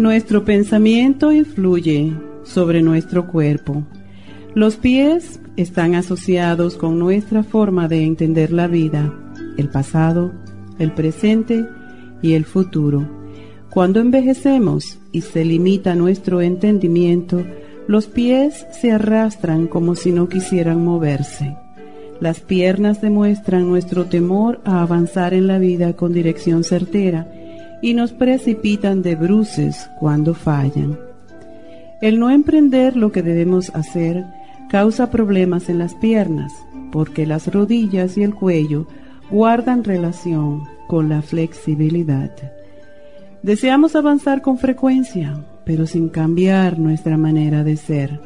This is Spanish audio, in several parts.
Nuestro pensamiento influye sobre nuestro cuerpo. Los pies están asociados con nuestra forma de entender la vida, el pasado, el presente y el futuro. Cuando envejecemos y se limita nuestro entendimiento, los pies se arrastran como si no quisieran moverse. Las piernas demuestran nuestro temor a avanzar en la vida con dirección certera y nos precipitan de bruces cuando fallan. El no emprender lo que debemos hacer causa problemas en las piernas, porque las rodillas y el cuello guardan relación con la flexibilidad. Deseamos avanzar con frecuencia, pero sin cambiar nuestra manera de ser.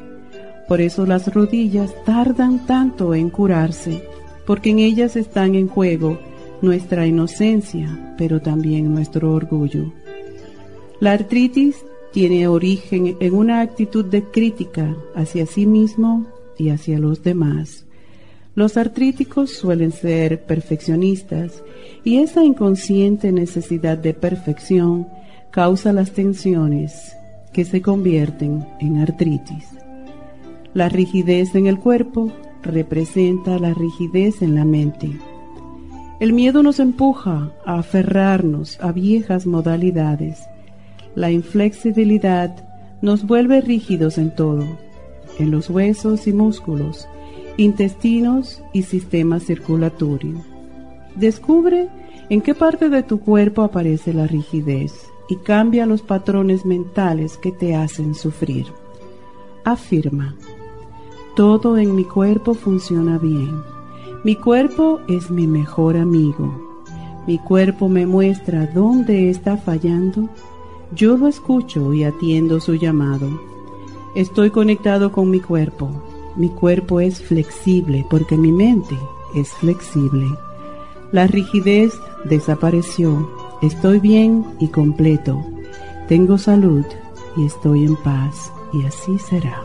Por eso las rodillas tardan tanto en curarse, porque en ellas están en juego nuestra inocencia, pero también nuestro orgullo. La artritis tiene origen en una actitud de crítica hacia sí mismo y hacia los demás. Los artríticos suelen ser perfeccionistas y esa inconsciente necesidad de perfección causa las tensiones que se convierten en artritis. La rigidez en el cuerpo representa la rigidez en la mente. El miedo nos empuja a aferrarnos a viejas modalidades. La inflexibilidad nos vuelve rígidos en todo, en los huesos y músculos, intestinos y sistema circulatorio. Descubre en qué parte de tu cuerpo aparece la rigidez y cambia los patrones mentales que te hacen sufrir. Afirma, todo en mi cuerpo funciona bien mi cuerpo es mi mejor amigo. Mi cuerpo me muestra dónde está fallando. Yo lo escucho y atiendo su llamado. Estoy conectado con mi cuerpo. Mi cuerpo es flexible porque mi mente es flexible. La rigidez desapareció. Estoy bien y completo. Tengo salud y estoy en paz. Y así será.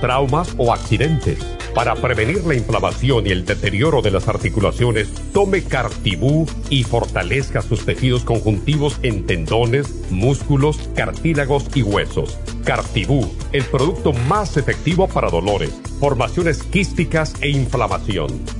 traumas o accidentes. Para prevenir la inflamación y el deterioro de las articulaciones, tome Cartibú y fortalezca sus tejidos conjuntivos en tendones, músculos, cartílagos y huesos. Cartibú, el producto más efectivo para dolores, formaciones quísticas e inflamación.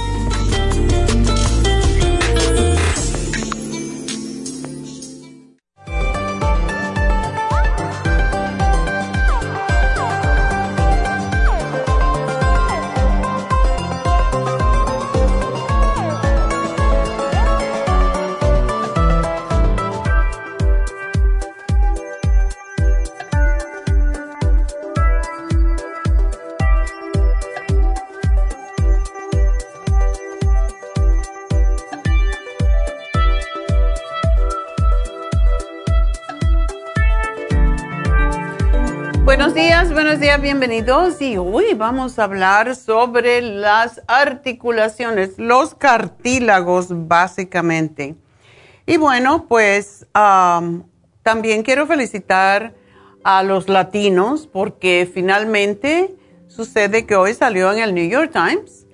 Bienvenidos. Y hoy vamos a hablar sobre las articulaciones, los cartílagos básicamente. Y bueno, pues también quiero felicitar a los latinos porque finalmente sucede que hoy salió en el New York Times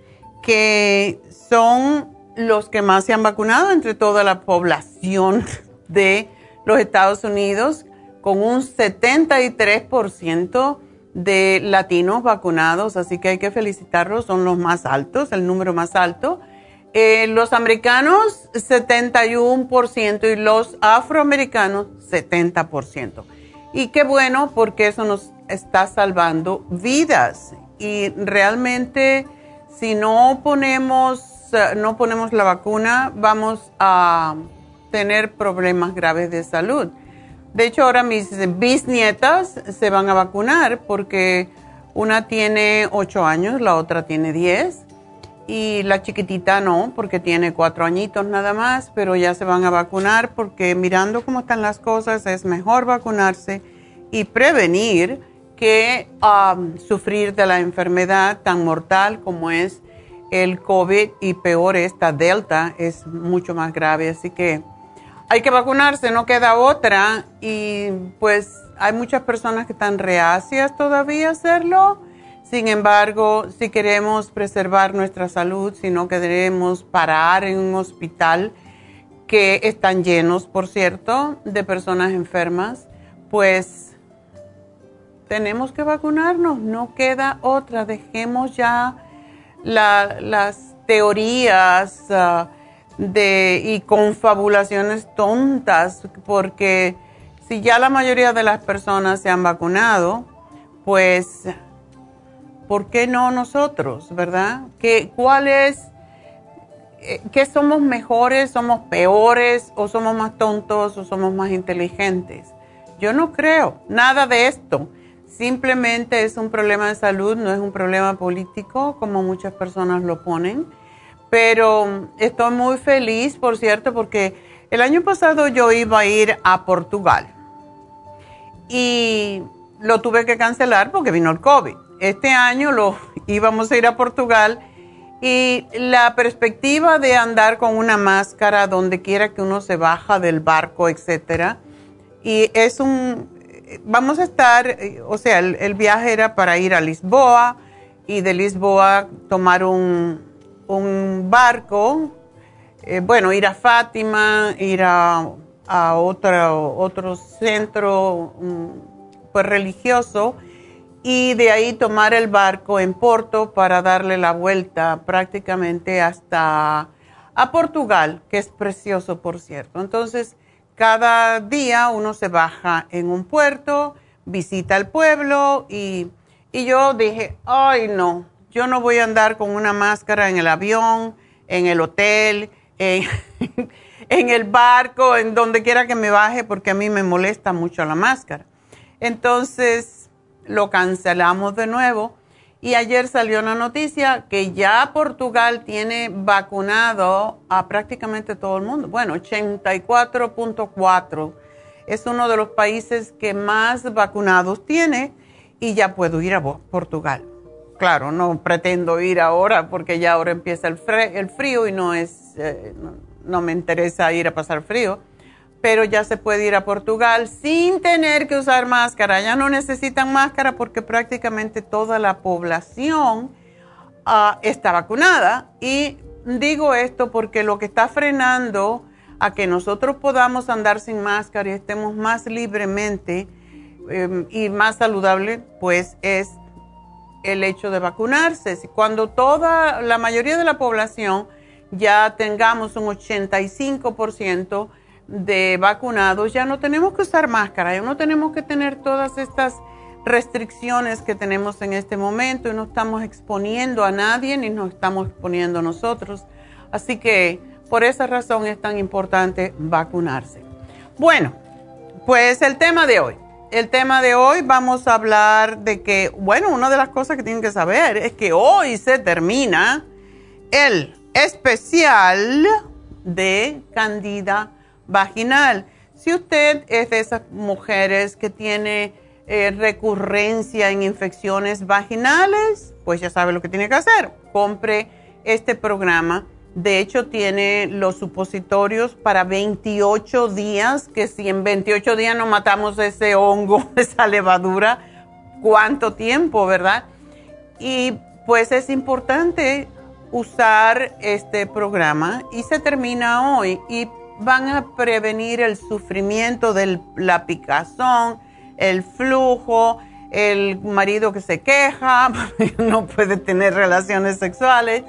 que son los que más se han vacunado entre toda la población de los Estados Unidos con un 73% de latinos vacunados, así que hay que felicitarlos, son los más altos, el número más alto. Eh, los americanos 71% y los afroamericanos 70%. Y qué bueno porque eso nos está salvando vidas. Y realmente si no ponemos, eh, no ponemos la vacuna, vamos a tener problemas graves de salud. De hecho, ahora mis bisnietas se van a vacunar porque una tiene 8 años, la otra tiene 10 y la chiquitita no, porque tiene 4 añitos nada más, pero ya se van a vacunar porque mirando cómo están las cosas es mejor vacunarse y prevenir que um, sufrir de la enfermedad tan mortal como es el COVID y peor esta Delta es mucho más grave, así que hay que vacunarse, no queda otra. Y pues hay muchas personas que están reacias todavía a hacerlo. Sin embargo, si queremos preservar nuestra salud, si no queremos parar en un hospital que están llenos, por cierto, de personas enfermas, pues tenemos que vacunarnos, no queda otra. Dejemos ya las teorías. Ah, de, y confabulaciones tontas, porque si ya la mayoría de las personas se han vacunado, pues, ¿por qué no nosotros, verdad? ¿Qué, ¿Cuál es, eh, qué somos mejores, somos peores, o somos más tontos, o somos más inteligentes? Yo no creo nada de esto. Simplemente es un problema de salud, no es un problema político, como muchas personas lo ponen pero estoy muy feliz, por cierto, porque el año pasado yo iba a ir a Portugal y lo tuve que cancelar porque vino el COVID. Este año lo íbamos a ir a Portugal y la perspectiva de andar con una máscara donde quiera que uno se baja del barco, etcétera, y es un vamos a estar, o sea, el viaje era para ir a Lisboa y de Lisboa tomar un un barco, eh, bueno, ir a Fátima, ir a, otro, otro centro mm, pues, religioso y de ahí tomar el barco en Porto para darle la vuelta prácticamente hasta a Portugal, que es precioso, por cierto. Entonces, cada día uno se baja en un puerto, visita el pueblo y, y yo dije, ay no, yo no voy a andar con una máscara en el avión, en el hotel, en, el barco, en donde quiera que me baje, porque a mí me molesta mucho la máscara. Entonces lo cancelamos de nuevo y ayer salió una noticia que ya Portugal tiene vacunado a prácticamente todo el mundo. Bueno, 84.4 es uno de los países que más vacunados tiene y ya puedo ir a Portugal claro, no pretendo ir ahora porque ya ahora empieza el, frío y no es, eh, no, me interesa ir a pasar frío, pero ya se puede ir a Portugal sin tener que usar máscara. Ya no necesitan máscara porque prácticamente toda la población ah, está vacunada. Y digo esto porque lo que está frenando a que nosotros podamos andar sin máscara y estemos más libremente em, y más saludable, pues es el hecho de vacunarse. Cuando toda la mayoría de la población ya tengamos un 85% de vacunados, ya no tenemos que usar máscara, ya no tenemos que tener todas estas restricciones que tenemos en este momento y no estamos exponiendo a nadie ni nos estamos exponiendo a nosotros. Así que por esa razón es tan importante vacunarse. Bueno, pues el tema de hoy el tema de hoy vamos a hablar de que, bueno, una de las cosas que tienen que saber es que hoy se termina el especial de candida vaginal. Si usted es de esas mujeres que tiene eh, recurrencia en infecciones vaginales, pues ya sabe lo que tiene que hacer. Compre este programa. De hecho, tiene los supositorios para 28 días, que si en 28 días no matamos ese hongo, esa levadura, ¿cuánto tiempo, verdad? Y pues es importante usar este programa y se termina hoy y van a prevenir el sufrimiento de la picazón, el flujo, el marido que se queja, no puede tener relaciones sexuales,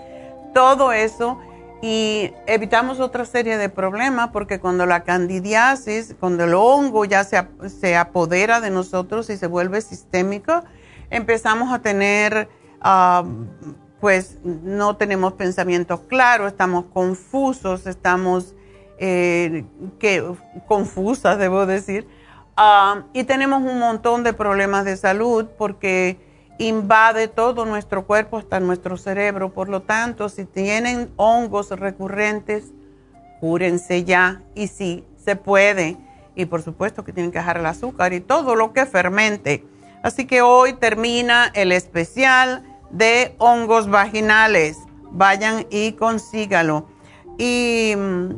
todo eso. Y evitamos otra serie de problemas porque cuando la candidiasis, cuando el hongo ya se, se apodera de nosotros y se vuelve sistémico, empezamos a tener, ah, pues no tenemos pensamientos claros, estamos confusos, estamos eh, que, confusas, debo decir Ah, y tenemos un montón de problemas de salud porque invade todo nuestro cuerpo hasta nuestro cerebro. Por lo tanto, si tienen hongos recurrentes, cúrense ya. Y sí, se puede. Y por supuesto que tienen que dejar el azúcar y todo lo que fermente. Así que hoy termina el especial de hongos vaginales. Vayan y consígalo. Y mm,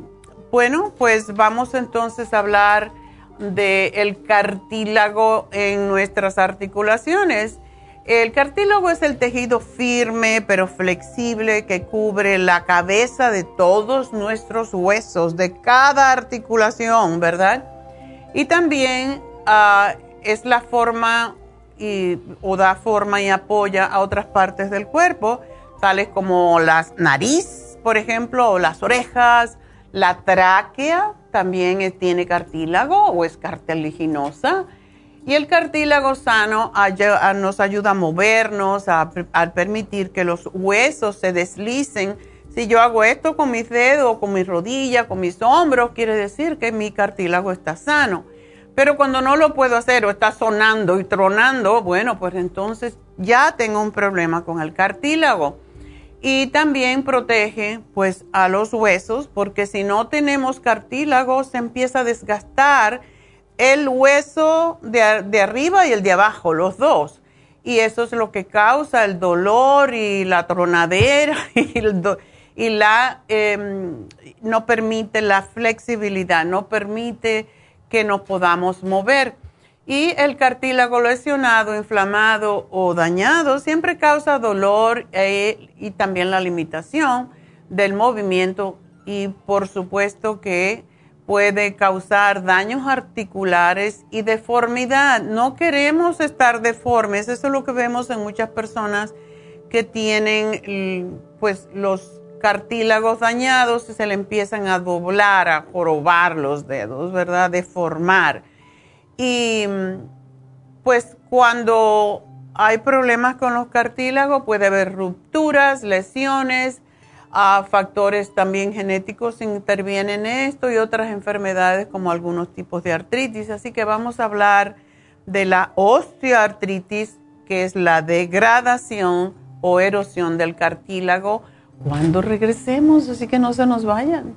bueno, pues vamos entonces a hablar del cartílago en nuestras articulaciones. El cartílago es el tejido firme pero flexible que cubre la cabeza de todos nuestros huesos, de cada articulación, ¿verdad? Y también ah, es la forma y, o da forma y apoya a otras partes del cuerpo, tales como la nariz, por ejemplo, o las orejas, la tráquea también tiene cartílago o es cartilaginosa. Y el cartílago sano nos ayuda a movernos, a, permitir que los huesos se deslicen. Si yo hago esto con mis dedos, con mis rodillas, con mis hombros, quiere decir que mi cartílago está sano. Pero cuando no lo puedo hacer o está sonando y tronando, bueno, pues entonces ya tengo un problema con el cartílago y también protege pues a los huesos porque si no tenemos cartílago se empieza a desgastar el hueso de, arriba y el de abajo, los dos. Y eso es lo que causa el dolor y la tronadera y, la, em, no permite la flexibilidad, no permite que nos podamos mover. Y el cartílago lesionado, inflamado o dañado siempre causa dolor eh, y también la limitación del movimiento y por supuesto que puede causar daños articulares y deformidad. No queremos estar deformes, eso es lo que vemos en muchas personas que tienen pues los cartílagos dañados y se le empiezan a doblar, a jorobar los dedos, ¿verdad? Deformar. Y pues cuando hay problemas con los cartílagos puede haber rupturas, lesiones, ah, factores también genéticos intervienen en esto y otras enfermedades como algunos tipos de artritis. Así que vamos a hablar de la osteoartritis, que es la degradación o erosión del cartílago cuando regresemos, así que no se nos vayan.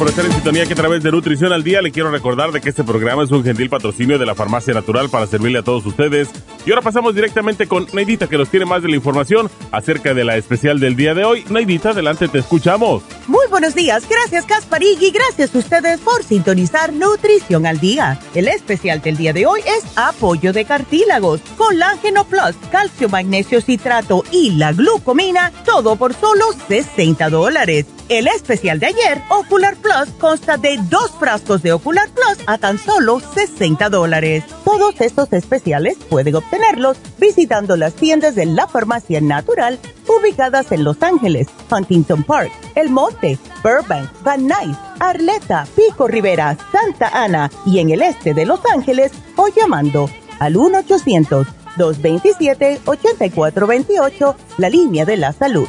Por estar en sintonía que a través de Nutrición al Día le quiero recordar de que este programa es un gentil patrocinio de la Farmacia Natural para servirle a todos ustedes. Y ahora pasamos directamente con Neidita que nos tiene más de la información acerca de la especial del día de hoy. Neidita, adelante, te escuchamos. Muy buenos días, gracias y gracias a ustedes por sintonizar Nutrición al Día. El especial del día de hoy es apoyo de cartílagos, colágeno plus, calcio, magnesio, citrato y la glucomina, todo por solo 60 dólares. El especial de ayer, Ocular Plus, consta de dos frascos de Ocular Plus a tan solo 60 dólares. Todos estos especiales pueden obtenerlos visitando las tiendas de la farmacia natural ubicadas en Los Ángeles, Huntington Park, El Monte, Burbank, Van Nuys, Arleta, Pico Rivera, Santa Ana y en el este de Los Ángeles o llamando al 1-800-227-8428, la línea de la salud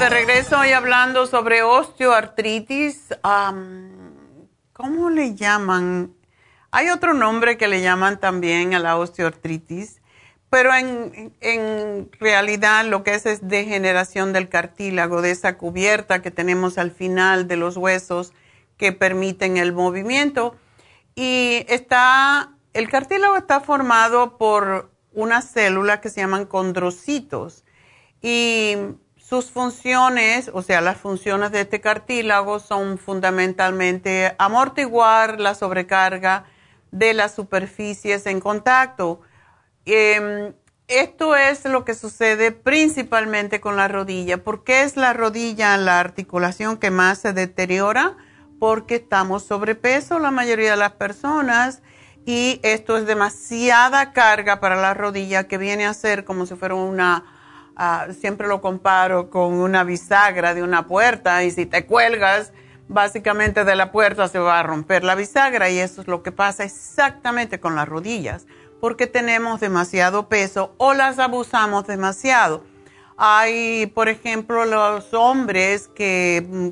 De regreso hoy hablando sobre osteoartritis. ¿Cómo le llaman? Hay otro nombre que le llaman también a la osteoartritis, pero en, en realidad lo que es es degeneración del cartílago, de esa cubierta que tenemos al final de los huesos que permiten el movimiento. Y está, el cartílago está formado por unas células que se llaman condrocitos. Y sus funciones, o sea, las funciones de este cartílago son fundamentalmente amortiguar la sobrecarga de las superficies en contacto. Em, esto es lo que sucede principalmente con la rodilla. ¿Por qué es la rodilla la articulación que más se deteriora? Porque estamos sobrepeso la mayoría de las personas y esto es demasiada carga para la rodilla que viene a ser como si fuera una Ah, siempre lo comparo con una bisagra de una puerta y si te cuelgas básicamente de la puerta se va a romper la bisagra y eso es lo que pasa exactamente con las rodillas porque tenemos demasiado peso o las abusamos demasiado. Hay, por ejemplo, los hombres que, mm,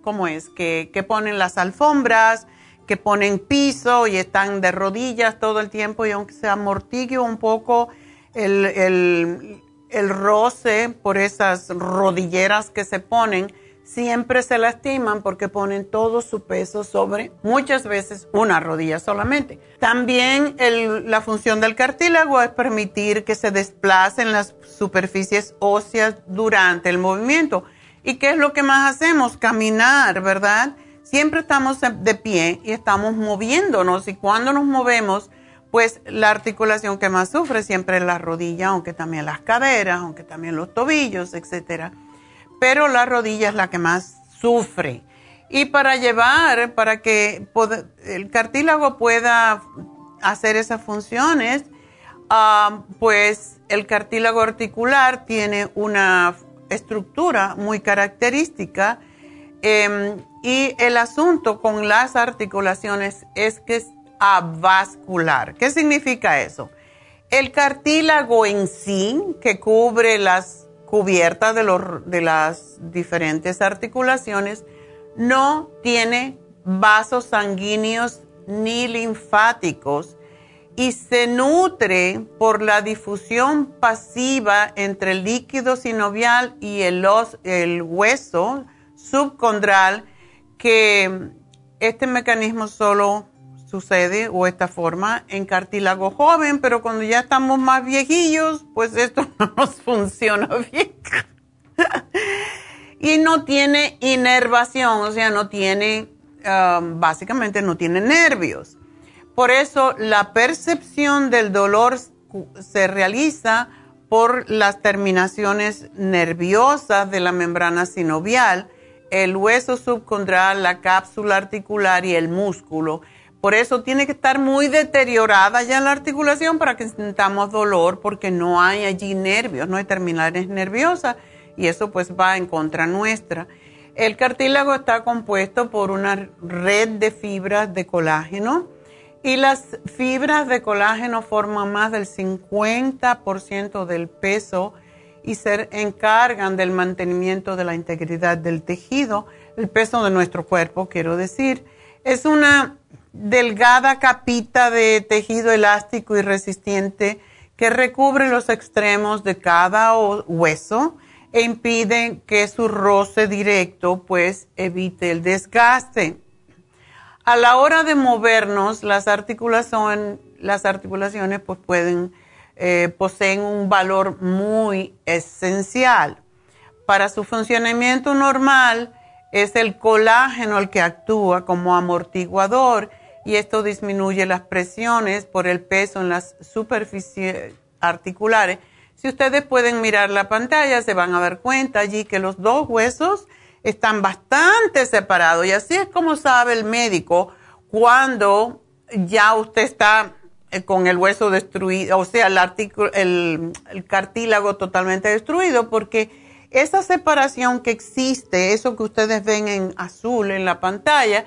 ¿cómo es? Que, que ponen las alfombras, que ponen piso y están de rodillas todo el tiempo y aunque se amortigue un poco el, el, el roce por esas rodilleras que se ponen, siempre se lastiman porque ponen todo su peso sobre muchas veces una rodilla solamente. También la función del cartílago es permitir que se desplacen las superficies óseas durante el movimiento. ¿Y qué es lo que más hacemos? Caminar, ¿verdad? Siempre estamos de pie y estamos moviéndonos y cuando nos movemos pues la articulación que más sufre siempre es la rodilla, aunque también las caderas, aunque también los tobillos, etcétera. Pero la rodilla es la que más sufre. Y para llevar, para que el cartílago pueda hacer esas funciones, ah, pues el cartílago articular tiene una estructura muy característica em, y el asunto con las articulaciones es que avascular. ¿Qué significa eso? El cartílago en sí, que cubre las cubiertas de, de las diferentes articulaciones, no tiene vasos sanguíneos ni linfáticos y se nutre por la difusión pasiva entre el líquido sinovial y el, el hueso subcondral, que este mecanismo solo sucede o esta forma en cartílago joven, pero cuando ya estamos más viejillos, pues esto no nos funciona bien. y no tiene inervación, o sea, no tiene, um, básicamente no tiene nervios. Por eso la percepción del dolor se realiza por las terminaciones nerviosas de la membrana sinovial, el hueso subcondral, la cápsula articular y el músculo Por eso tiene que estar muy deteriorada ya la articulación para que sintamos dolor porque no hay allí nervios, no hay terminales nerviosas y eso pues va en contra nuestra. El cartílago está compuesto por una red de fibras de colágeno y las fibras de colágeno forman más del 50% del peso y se encargan del mantenimiento de la integridad del tejido, el peso de nuestro cuerpo, quiero decir. Es una delgada capita de tejido elástico y resistente que recubre los extremos de cada hueso e impide que su roce directo pues evite el desgaste. A la hora de movernos, las articulaciones, pues pueden eh, poseen un valor muy esencial. Para su funcionamiento normal es el colágeno el que actúa como amortiguador y esto disminuye las presiones por el peso en las superficies articulares. Si ustedes pueden mirar la pantalla, se van a dar cuenta allí que los dos huesos están bastante separados y así es como sabe el médico cuando ya usted está eh, con el hueso destruido, o sea, el, el, cartílago totalmente destruido, porque esa separación que existe, eso que ustedes ven en azul en la pantalla,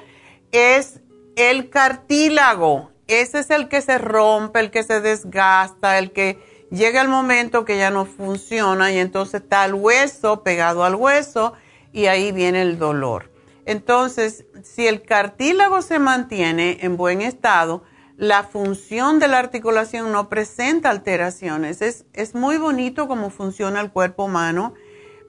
es el cartílago. Ese es el que se rompe, el que se desgasta, el que llega el momento que ya no funciona y entonces está el hueso pegado al hueso y ahí viene el dolor. Entonces, si el cartílago se mantiene en buen estado, la función de la articulación no presenta alteraciones. Es, es muy bonito cómo funciona el cuerpo humano,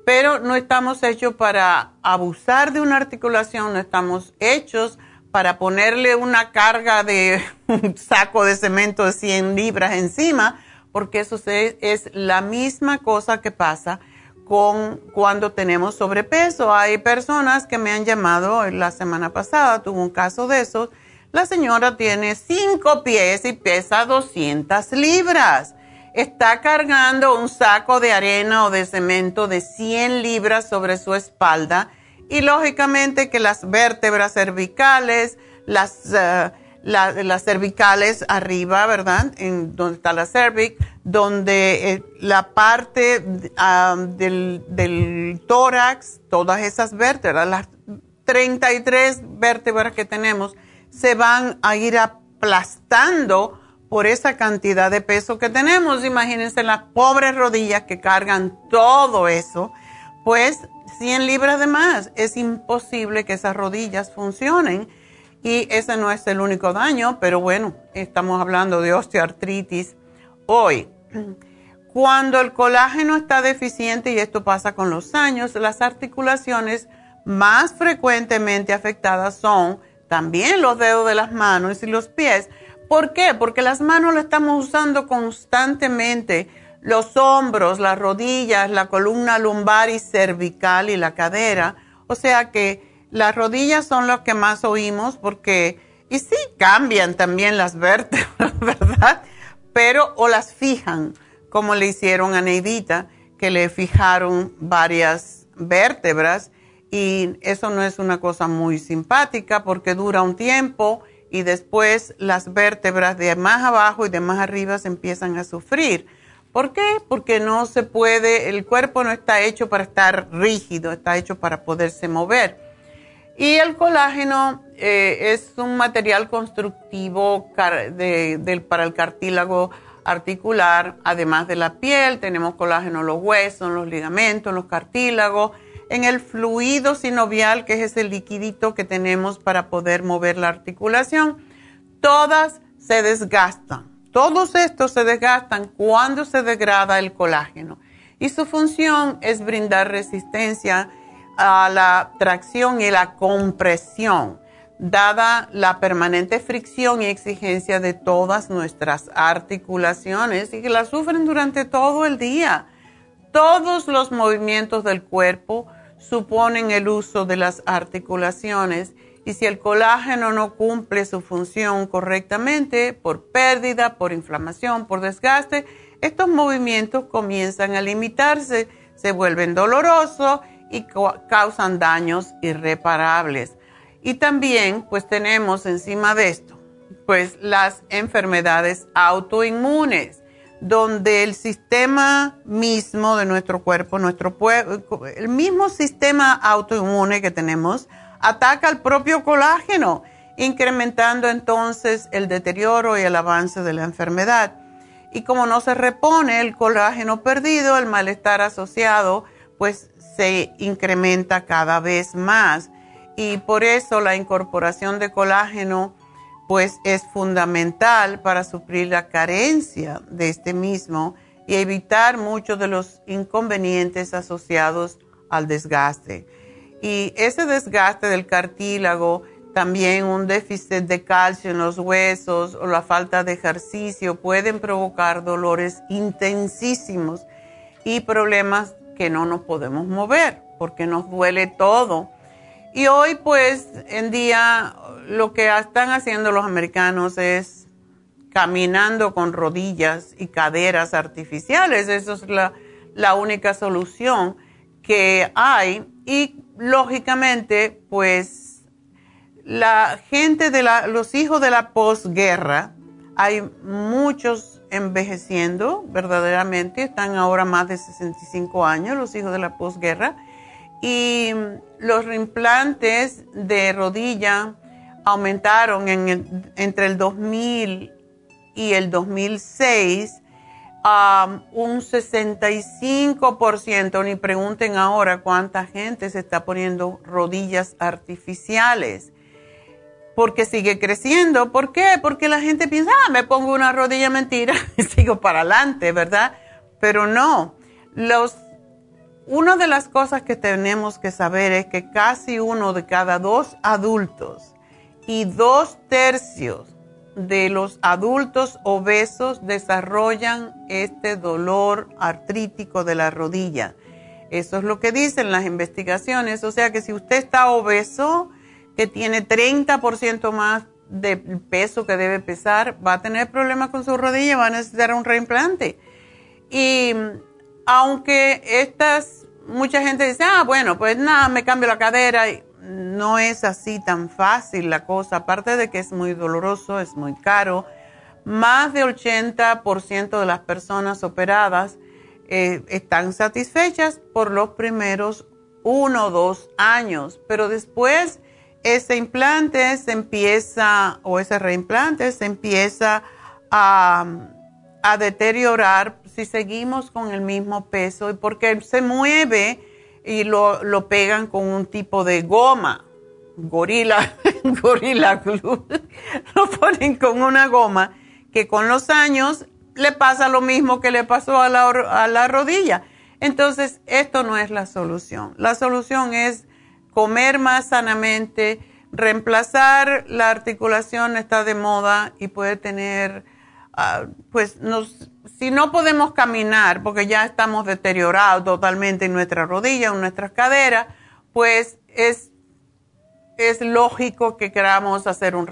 pero no estamos hechos para abusar de una articulación, no estamos hechos para ponerle una carga de un saco de cemento de 100 libras encima, porque eso es la misma cosa que pasa con cuando tenemos sobrepeso. Hay personas que me han llamado la semana pasada, tuvo un caso de esos la señora tiene cinco pies y pesa 200 libras. Está cargando un saco de arena o de cemento de 100 libras sobre su espalda y lógicamente que las vértebras cervicales, las, eh, las cervicales arriba, ¿verdad? En donde está la cervix, donde eh, la parte del, del tórax, todas esas vértebras, las 33 vértebras que tenemos, se van a ir aplastando por esa cantidad de peso que tenemos. Imagínense las pobres rodillas que cargan todo eso, pues 100 libras de más. Es imposible que esas rodillas funcionen y ese no es el único daño, pero bueno, estamos hablando de osteoartritis hoy. Cuando el colágeno está deficiente, y esto pasa con los años, las articulaciones más frecuentemente afectadas son también los dedos de las manos y los pies. ¿Por qué? Porque las manos las estamos usando constantemente, los hombros, las rodillas, la columna lumbar y cervical y la cadera. O sea que las rodillas son las que más oímos porque, y sí, cambian también las vértebras, ¿verdad? Pero, o las fijan, como le hicieron a Neidita, que le fijaron varias vértebras y eso no es una cosa muy simpática porque dura un tiempo y después las vértebras de más abajo y de más arriba se empiezan a sufrir. ¿Por qué? Porque no se puede, el cuerpo no está hecho para estar rígido, está hecho para poderse mover. Y el colágeno eh, es un material constructivo para el cartílago articular, además de la piel, tenemos colágeno en los huesos, en los ligamentos, en los cartílagos en el fluido sinovial, que es ese liquidito que tenemos para poder mover la articulación, todas se desgastan. Todos estos se desgastan cuando se degrada el colágeno. Y su función es brindar resistencia a la tracción y la compresión, dada la permanente fricción y exigencia de todas nuestras articulaciones y que las sufren durante todo el día. Todos los movimientos del cuerpo suponen el uso de las articulaciones y si el colágeno no cumple su función correctamente por pérdida, por inflamación, por desgaste, estos movimientos comienzan a limitarse, se vuelven dolorosos y causan daños irreparables. Y también pues tenemos encima de esto pues las enfermedades autoinmunes, donde el sistema mismo de nuestro cuerpo, nuestro el mismo sistema autoinmune que tenemos, ataca al propio colágeno, incrementando entonces el deterioro y el avance de la enfermedad. Y como no se repone el colágeno perdido, el malestar asociado, pues se incrementa cada vez más. Y por eso la incorporación de colágeno pues es fundamental para suplir la carencia de este mismo y evitar muchos de los inconvenientes asociados al desgaste. Y ese desgaste del cartílago, también un déficit de calcio en los huesos o la falta de ejercicio pueden provocar dolores intensísimos y problemas que no nos podemos mover porque nos duele todo. Y hoy pues en día lo que están haciendo los americanos es caminando con rodillas y caderas artificiales. Eso es la, única solución que hay. Y lógicamente, pues la gente de la, los hijos de la posguerra, hay muchos envejeciendo verdaderamente, están ahora más de 65 años los hijos de la posguerra. Y los implantes de rodilla, aumentaron en entre el 2000 y el 2006 um, un 65%, ni pregunten ahora cuánta gente se está poniendo rodillas artificiales, porque sigue creciendo. ¿Por qué? Porque la gente piensa, ah, me pongo una rodilla mentira y sigo para adelante, ¿verdad? Pero no, los una de las cosas que tenemos que saber es que casi uno de cada dos adultos y dos tercios de los adultos obesos desarrollan este dolor artrítico de la rodilla. Eso es lo que dicen las investigaciones. O sea que si usted está obeso, que tiene 30% más de peso que debe pesar, va a tener problemas con su rodilla, va a necesitar un reimplante. Y aunque estas, mucha gente dice, ah, bueno, pues nada, me cambio la cadera. No es así tan fácil la cosa, aparte de que es muy doloroso, es muy caro. Más del 80% de las personas operadas eh, están satisfechas por los primeros uno o dos años, pero después ese implante se empieza, o ese reimplante se empieza a, a deteriorar si seguimos con el mismo peso y porque se mueve y lo, lo pegan con un tipo de goma, gorila, gorila glue. lo ponen con una goma que con los años le pasa lo mismo que le pasó a la, a la rodilla. Entonces, esto no es la solución. La solución es comer más sanamente, reemplazar la articulación, está de moda y puede tener, ah, pues nos si no podemos caminar porque ya estamos deteriorados totalmente en nuestra rodilla, en nuestras caderas, pues es, es lógico que queramos hacer un,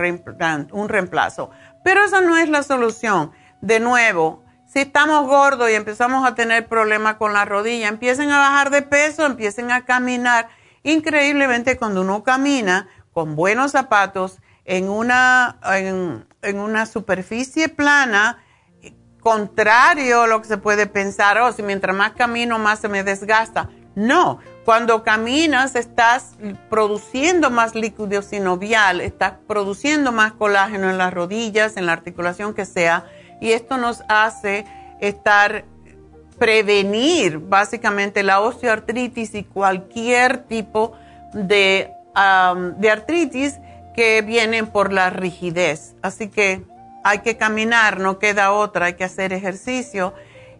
un reemplazo. Pero esa no es la solución. De nuevo, si estamos gordos y empezamos a tener problemas con la rodilla, empiecen a bajar de peso, empiecen a caminar. Increíblemente, cuando uno camina con buenos zapatos en una, en, en una superficie plana, contrario a lo que se puede pensar, oh, si mientras más camino, más se me desgasta. No, cuando caminas estás produciendo más líquido sinovial, estás produciendo más colágeno en las rodillas, en la articulación que sea, y esto nos hace estar prevenir básicamente la osteoartritis y cualquier tipo de, de artritis que vienen por la rigidez. Así que hay que caminar, no queda otra, hay que hacer ejercicio.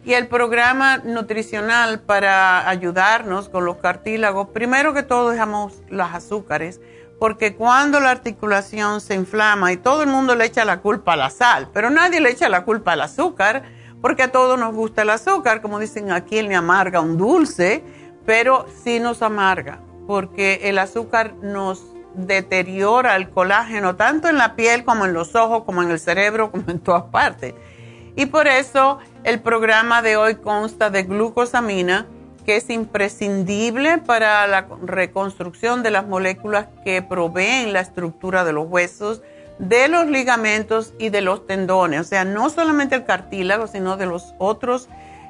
Y el programa nutricional para ayudarnos con los cartílagos, primero que todo dejamos los azúcares, porque cuando la articulación se inflama y todo el mundo le echa la culpa a la sal, pero nadie le echa la culpa al azúcar, porque a todos nos gusta el azúcar, como dicen aquí, él me amarga un dulce, pero sí nos amarga, porque el azúcar nos deteriora el colágeno tanto en la piel como en los ojos, como en el cerebro, como en todas partes. Y por eso el programa de hoy consta de glucosamina, que es imprescindible para la reconstrucción de las moléculas que proveen la estructura de los huesos, de los ligamentos y de los tendones, o sea, no solamente el cartílago, sino de los otros,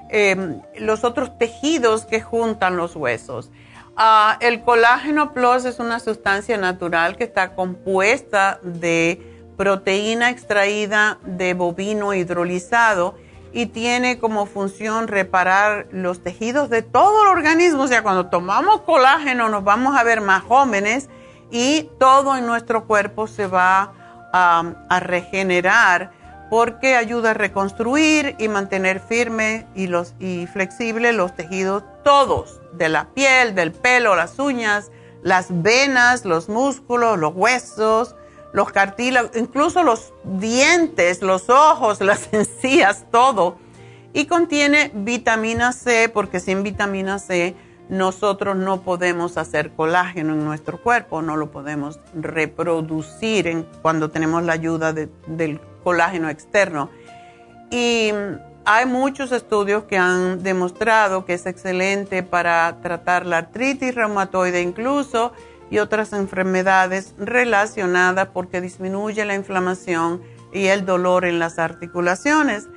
em, los otros tejidos que juntan los huesos. Ah, el colágeno plus es una sustancia natural que está compuesta de proteína extraída de bovino hidrolizado y tiene como función reparar los tejidos de todo el organismo. O sea, cuando tomamos colágeno nos vamos a ver más jóvenes y todo en nuestro cuerpo se va a, regenerar porque ayuda a reconstruir y mantener firme y, los, y flexible los tejidos todos, de la piel, del pelo, las uñas, las venas, los músculos, los huesos, los cartílagos, incluso los dientes, los ojos, las encías, todo. Y contiene vitamina C, porque sin vitamina C nosotros no podemos hacer colágeno en nuestro cuerpo, no lo podemos reproducir cuando tenemos la ayuda del colágeno externo. Y hay muchos estudios que han demostrado que es excelente para tratar la artritis reumatoide incluso y otras enfermedades relacionadas porque disminuye la inflamación y el dolor en las articulaciones.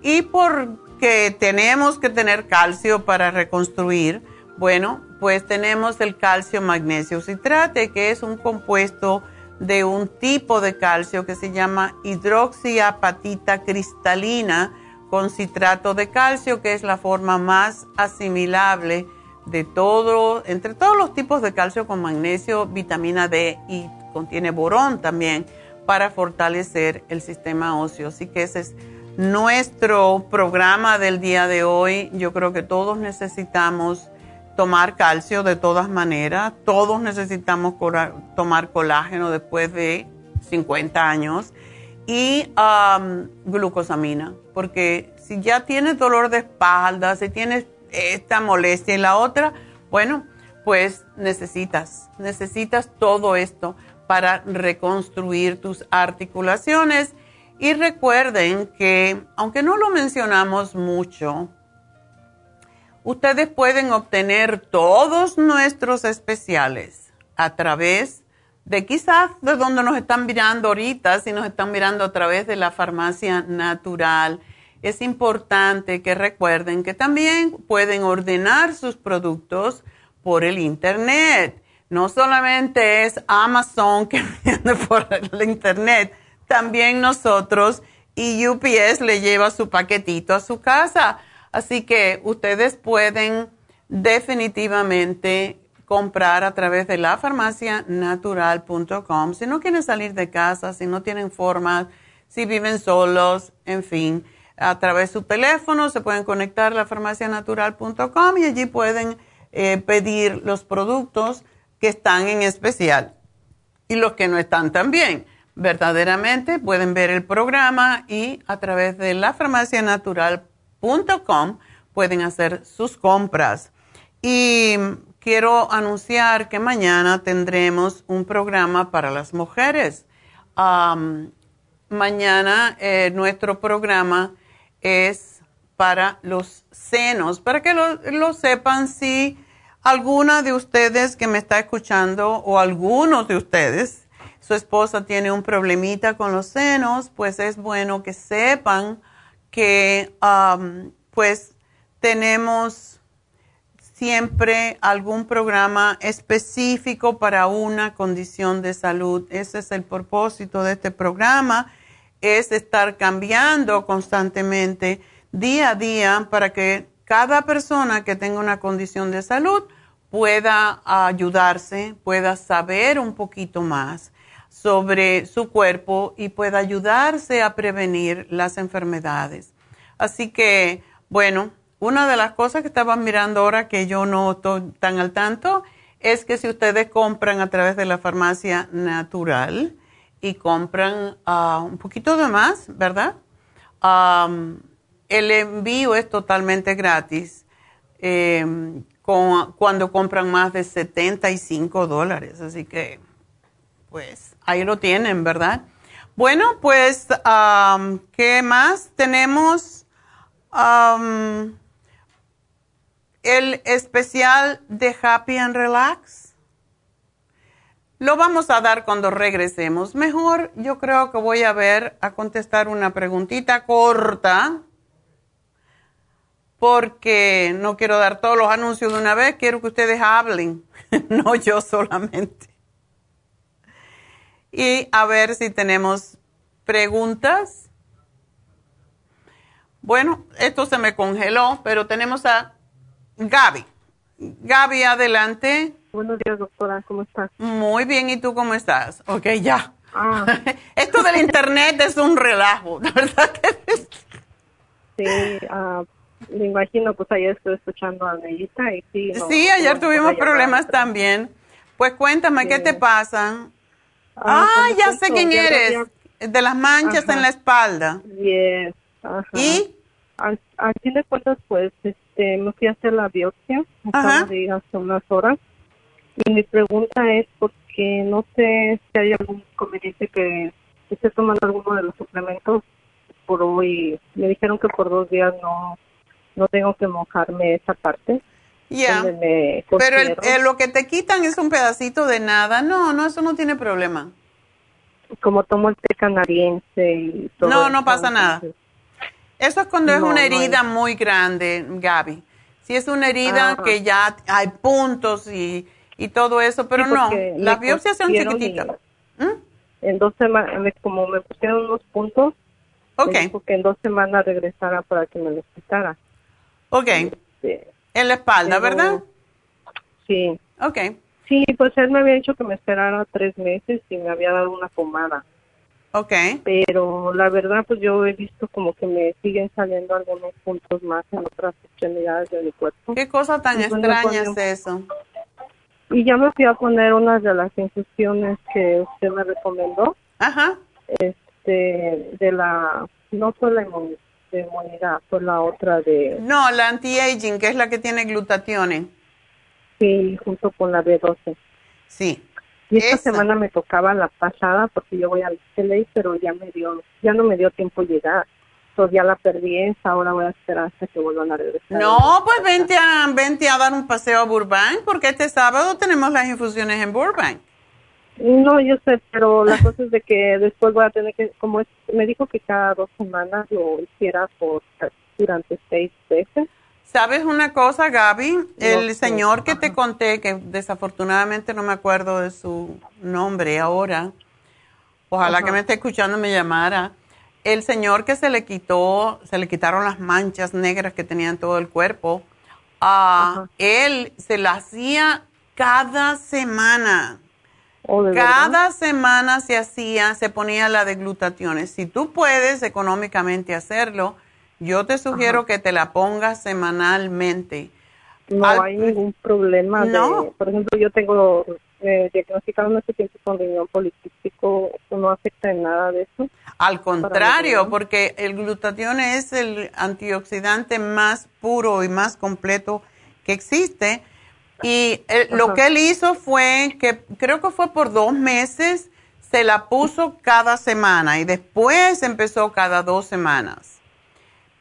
Y porque tenemos que tener calcio para reconstruir, bueno, pues tenemos el calcio magnesio citrate, que es un compuesto de un tipo de calcio que se llama hidroxiapatita cristalina con citrato de calcio, que es la forma más asimilable de todo, entre todos los tipos de calcio con magnesio, vitamina D y contiene borón también para fortalecer el sistema óseo. Así que ese es nuestro programa del día de hoy. Yo creo que todos necesitamos tomar calcio de todas maneras. Todos necesitamos tomar colágeno después de 50 años y glucosamina, porque si ya tienes dolor de espalda, si tienes esta molestia y la otra, bueno, pues necesitas, necesitas todo esto para reconstruir tus articulaciones. Y recuerden que, aunque no lo mencionamos mucho, ustedes pueden obtener todos nuestros especiales a través de quizás de donde nos están mirando ahorita, si nos están mirando a través de la farmacia natural es importante que recuerden que también pueden ordenar sus productos por el Internet. No solamente es Amazon que viene por el Internet, también nosotros y UPS le lleva su paquetito a su casa. Así que ustedes pueden definitivamente comprar a través de la farmacianatural.com. Si no quieren salir de casa, si no tienen forma, si viven solos, en fin a través de su teléfono, se pueden conectar a la farmacianatural.com y allí pueden eh, pedir los productos que están en especial y los que no están también. Verdaderamente pueden ver el programa y a través de la farmacianatural.com pueden hacer sus compras. Y quiero anunciar que mañana tendremos un programa para las mujeres. mañana eh, nuestro programa es para los senos, para que lo, sepan si alguna de ustedes que me está escuchando o algunos de ustedes, su esposa tiene un problemita con los senos, pues es bueno que sepan que um, pues tenemos siempre algún programa específico para una condición de salud. Ese es el propósito de este programa es estar cambiando constantemente día a día para que cada persona que tenga una condición de salud pueda ayudarse, pueda saber un poquito más sobre su cuerpo y pueda ayudarse a prevenir las enfermedades. Así que, bueno, una de las cosas que estaban mirando ahora que yo no estoy tan al tanto es que si ustedes compran a través de la farmacia natural, y compran ah, un poquito de más, ¿verdad? el envío es totalmente gratis em, cuando compran más de 75 dólares. Así que, pues, ahí lo tienen, ¿verdad? Bueno, pues, ¿qué más? Tenemos el especial de Happy and Relax Lo vamos a dar cuando regresemos. Mejor yo creo que voy a ver, a contestar una preguntita corta, porque no quiero dar todos los anuncios de una vez, quiero que ustedes hablen, no yo solamente. Y a ver si tenemos preguntas. Bueno, esto se me congeló, pero tenemos a Gaby. Gaby, adelante. Buenos días, doctora. ¿Cómo estás? Muy bien. ¿Y tú cómo estás? Ok, ya. Ah. Esto del internet es un relajo, ¿verdad? sí, uh, me imagino, pues ayer estoy escuchando a Neita y sí. sí, ayer tuvimos problemas también. Pues cuéntame, ¿qué te pasa? Ah, ah ya sé quién eres. De las manchas en la espalda. Yes. ¿Y? Al, fin de cuentas, pues, este, me fui a hacer la biopsia. De ir hace unas horas. Y mi pregunta es porque no sé si hay algún inconveniente que esté tomando alguno de los suplementos por hoy. Me dijeron que por dos días no, no tengo que mojarme esa parte. Ya. Pero el, lo que te quitan es un pedacito de nada. No, no, eso no tiene problema. Como tomo el té canadiense y todo. No, no pasa nada. Eso es cuando es una herida muy grande, Gaby. Si es una herida que ya hay puntos y y todo eso, pero no, las biopsias son chiquititas. ¿Mm? En dos semanas, como me pusieron unos puntos, okay. en dos semanas regresara para que me los quitara. Ok. Este, en la espalda, ¿verdad? Sí. Ok. Sí, pues él me había dicho que me esperara tres meses y me había dado una pomada. Ok. Pero la verdad, pues yo he visto como que me siguen saliendo algunos puntos más en otras extremidades de mi cuerpo. ¿Qué cosa tan extraña es eso? Y ya me fui a poner unas de las infusiones que usted me recomendó. Ajá. Este, de la, no fue la inmunidad, fue la otra de... No, la anti-aging, que es la que tiene glutatione. Sí, junto con la B12. Sí. Y esta semana me tocaba la pasada porque yo voy al CLA, pero ya me dio, ya no me dio tiempo llegar ya la perdí ahora voy a esperar hasta que vuelvan a regresar. No, pues vente a, vente a dar un paseo a Burbank, porque este sábado tenemos las infusiones en Burbank. No, yo sé, pero la cosa es de que después voy a tener que, como es, me dijo que cada dos semanas lo hiciera por durante seis veces. ¿Sabes una cosa, Gaby? El señor que te conté, que desafortunadamente no me acuerdo de su nombre ahora, ojalá que me esté escuchando me llamara el señor que se le quitó, se le quitaron las manchas negras que tenía en todo el cuerpo, uh, él se la hacía cada semana. Oh, cada semana se hacía, se ponía la de glutationes. Si tú puedes económicamente hacerlo, yo te sugiero que te la pongas semanalmente. No hay ningún problema. No. por ejemplo, yo tengo me diagnosticaron hace tiempo con riñón policístico, ¿eso no afecta en nada de eso? Al contrario, porque el glutatión es el antioxidante más puro y más completo que existe. Y lo que él hizo fue que creo que fue por dos meses, se la puso cada semana y después empezó cada dos semanas.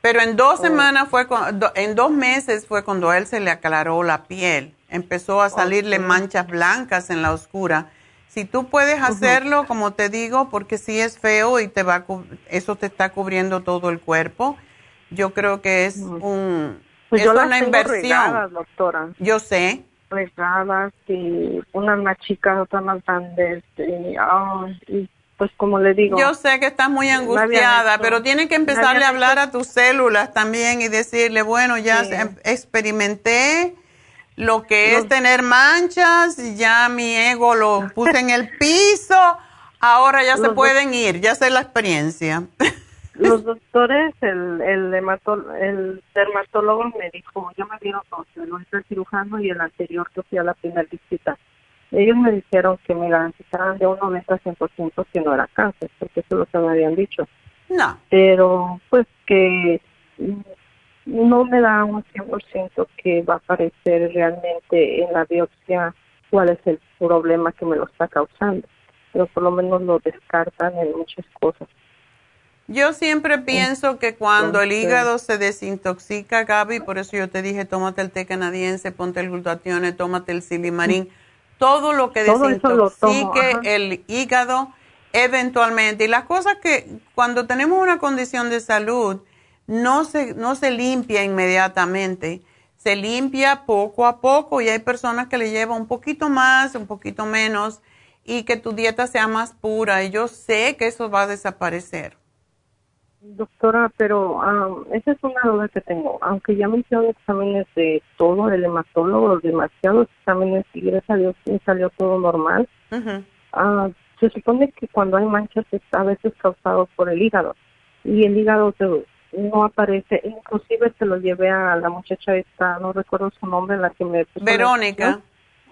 Pero en dos oh. semanas fue, en dos meses fue cuando a él se le aclaró la piel empezó a salirle manchas blancas en la oscura. Si tú puedes hacerlo, como te digo, porque si es feo y te va eso te está cubriendo todo el cuerpo, yo creo que es un pues es una inversión. doctora. Yo sé. Regadas y una más chica, otra más grande. Y, pues como le digo. Yo sé que estás muy angustiada, pero tienes que empezarle a hablar a tus células también y decirle, bueno, ya experimenté lo que es tener manchas, ya mi ego lo puse en el piso, ahora ya se pueden ir, ya sé la experiencia. Los doctores, el, el, el dermatólogo me dijo, ya me dieron dos, el cirujano y el anterior que fui a la primera visita. Ellos me dijeron que me garantizaban de un 90 a 100% que no era cáncer, porque eso es lo que me habían dicho. No. Pero, pues que no me da un 100% que va a aparecer realmente en la biopsia cuál es el problema que me lo está causando, pero por lo menos lo descartan en muchas cosas. Yo siempre pienso que cuando el hígado se desintoxica, Gaby, por eso yo te dije, tómate el té canadiense, ponte el glutatión, tómate el silimarín, todo lo que desintoxique el hígado eventualmente. Y las cosas que cuando tenemos una condición de salud no se, no se limpia inmediatamente, se limpia poco a poco y hay personas que le lleva un poquito más, un poquito menos y que tu dieta sea más pura y yo sé que eso va a desaparecer. Doctora, pero um, esa es una duda que tengo. Aunque ya me hicieron exámenes de todo, el hematólogo, demasiados exámenes y gracias a Dios me salió todo normal. Ah, se supone que cuando hay manchas está a veces causado por el hígado y el hígado no aparece. Inclusive se lo llevé a la muchacha esta, no recuerdo su nombre, la que me Verónica.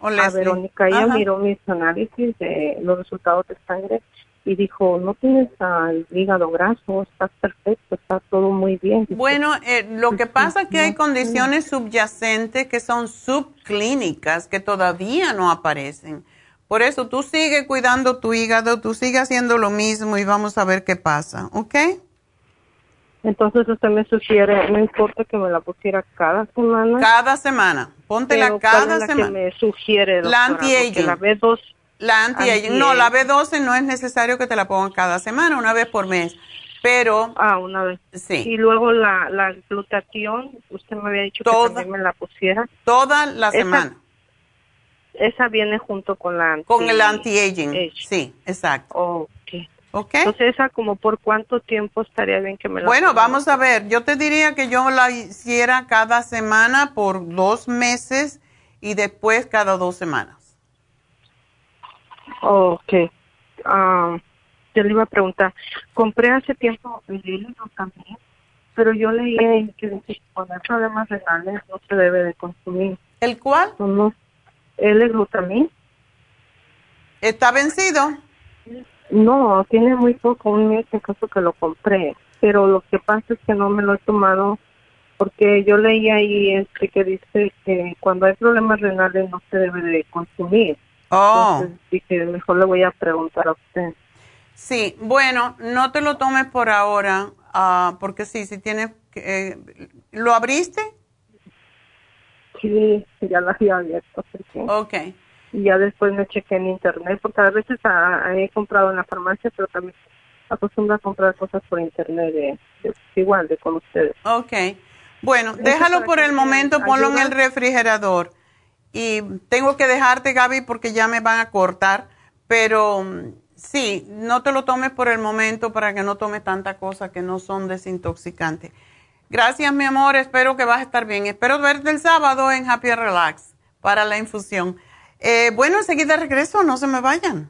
a Verónica, ella miró mis análisis de los resultados de sangre y dijo, no tienes el hígado graso, estás perfecto, está todo muy bien. Bueno, eh, lo que pasa es que hay condiciones subyacentes que son subclínicas que todavía no aparecen. Por eso tú sigue cuidando tu hígado, tú sigue haciendo lo mismo y vamos a ver qué pasa, ¿ok? Entonces usted me sugiere, no importa que me la pusiera cada semana. Cada semana, póntela cada la semana. Que me sugiere, la anti-aging. La B2 la anti, No, la B12 no es necesario que te la pongan cada semana, una vez por mes. Pero. Ah, una vez. Sí. Y luego la, la glutatión, usted me había dicho que también me la pusiera. Toda la semana. Esa viene junto con la anti Con el anti-aging. Sí, exacto. Ok. Ok. Entonces, ¿esa como por cuánto tiempo estaría bien que me la Bueno, vamos a ver. Yo te diría que yo la hiciera cada semana por dos meses y después cada dos semanas. Ok. Ah, yo le iba a preguntar, compré hace tiempo el hilo también, pero yo leí que cuando hay problemas renales no se debe de consumir. ¿El cuál? No, el glutamín. ¿Está vencido? No, tiene muy poco, un mes en caso que lo compré, pero lo que pasa es que no me lo he tomado porque yo leí ahí este que dice que cuando hay problemas renales no se debe de consumir. Oh. Entonces dije, mejor le voy a preguntar a usted. Sí, bueno, no te lo tomes por ahora, uh, porque sí, si tienes... Eh, ¿Lo abriste? Sí, ya lo había abierto. Sí. Ok. Y ya después me chequé en internet, porque a veces he comprado en la farmacia, pero también acostumbro a comprar cosas por internet, de, igual de con ustedes. Ok. Bueno, déjalo por el momento, ponlo en el refrigerador. Y tengo que dejarte, Gaby, porque ya me van a cortar, pero mm, sí, no te lo tomes por el momento para que no tomes tanta cosa que no son desintoxicantes. Gracias, mi amor, espero que vas a estar bien. Espero verte el sábado en Happy Relax para la infusión. Eh, bueno, enseguida regreso, no se me vayan.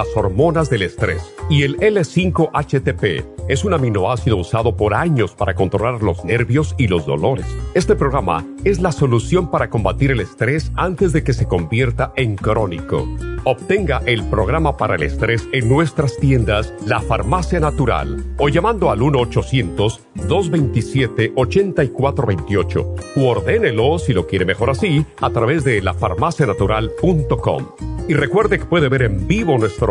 las hormonas del estrés. Y el L5-HTP es un aminoácido usado por años para controlar los nervios y los dolores. Este programa es la solución para combatir el estrés antes de que se convierta en crónico. Obtenga el programa para el estrés en nuestras tiendas La Farmacia Natural o llamando al 1-800-227-8428 o ordénelo si lo quiere mejor así a través de lafarmacianatural.com. Y recuerde que puede ver en vivo nuestro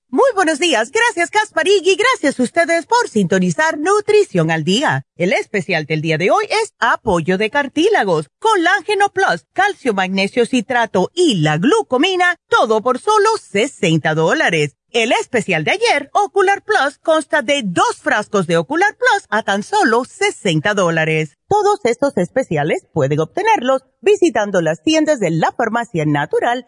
Muy buenos días, gracias Casparigui, gracias a ustedes por sintonizar Nutrición al Día. El especial del día de hoy es apoyo de cartílagos, colágeno plus, calcio, magnesio, citrato y la glucomina, todo por solo 60 dólares. El especial de ayer, Ocular Plus, consta de dos frascos de Ocular Plus a tan solo 60 dólares. Todos estos especiales pueden obtenerlos visitando las tiendas de la farmacia natural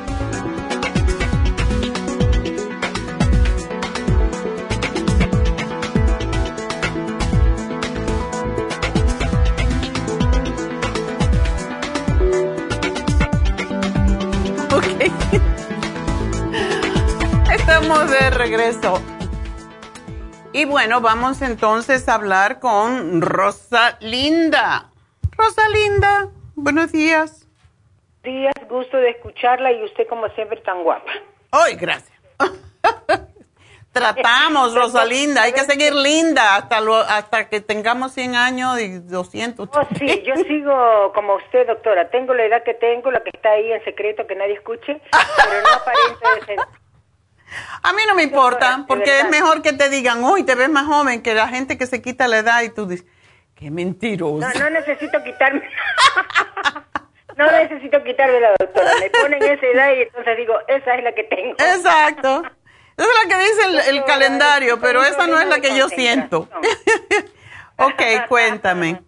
De regreso. Y bueno, vamos entonces a hablar con Rosalinda. Rosalinda, buenos días. Días, gusto de escucharla y usted como siempre tan guapa. Ay, gracias. Tratamos, Rosalinda, hay que seguir linda hasta lo, hasta que tengamos 100 años y 200. Oh, sí, yo sigo como usted, doctora. Tengo la edad que tengo, la que está ahí en secreto que nadie escuche, pero no aparente a mí no me importa, porque es mejor que te digan, uy, te ves más joven que la gente que se quita la edad y tú dices, qué mentiroso. No, no necesito quitarme. no necesito quitarme la doctora. Me ponen esa edad y entonces digo, esa es la que tengo. Exacto. Esa es la que dice el, calendario, pero esa no es la que yo siento. ok, cuéntame.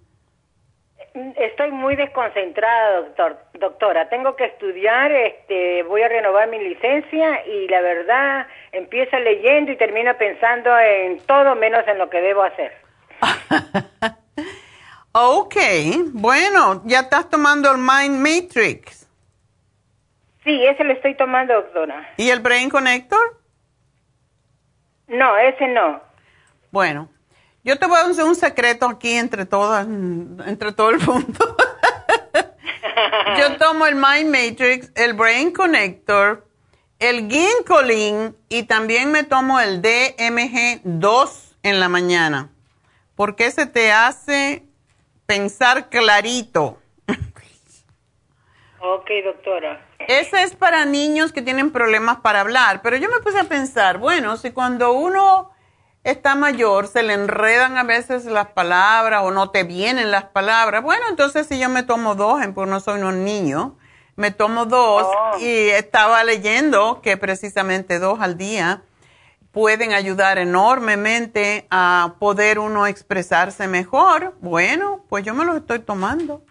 Estoy muy desconcentrada, doctor, doctora. Tengo que estudiar, este, voy a renovar mi licencia y la verdad empieza leyendo y termina pensando en todo menos en lo que debo hacer. ok, bueno, ¿ya estás tomando el Mind Matrix? Sí, ese lo estoy tomando, doctora. ¿Y el Brain Connector? No, ese no. Bueno, yo te voy a hacer un secreto aquí entre todas, entre todo el mundo. Yo tomo el Mind Matrix, el Brain Connector, el Ginkolin y también me tomo el DMG2 en la mañana. Porque se te hace pensar clarito. Ok, doctora. Ese es para niños que tienen problemas para hablar, pero yo me puse a pensar, bueno, si cuando uno está mayor, se le enredan a veces las palabras o no te vienen las palabras. Bueno, entonces si yo me tomo dos, porque no soy un niño, me tomo dos oh. y estaba leyendo que precisamente dos al día pueden ayudar enormemente a poder uno expresarse mejor. Bueno, pues yo me los estoy tomando.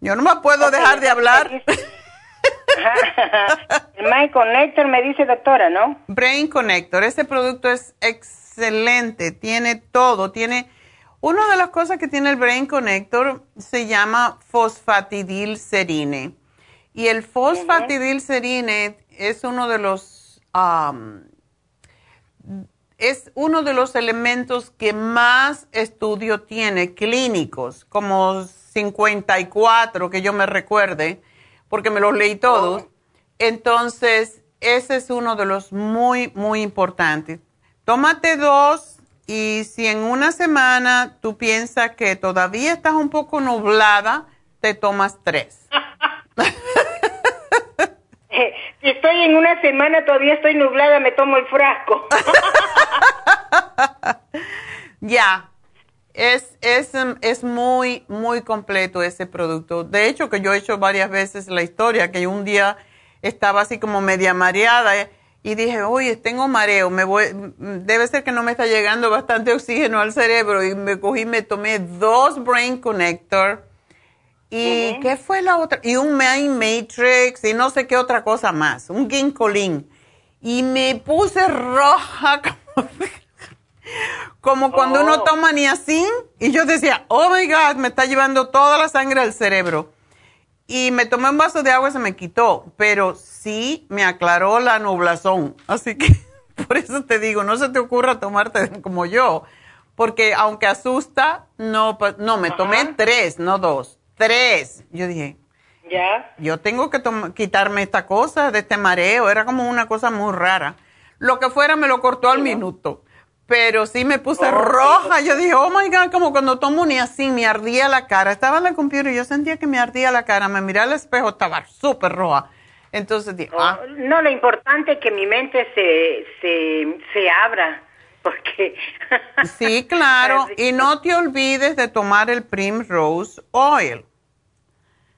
Yo no me puedo dejar de hablar. El Mind Connector me dice doctora, ¿no? Brain Connector. Ese producto es excelente excelente, tiene todo, tiene... Una de las cosas que tiene el Brain Connector se llama fosfatidilcerine. Y el fosfatidilcerine es uno de los... es uno de los elementos que más estudio tiene clínicos, como 54 que yo me recuerde, porque me los leí todos. Oh. Entonces, ese es uno de los muy, muy importantes. Tómate dos y si en una semana tú piensas que todavía estás un poco nublada, te tomas tres. si estoy en una semana todavía estoy nublada, me tomo el frasco. ya. Es, es, es muy, muy completo ese producto. De hecho, que yo he hecho varias veces la historia, que un día estaba así como media mareada y dije, oye, tengo mareo, me voy, debe ser que no me está llegando bastante oxígeno al cerebro y me cogí, me tomé dos Brain Connector y ¿qué fue la otra? Y un Main Matrix y no sé qué otra cosa más, un Ginkolin. Y me puse roja como, cuando uno oh. toma niacin y yo decía, oh my God, me está llevando toda la sangre al cerebro. Y me tomé un vaso de agua y se me quitó, pero sí me aclaró la nublazón. Así que por eso te digo, no se te ocurra tomarte como yo, porque aunque asusta, no, no, me tomé tres, no dos, tres. Yo dije, ya. Yo tengo que quitarme esta cosa de este mareo, era como una cosa muy rara. Lo que fuera me lo cortó al minuto pero sí me puse roja. Yo dije, oh my God, como cuando tomo ni así, me ardía la cara. Estaba en la computadora y yo sentía que me ardía la cara. Me miré al espejo, estaba súper roja. Entonces ah. No, lo importante es que mi mente se, se, se abra. Porque. sí, claro. y no te olvides de tomar el Primrose Oil.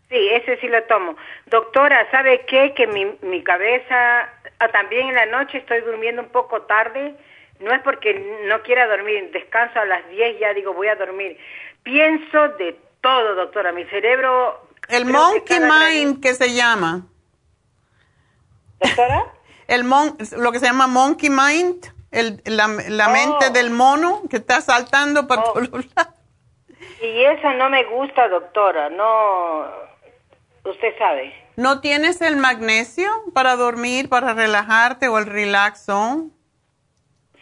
Sí, ese sí lo tomo. Doctora, ¿sabe qué? Que mi, mi cabeza, ah, también en la noche estoy durmiendo un poco tarde no es porque no quiera dormir, descanso a las 10 ya digo voy a dormir. Pienso de todo, doctora, mi cerebro... El monkey mind que se llama. ¿Doctora? El mon lo que se llama monkey mind, el, la, la mente oh. del mono que está saltando para oh. todos lados. Y eso no me gusta, doctora, no... Usted sabe. ¿No tienes el magnesio para dormir, para relajarte o el relaxón?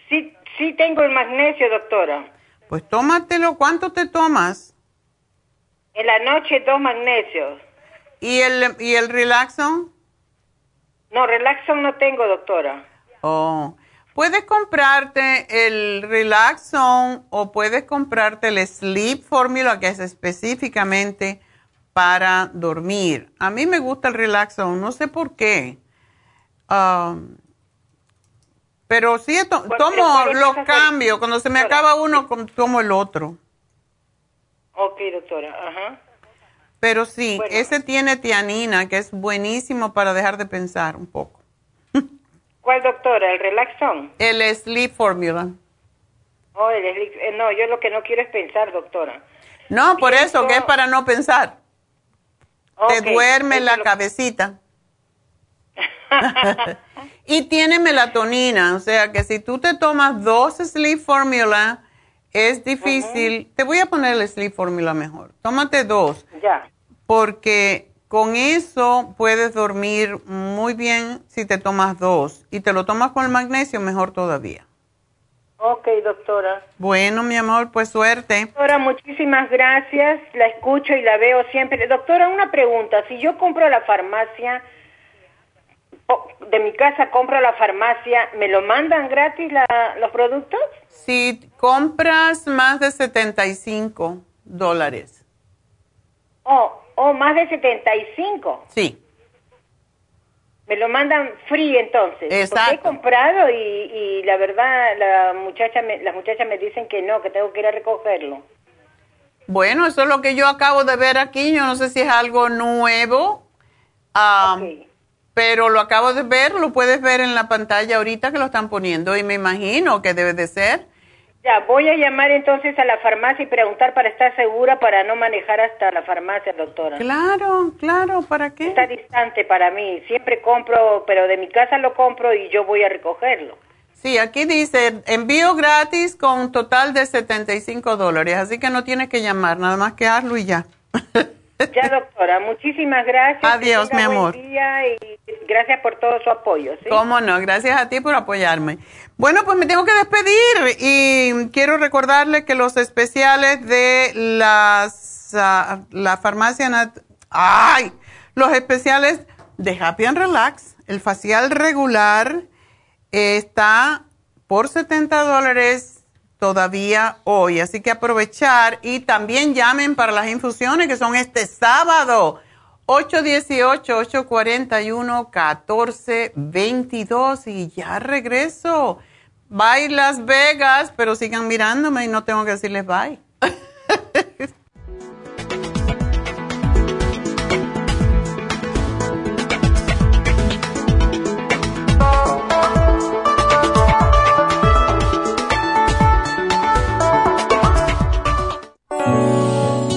Sí, sí tengo el magnesio, doctora. Pues tómatelo. ¿Cuánto te tomas? En la noche dos magnesios. ¿Y el, y el Relaxon? No, Relaxon no tengo, doctora. Oh. Puedes comprarte el Relaxon o puedes comprarte el Sleep Formula, que es específicamente para dormir. A mí me gusta el Relaxon, no sé por qué. Um, pero sí, tomo los cambios. Cuando se me acaba uno, tomo el otro. Ok, doctora. Ajá. Pero sí, ese tiene tianina, que es buenísimo para dejar de pensar un poco. ¿Cuál, doctora? ¿El Relaxon? El Sleep Formula. Oh, el sleep, eh, no, yo lo que no quiero es pensar, doctora. No, por eso, que es para no pensar. Te duerme la cabecita. y tiene melatonina, o sea que si tú te tomas dos Sleep Formula, es difícil. Te voy a poner el Sleep Formula mejor. Tómate dos. Ya. Porque con eso puedes dormir muy bien si te tomas dos. Y te lo tomas con el magnesio, mejor todavía. Ok, doctora. Bueno, mi amor, pues suerte. Doctora, muchísimas gracias. La escucho y la veo siempre. Doctora, una pregunta. Si yo compro a la farmacia de mi casa compro a la farmacia, ¿me lo mandan gratis los productos? Si compras más de 75 dólares. Oh, oh, más de 75. Sí. Me lo mandan free entonces. Exacto. he comprado y, y, la verdad la muchacha me, las muchachas me dicen que no, que tengo que ir a recogerlo. Bueno, eso es lo que yo acabo de ver aquí. Yo no sé si es algo nuevo. Um, pero lo acabo de ver, lo puedes ver en la pantalla ahorita que lo están poniendo y me imagino que debe de ser. Ya, voy a llamar entonces a la farmacia y preguntar para estar segura para no manejar hasta la farmacia, doctora. Claro, claro, ¿para qué? Está distante para mí, siempre compro, pero de mi casa lo compro y yo voy a recogerlo. Sí, aquí dice envío gratis con total de 75 dólares, así que no tienes que llamar, nada más que hazlo y ya. Ya, doctora, muchísimas gracias. Adiós, mi amor. y gracias por todo su apoyo. ¿sí? Cómo no, gracias a ti por apoyarme. Bueno, pues me tengo que despedir y quiero recordarle que los especiales de las, ah, la farmacia, ay, los especiales de Happy and Relax, el facial regular está por 70 dólares todavía hoy. Así que aprovechar y también llamen para las infusiones que son este sábado. 818-841-1422 y ya regreso. Bye Las Vegas, pero sigan mirándome y no tengo que decirles bye.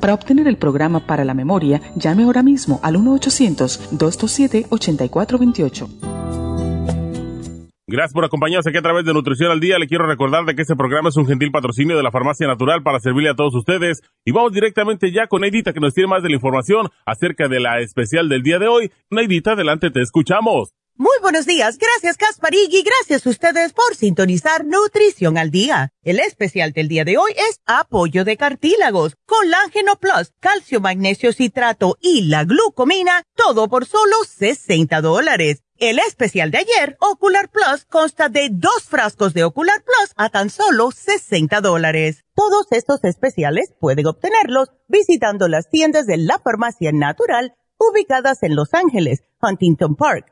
para obtener el programa para la memoria, llame ahora mismo al 1-800-227-8428. Gracias por acompañarnos aquí a través de Nutrición al Día. Le quiero recordar de que este programa es un gentil patrocinio de la Farmacia Natural para servirle a todos ustedes. Y vamos directamente ya con Neidita que nos tiene más de la información acerca de la especial del día de hoy. Neidita, adelante, te escuchamos. Muy buenos días, gracias Casparigui, gracias a ustedes por sintonizar Nutrición al Día. El especial del día de hoy es apoyo de cartílagos, colágeno plus, calcio, magnesio, citrato y la glucomina, todo por solo 60 dólares. El especial de ayer, Ocular Plus, consta de dos frascos de Ocular Plus a tan solo 60 dólares. Todos estos especiales pueden obtenerlos visitando las tiendas de la farmacia natural ubicadas en Los Ángeles, Huntington Park,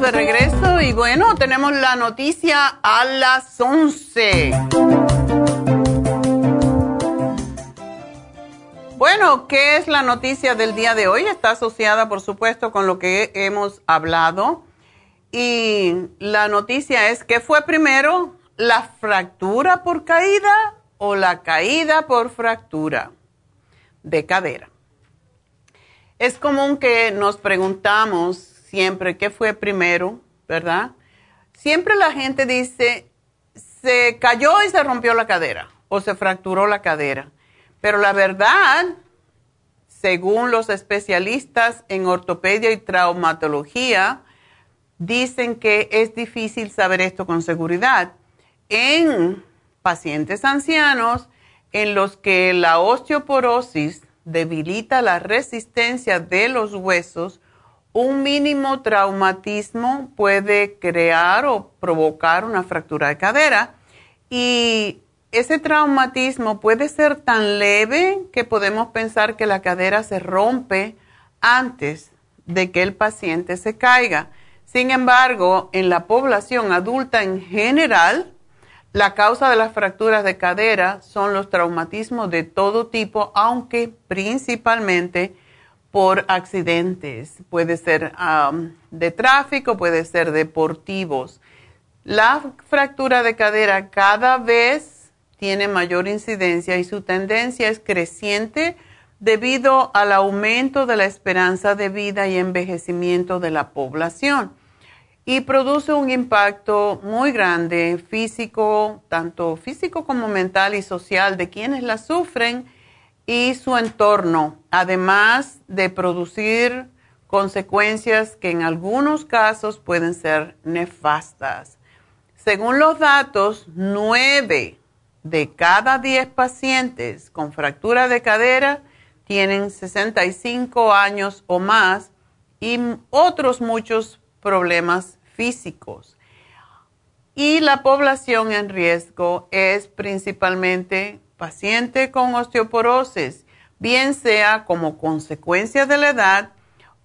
De regreso y bueno, tenemos la noticia a las 11. Bueno, ¿qué es la noticia del día de hoy? Está asociada, por supuesto, con lo que hemos hablado. Y la noticia es, ¿qué fue primero? ¿La fractura por caída o la caída por fractura de cadera? Es común que nos preguntamos siempre qué fue primero, ¿verdad? Siempre la gente dice, se cayó y se rompió la cadera o se fracturó la cadera. Pero la verdad, según los especialistas en ortopedia y traumatología, dicen que es difícil saber esto con seguridad. En pacientes ancianos en los que la osteoporosis debilita la resistencia de los huesos, un mínimo traumatismo puede crear o provocar una fractura de cadera y ese traumatismo puede ser tan leve que podemos pensar que la cadera se rompe antes de que el paciente se caiga. Sin embargo, en la población adulta en general, la causa de las fracturas de cadera son los traumatismos de todo tipo, aunque principalmente por accidentes, puede ser de tráfico, puede ser deportivos. La fractura de cadera cada vez tiene mayor incidencia y su tendencia es creciente debido al aumento de la esperanza de vida y envejecimiento de la población. Y produce un impacto muy grande físico, tanto físico como mental y social de quienes la sufren y su entorno, además de producir consecuencias que en algunos casos pueden ser nefastas. Según los datos, 9 de cada 10 pacientes con fractura de cadera tienen 65 años o más y otros muchos problemas físicos. Y la población en riesgo es principalmente paciente con osteoporosis, bien sea como consecuencia de la edad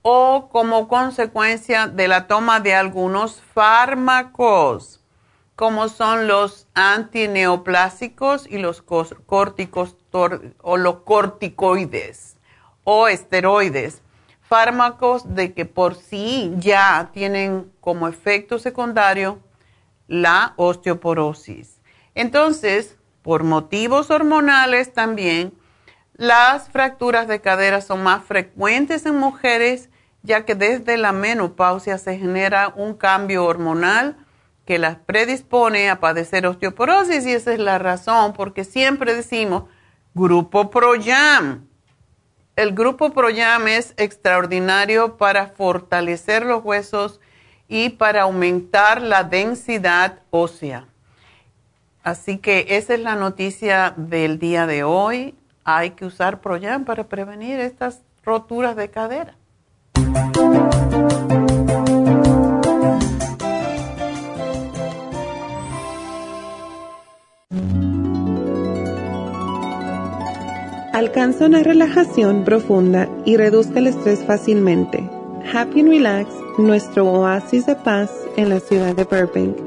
o como consecuencia de la toma de algunos fármacos, como son los antineoplásicos y los córticos o los corticoides o esteroides. fármacos de que por sí ya tienen como efecto secundario la osteoporosis. Entonces, por motivos hormonales también, las fracturas de cadera son más frecuentes en mujeres, ya que desde la menopausia se genera un cambio hormonal que las predispone a padecer osteoporosis y esa es la razón porque siempre decimos grupo ProYam. El grupo ProYam es extraordinario para fortalecer los huesos y para aumentar la densidad ósea. Así que esa es la noticia del día de hoy. Hay que usar Proyam para prevenir estas roturas de cadera. Alcanza una relajación profunda y reduzca el estrés fácilmente. Happy and Relax, nuestro oasis de paz en la ciudad de Burbank,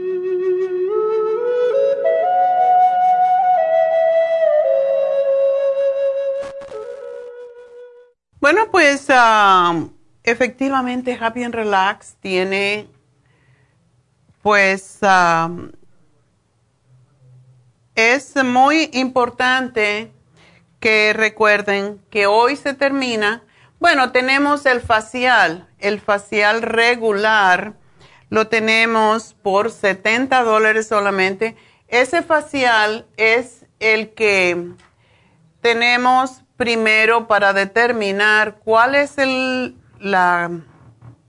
Bueno, pues efectivamente Happy and Relax tiene pues es muy importante que recuerden que hoy se termina. Bueno, tenemos el facial, el facial regular, lo tenemos por 70 dólares solamente. Ese facial es el que tenemos primero para determinar cuál es la,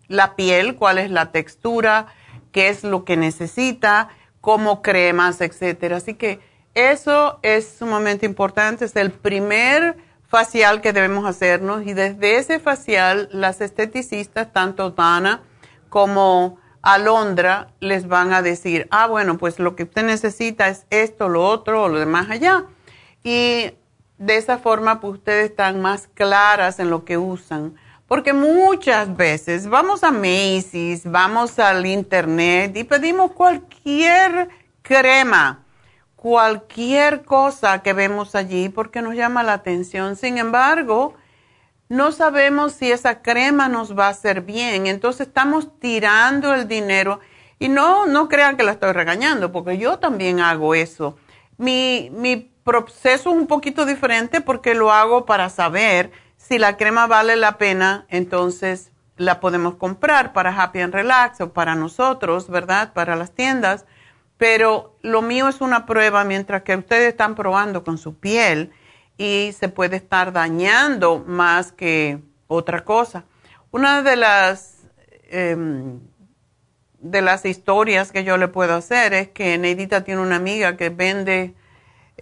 la piel, cuál es la textura, qué es lo que necesita, como cremas, etcétera. Así que eso es sumamente importante. Es el primer facial que debemos hacernos y desde ese facial las esteticistas, tanto Dana como Alondra, les van a decir, ah, bueno, pues lo que usted necesita es esto, lo otro o lo demás allá. Y de esa forma pues ustedes están más claras en lo que usan. Porque muchas veces vamos a Macy's, vamos al internet y pedimos cualquier crema, cualquier cosa que vemos allí porque nos llama la atención. Sin embargo, no sabemos si esa crema nos va a hacer bien. Entonces estamos tirando el dinero. Y no, no crean que la estoy regañando, porque yo también hago eso. Mi, mi proceso es un poquito diferente porque lo hago para saber si la crema vale la pena, entonces la podemos comprar para Happy and Relax o para nosotros, ¿verdad? Para las tiendas. Pero lo mío es una prueba mientras que ustedes están probando con su piel y se puede estar dañando más que otra cosa. Una de las, em, de las historias que yo le puedo hacer es que Neidita tiene una amiga que vende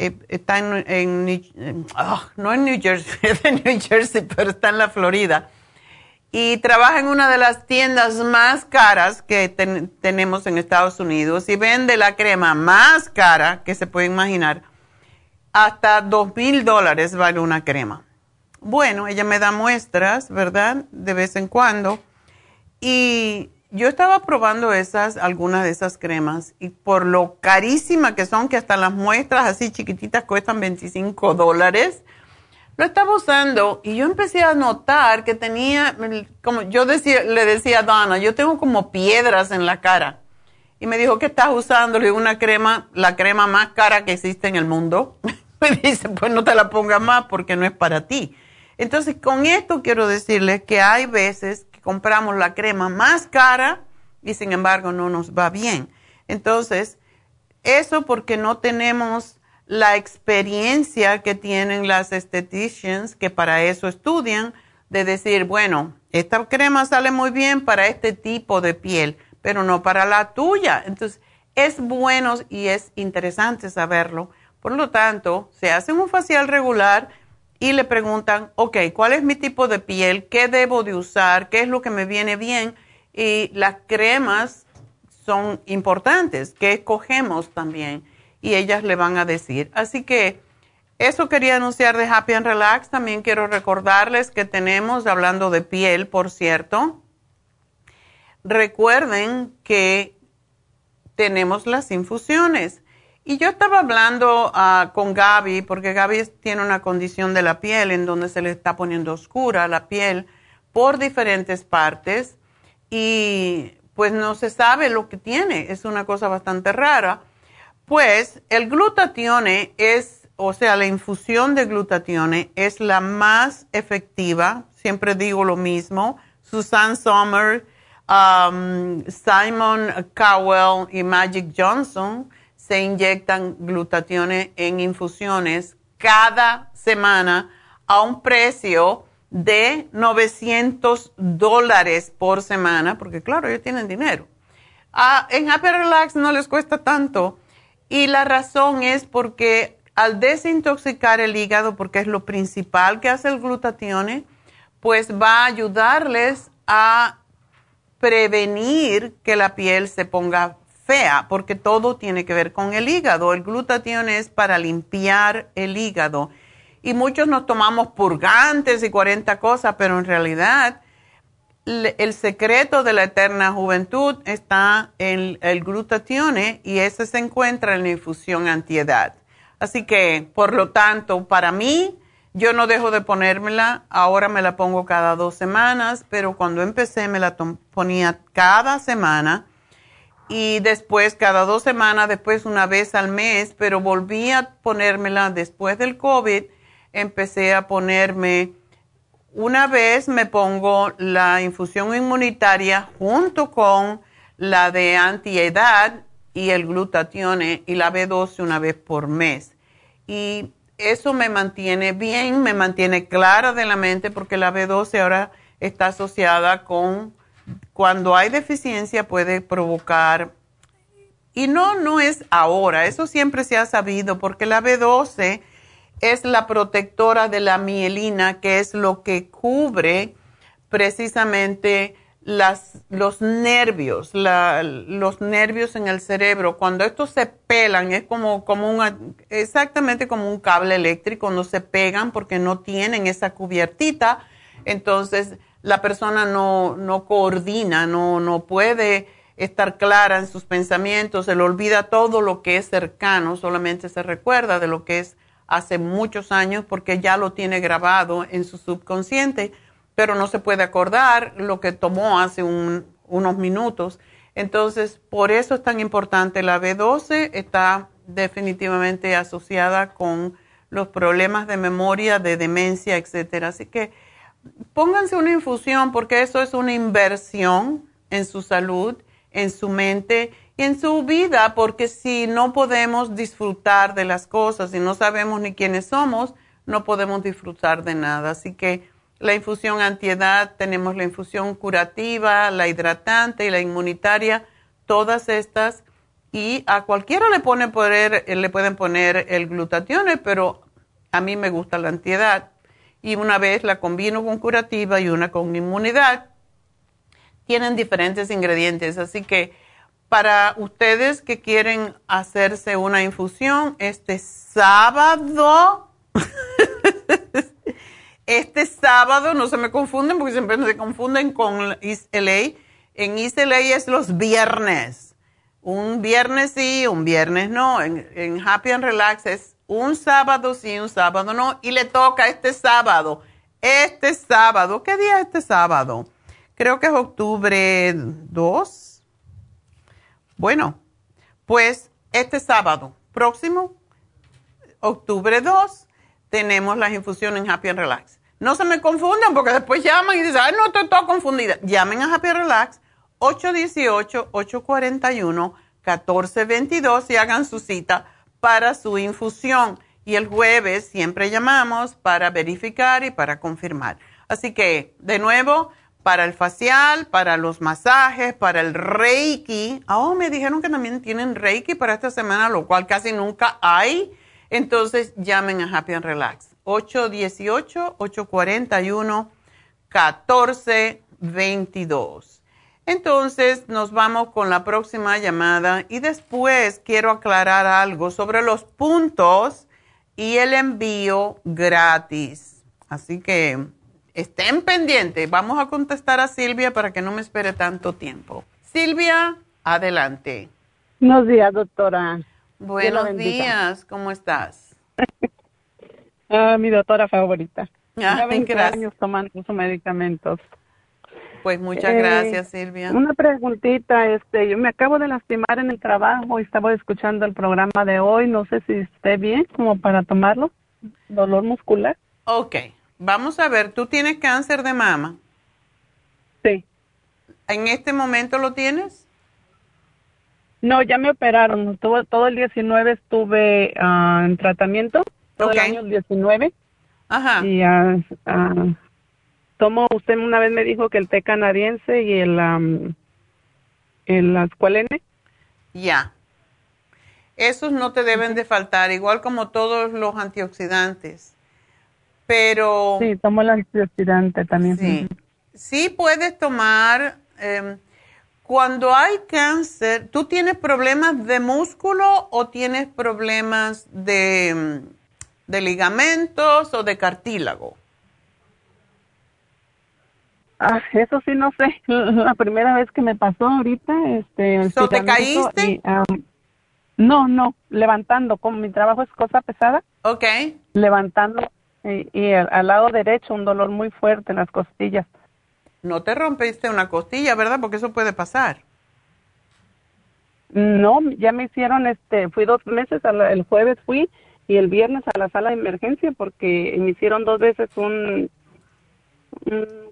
eh, está en, ah, no en New Jersey, es de New Jersey, pero está en la Florida. Y trabaja en una de las tiendas más caras que tenemos en Estados Unidos y vende la crema más cara que se puede imaginar. Hasta dos mil dólares vale una crema. Bueno, ella me da muestras, ¿verdad? De vez en cuando. Y yo estaba probando esas, algunas de esas cremas, y por lo carísima que son, que hasta las muestras así chiquititas cuestan 25 dólares, lo estaba usando y yo empecé a notar que tenía, como yo decía, le decía a Dana, yo tengo como piedras en la cara. Y me dijo, ¿qué estás usando? Le digo, una crema, la crema más cara que existe en el mundo. me dice, pues no te la pongas más porque no es para ti. Entonces, con esto quiero decirles que hay veces compramos la crema más cara y sin embargo no nos va bien. Entonces, eso porque no tenemos la experiencia que tienen las estheticians, que para eso estudian, de decir, bueno, esta crema sale muy bien para este tipo de piel, pero no para la tuya. Entonces, es bueno y es interesante saberlo. Por lo tanto, se hace un facial regular y le preguntan, ok, ¿cuál es mi tipo de piel? ¿Qué debo de usar? ¿Qué es lo que me viene bien? Y las cremas son importantes, que escogemos también y ellas le van a decir. Así que eso quería anunciar de Happy and Relax. También quiero recordarles que tenemos, hablando de piel, por cierto, recuerden que tenemos las infusiones. Y yo estaba hablando ah, con Gaby, porque Gaby tiene una condición de la piel en donde se le está poniendo oscura la piel por diferentes partes y pues no se sabe lo que tiene. Es una cosa bastante rara. Pues el glutatione es, o sea, la infusión de glutatione es la más efectiva. Siempre digo lo mismo. Susan Sommer, um, Simon Cowell y Magic Johnson se inyectan glutatione en infusiones cada semana a un precio de 900 dólares por semana, porque claro, ellos tienen dinero. Ah, en Happy Relax no les cuesta tanto y la razón es porque al desintoxicar el hígado, porque es lo principal que hace el glutatione, pues va a ayudarles a prevenir que la piel se ponga porque todo tiene que ver con el hígado. El glutatione es para limpiar el hígado. Y muchos nos tomamos purgantes y 40 cosas, pero en realidad el secreto de la eterna juventud está en el glutatione y ese se encuentra en la infusión antiedad. Así que, por lo tanto, para mí, yo no dejo de ponérmela, ahora me la pongo cada dos semanas, pero cuando empecé me la ponía cada semana y después cada dos semanas, después una vez al mes, pero volví a ponérmela después del COVID, empecé a ponerme una vez me pongo la infusión inmunitaria junto con la de antiedad y el glutatione y la B12 una vez por mes. Y eso me mantiene bien, me mantiene clara de la mente porque la B12 ahora está asociada con cuando hay deficiencia puede provocar y no no es ahora, eso siempre se ha sabido porque la B12 es la protectora de la mielina, que es lo que cubre precisamente las, los nervios, los nervios en el cerebro. Cuando estos se pelan, es como, como exactamente como un cable eléctrico, no se pegan porque no tienen esa cubiertita, entonces la persona no, no coordina, no, no puede estar clara en sus pensamientos, se le olvida todo lo que es cercano, solamente se recuerda de lo que es hace muchos años porque ya lo tiene grabado en su subconsciente, pero no se puede acordar lo que tomó hace unos minutos. Entonces, por eso es tan importante. La B12 está definitivamente asociada con los problemas de memoria, de demencia, etcétera. Así que pónganse una infusión porque eso es una inversión en su salud, en su mente en su vida, porque si no podemos disfrutar de las cosas, y no sabemos ni quiénes somos, no podemos disfrutar de nada. Así que la infusión antiedad, tenemos la infusión curativa, la hidratante y la inmunitaria, todas estas. Y a cualquiera le, pone poder, le pueden poner el glutatión, pero a mí me gusta la antiedad. Y una vez la combino con curativa y una con inmunidad. Tienen diferentes ingredientes, así que para ustedes que quieren hacerse una infusión este sábado. este sábado, no se me confunden porque siempre se confunden con East LA. En East LA es los viernes. Un viernes sí, un viernes no. En, en Happy and Relax es un sábado sí, un sábado no. Y le toca este sábado. Este sábado. ¿Qué día es este sábado? Creo que es octubre 2 bueno, pues este sábado próximo, octubre 2, tenemos las infusiones en Happy and Relax. No se me confundan porque después llaman y dicen, ay, no, estoy toda confundida. Llamen a Happy Relax 818-841-1422 y hagan su cita para su infusión. Y el jueves siempre llamamos para verificar y para confirmar. Así que, de nuevo, para el facial, para los masajes, para el reiki. Oh, me dijeron que también tienen reiki para esta semana, lo cual casi nunca hay. Entonces, llamen a Happy and Relax. 818-841-1422. Entonces, nos vamos con la próxima llamada y después quiero aclarar algo sobre los puntos y el envío gratis. Así que estén pendientes. Vamos a contestar a Silvia para que no me espere tanto tiempo. Silvia, adelante. Buenos días, doctora. Buenos días, ¿cómo estás? ah, mi doctora favorita. Ah, gracias. años tomando sus medicamentos. Pues muchas gracias, eh, Silvia. Una preguntita, este, yo me acabo de lastimar en el trabajo y estaba escuchando el programa de hoy, no sé si esté bien como para tomarlo, dolor muscular. Ok, Vamos a ver, ¿tú tienes cáncer de mama? Sí. ¿En este momento lo tienes? No, ya me operaron. Todo, todo el 19 estuve ah, en tratamiento. Todo el año 19. Ajá. Y uh, tomo, usted una vez me dijo que el té canadiense y el, um, el ascualene. Ya. Esos no te deben de faltar, igual como todos los antioxidantes pero... Sí, tomo el antioxidante también. Sí, sí puedes tomar... Em, cuando hay cáncer, ¿tú tienes problemas de músculo o tienes problemas de, de ligamentos o de cartílago? Ah, eso sí no sé. La primera vez que me pasó ahorita, este. ¿Te caíste? no, no, levantando. Como mi trabajo es cosa pesada. Ok. Levantando y, al, lado derecho un dolor muy fuerte en las costillas. No te rompiste una costilla, ¿verdad? Porque eso puede pasar. No, ya me hicieron, este, fui dos meses, el jueves fui y el viernes a la sala de emergencia porque me hicieron dos veces un,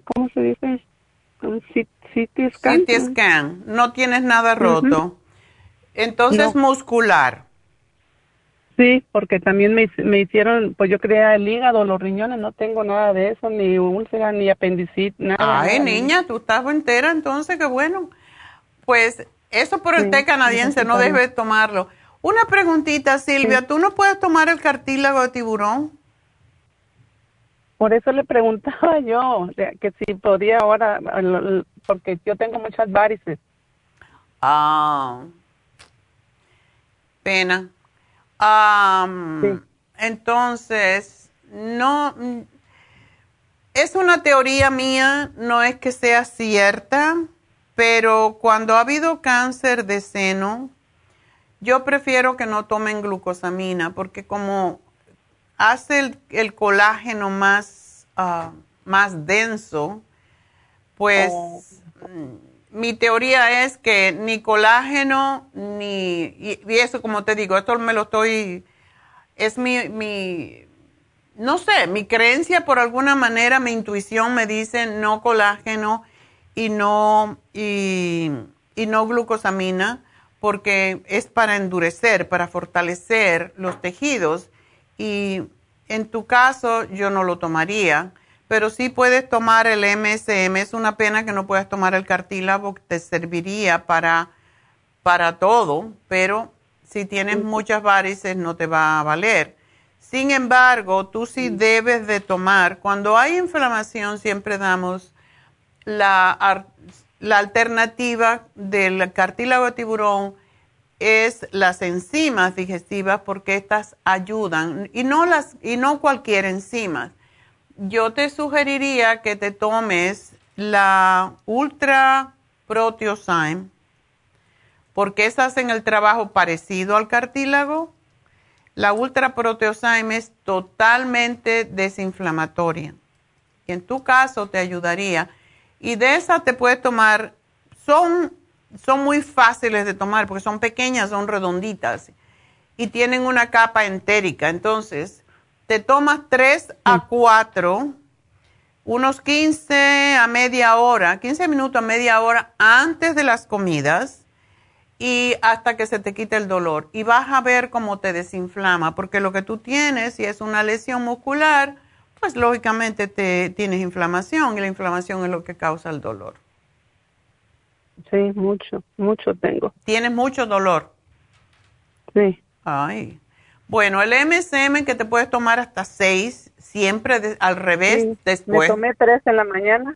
¿cómo se dice? Un CT scan. CT scan, no tienes nada roto. Entonces, muscular. Sí, porque también me, me hicieron, pues yo creía el hígado, los riñones, no tengo nada de eso, ni úlcera, ni apendicitis, nada. Ay, niña, tú estás entera, entonces qué bueno. Pues eso por el té canadiense, no debes tomarlo. Una preguntita, Silvia, ¿tú no puedes tomar el cartílago de tiburón? Por eso le preguntaba yo, que si podía ahora, porque yo tengo muchas varices. Ah, pena. Entonces, no, es una teoría mía, no es que sea cierta, pero cuando ha habido cáncer de seno, yo prefiero que no tomen glucosamina porque como hace el, colágeno más, ah, más denso, pues oh mi teoría es que ni colágeno, ni, y, eso como te digo, esto me lo estoy, es mi, mi, no sé, mi creencia por alguna manera, mi intuición me dice no colágeno y no, y, y no glucosamina, porque es para endurecer, para fortalecer los tejidos. Y en tu caso yo no lo tomaría pero sí puedes tomar el MSM. Es una pena que no puedas tomar el cartílago, que te serviría para, para todo, pero si tienes muchas varices no te va a valer. Sin embargo, tú sí debes de tomar, cuando hay inflamación siempre damos la, la alternativa del cartílago de tiburón es las enzimas digestivas porque estas ayudan y no las y no cualquier enzima yo te sugeriría que te tomes la Ultra Proteosyme, porque esas hacen el trabajo parecido al cartílago. La Ultra Proteosyme es totalmente desinflamatoria. Y en tu caso te ayudaría. Y de esas te puedes tomar, son, son muy fáciles de tomar porque son pequeñas, son redonditas y tienen una capa entérica. Entonces, te tomas 3 a 4, unos 15 a media hora, 15 minutos a media hora antes de las comidas y hasta que se te quite el dolor. Y vas a ver cómo te desinflama, porque lo que tú tienes, si es una lesión muscular, pues lógicamente te tienes inflamación y la inflamación es lo que causa el dolor. Sí, mucho, mucho tengo. ¿Tienes mucho dolor? Sí. Ay. Bueno, el MSM que te puedes tomar hasta seis, siempre al revés, después. Me tomé tres en la mañana.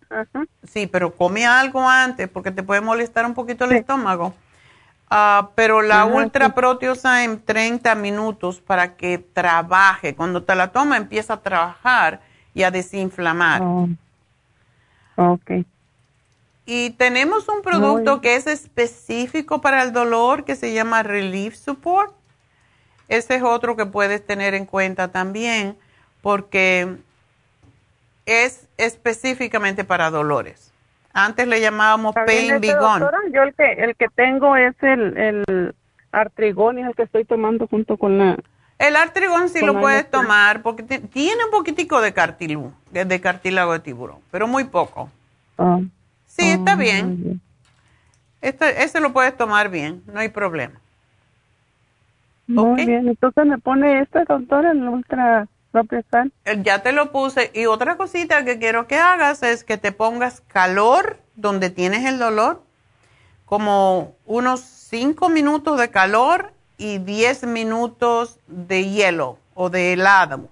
Sí, pero come algo antes porque te puede molestar un poquito el estómago. Ah, pero la ultra proteosa en 30 minutos para que trabaje. Cuando te la toma empieza a trabajar y a desinflamar. Oh. Ok. Y tenemos un producto que es específico para el dolor que se llama Relief Support. Ese es otro que puedes tener en cuenta también porque es específicamente para dolores. Antes le llamábamos Pain Be Gone. Yo el que, el que tengo es el, el artrigón, es el que estoy tomando junto con la... El artrigón sí lo puedes tomar porque tiene un poquitico de, cartílago, de cartílago de tiburón, pero muy poco. Ah. Sí, está ah, bien. Este, ese lo puedes tomar bien, no hay problema. Muy bien, entonces me pone este doctor el ultra eh, ya te lo puse. Y otra cosita que quiero que hagas es que te pongas calor donde tienes el dolor, como unos 5 minutos de calor y 10 minutos de hielo o de helado.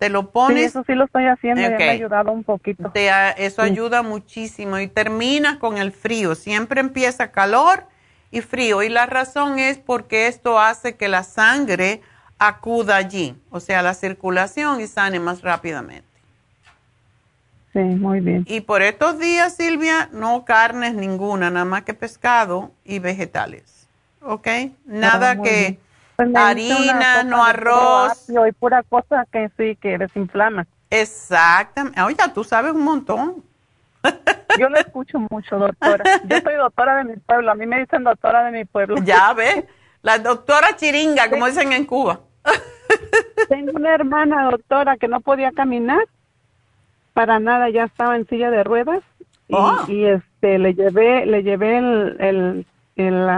Te lo pones. eso sí lo estoy haciendo, me ha ayudado un poquito. eso ayuda muchísimo y terminas con el frío. Siempre empieza calor y frío. Y la razón es porque esto hace que la sangre acuda allí, o sea, la circulación y sane más rápidamente. Sí, muy bien. Y por estos días, Silvia, no carnes ninguna, nada más que pescado y vegetales. ¿Ok? Nada ah, que pues harina, no arroz. Y pura cosa que sí, que desinflama. Exactamente. Oye, tú sabes un montón. Yo lo escucho mucho, doctora. Yo soy doctora de mi pueblo. A mí me dicen doctora de mi pueblo. Ya ve. La doctora chiringa, como dicen en Cuba. Tengo una hermana doctora que no podía caminar para nada, ya estaba en silla de ruedas y, oh. este le llevé le llevé el el, el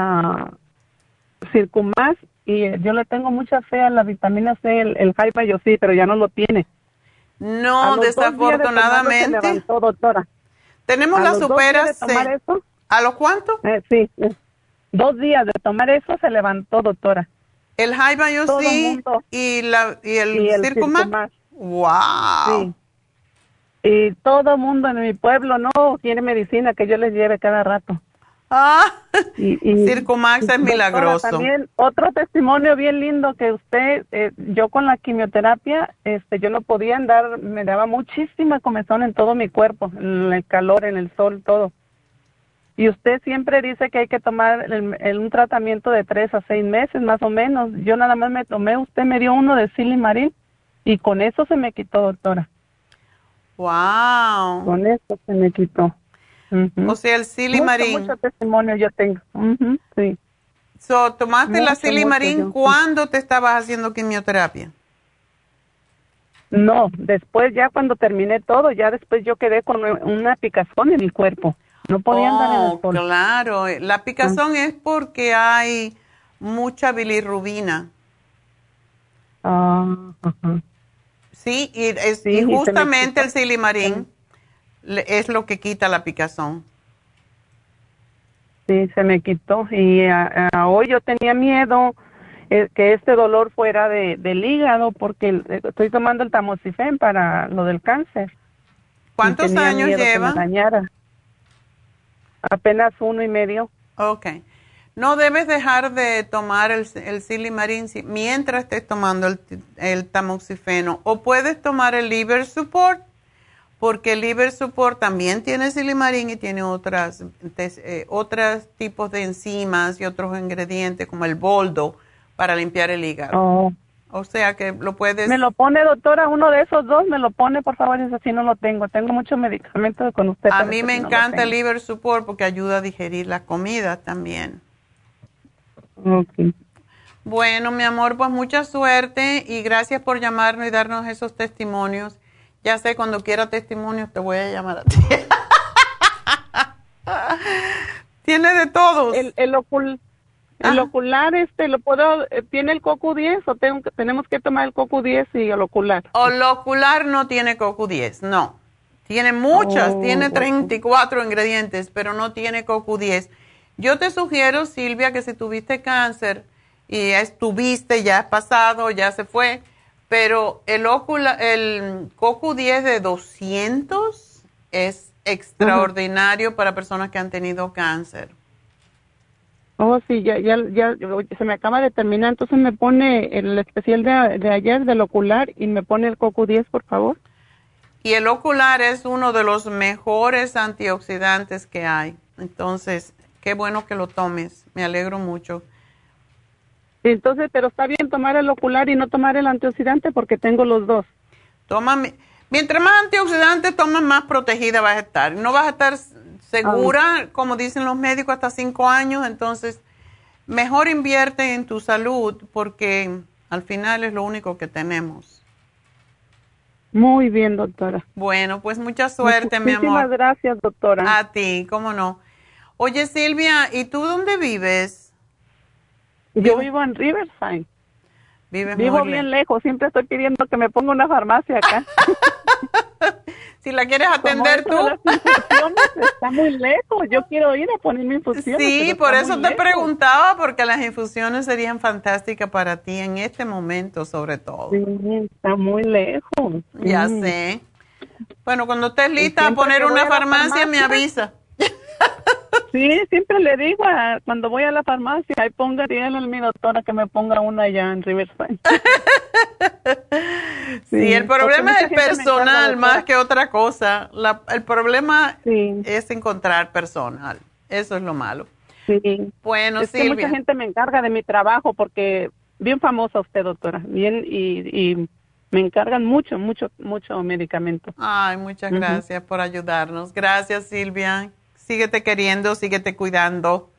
Circumax y yo le tengo mucha fe a la vitamina C, el, el yo sí, pero ya no lo tiene. No, desafortunadamente. se levantó, doctora. Tenemos la superas. ¿A los cuántos? Eh, sí, dos días de tomar eso se levantó, doctora. El High sí y, la, y el, y ¡Wow! Y todo mundo en mi pueblo no quiere medicina que yo les lleve cada rato. Ah, y, Circumax es milagroso. También otro testimonio bien lindo que usted, eh, yo con la quimioterapia, este, yo no podía andar, me daba muchísima comezón en todo mi cuerpo, en el calor, en el sol, todo. Y usted siempre dice que hay que tomar un tratamiento de tres a seis meses más o menos. Yo nada más me tomé, usted me dio uno de silimarín y con eso se me quitó, doctora. Wow. Con eso se me quitó. O sea, el silimarín. Mucho, mucho testimonio yo tengo. sí. So, ¿Tomaste la silimarín cuando te estabas haciendo quimioterapia? No, después ya cuando terminé todo, ya después yo quedé con una picazón en el cuerpo. No podían dar en el oh, Claro, la picazón es porque hay mucha bilirrubina. Ah, Sí, y, justamente el silimarín es lo que quita la picazón. Sí, se me quitó. Y hoy yo tenía miedo eh, que este dolor fuera de, del hígado porque estoy tomando el tamoxifen para lo del cáncer. ¿Cuántos años lleva? Apenas uno y medio. Ok. No debes dejar de tomar el, el silimarín mientras estés tomando el, tamoxifeno. O puedes tomar el liver support, porque el liver support también tiene silimarín y tiene otras, eh, otros tipos de enzimas y otros ingredientes como el boldo para limpiar el hígado. Oh. O sea que lo puedes... Me lo pone, doctora, uno de esos dos, me lo pone, por favor, eso sí no lo tengo. Tengo muchos medicamentos con usted. A mí me encanta el liver support porque ayuda a digerir la comida también. Ok. Bueno, mi amor, pues mucha suerte y gracias por llamarnos y darnos esos testimonios. Ya sé, cuando quiera testimonios te voy a llamar a ti. Tiene de todos. El, el, El ocular, este, lo puedo, eh, ¿tiene el coco 10 o tengo, tenemos que tomar el coco 10 y el ocular? El ocular no tiene coco 10, no. Tiene muchas, Oh, tiene ok. 34 ingredientes, pero no tiene coco 10. Yo te sugiero, Silvia, que si tuviste cáncer y ya estuviste, ya es pasado, ya se fue, pero el, ocula, el coco 10 de 200 es extraordinario para personas que han tenido cáncer. Oh, sí, ya, ya, ya, se me acaba de terminar, entonces me pone el especial de, de ayer del ocular y me pone el coco 10, por favor. Y el ocular es uno de los mejores antioxidantes que hay. Entonces, qué bueno que lo tomes. Me alegro mucho. Entonces, pero está bien tomar el ocular y no tomar el antioxidante porque tengo los dos. Toma, mi- mientras más antioxidantes tomas, más protegida vas a estar. No vas a estar segura, como dicen los médicos, hasta cinco años. Entonces, mejor invierte en tu salud porque al final es lo único que tenemos. Muy bien, doctora. Bueno, pues mucha suerte, mi Muchísimas amor. gracias, doctora. A ti, cómo no. Oye, Silvia, ¿y tú dónde vives? Yo vivo en Riverside. Vivo bien lejos, siempre estoy pidiendo que me ponga una farmacia acá. Si la quieres atender infusiones está muy lejos. Yo quiero ir a ponerme infusiones. Sí, pero por eso te lejos. preguntaba, porque las infusiones serían fantásticas para ti en este momento, sobre todo. Sí, está muy lejos. Ya Mm. sé. Bueno, cuando estés lista a poner una a la farmacia, me farmacia- avisa. Sí, siempre le digo a- cuando voy a la farmacia, ahí ponga dígale a mi doctora que me ponga una allá en Riverside. Sí, el problema es personal más que otra cosa. La- el problema es encontrar personal. Eso es lo malo. Sí. Bueno, es que Silvia. mucha gente me encarga de mi trabajo porque bien famosa usted, doctora. Bien, y, y me encargan mucho, mucho, mucho medicamento. Ay, muchas gracias por ayudarnos. Gracias, Silvia. Síguete queriendo, síguete cuidando.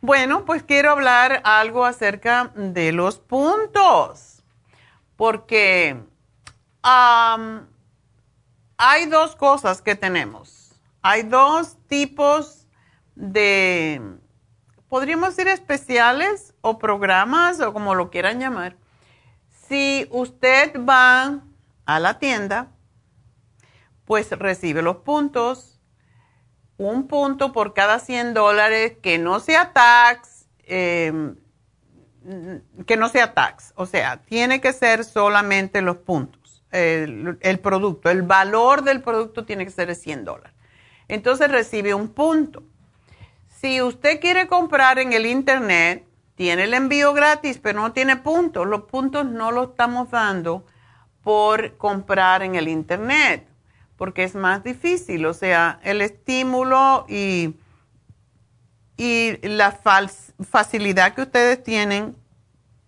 Bueno, pues quiero hablar algo acerca de los puntos, porque hay dos cosas que tenemos. Hay dos tipos de, podríamos decir especiales o programas o como lo quieran llamar. Si usted va a la tienda, pues recibe los puntos. Un punto por cada 100 dólares que no sea tax, eh, que no sea tax. O sea, tiene que ser solamente los puntos, el, el producto. El valor del producto tiene que ser de 100 dólares. Entonces recibe un punto. Si usted quiere comprar en el internet, tiene el envío gratis, pero no tiene puntos. Los puntos no los estamos dando por comprar en el internet, porque es más difícil. O sea, el estímulo y, y la facilidad que ustedes tienen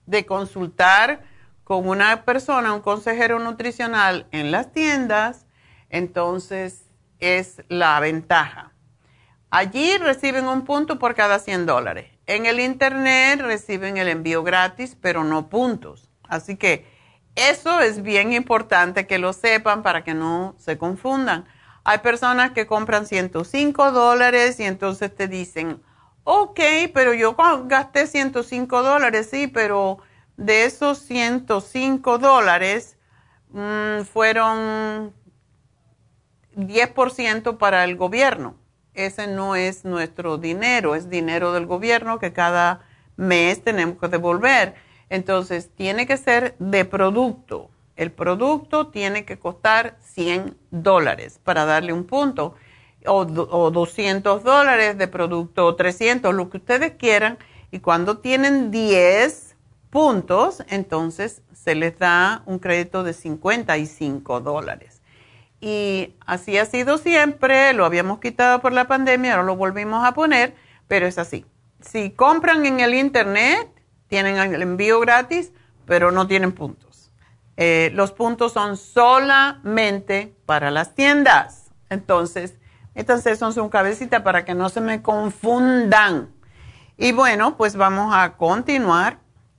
de consultar con una persona, un consejero nutricional en las tiendas, entonces es la ventaja. Allí reciben un punto por cada 100 dólares. En el internet reciben el envío gratis, pero no puntos. Así que eso es bien importante que lo sepan para que no se confundan. Hay personas que compran 105 dólares y entonces te dicen, ok, pero yo gasté 105 dólares, sí, pero de esos 105 dólares mm, fueron 10% para el gobierno. Ese no es nuestro dinero, es dinero del gobierno que cada mes tenemos que devolver. Entonces, tiene que ser de producto. El producto tiene que costar 100 dólares para darle un punto, o, o 200 dólares de producto, o 300, lo que ustedes quieran. Y cuando tienen 10 puntos, entonces se les da un crédito de 55 dólares. Y así ha sido siempre, lo habíamos quitado por la pandemia, ahora lo volvimos a poner, pero es así. Si compran en el internet, tienen el envío gratis, pero no tienen puntos. Eh, los puntos son solamente para las tiendas. Entonces, métanse eso en su cabecita para que no se me confundan. Y bueno, pues vamos a continuar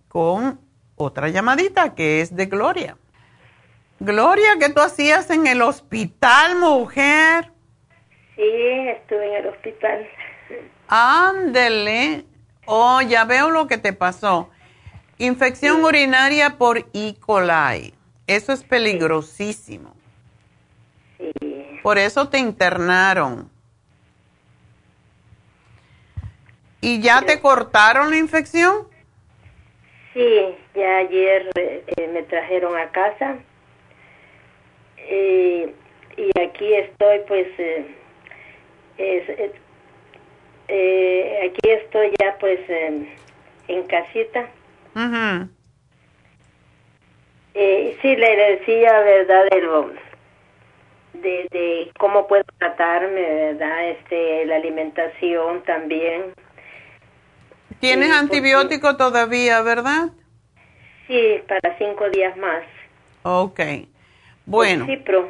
con otra llamadita que es de Gloria. Gloria, ¿qué tú hacías en el hospital, mujer? Sí, estuve en el hospital. Ándele. Oh, ya veo lo que te pasó. Infección urinaria por E. coli. Eso es peligrosísimo. Sí. Por eso te internaron. ¿Y ya te cortaron la infección? Sí, ya ayer eh, me trajeron a casa eh, y aquí estoy pues eh, eh, aquí estoy ya pues en, en casita. Eh, sí, le decía, ¿verdad? De, lo, de, de cómo puedo tratarme, ¿verdad? Este, la alimentación también. ¿Tienes antibiótico todavía, verdad? Sí, para cinco días más. Ok. Bueno. El.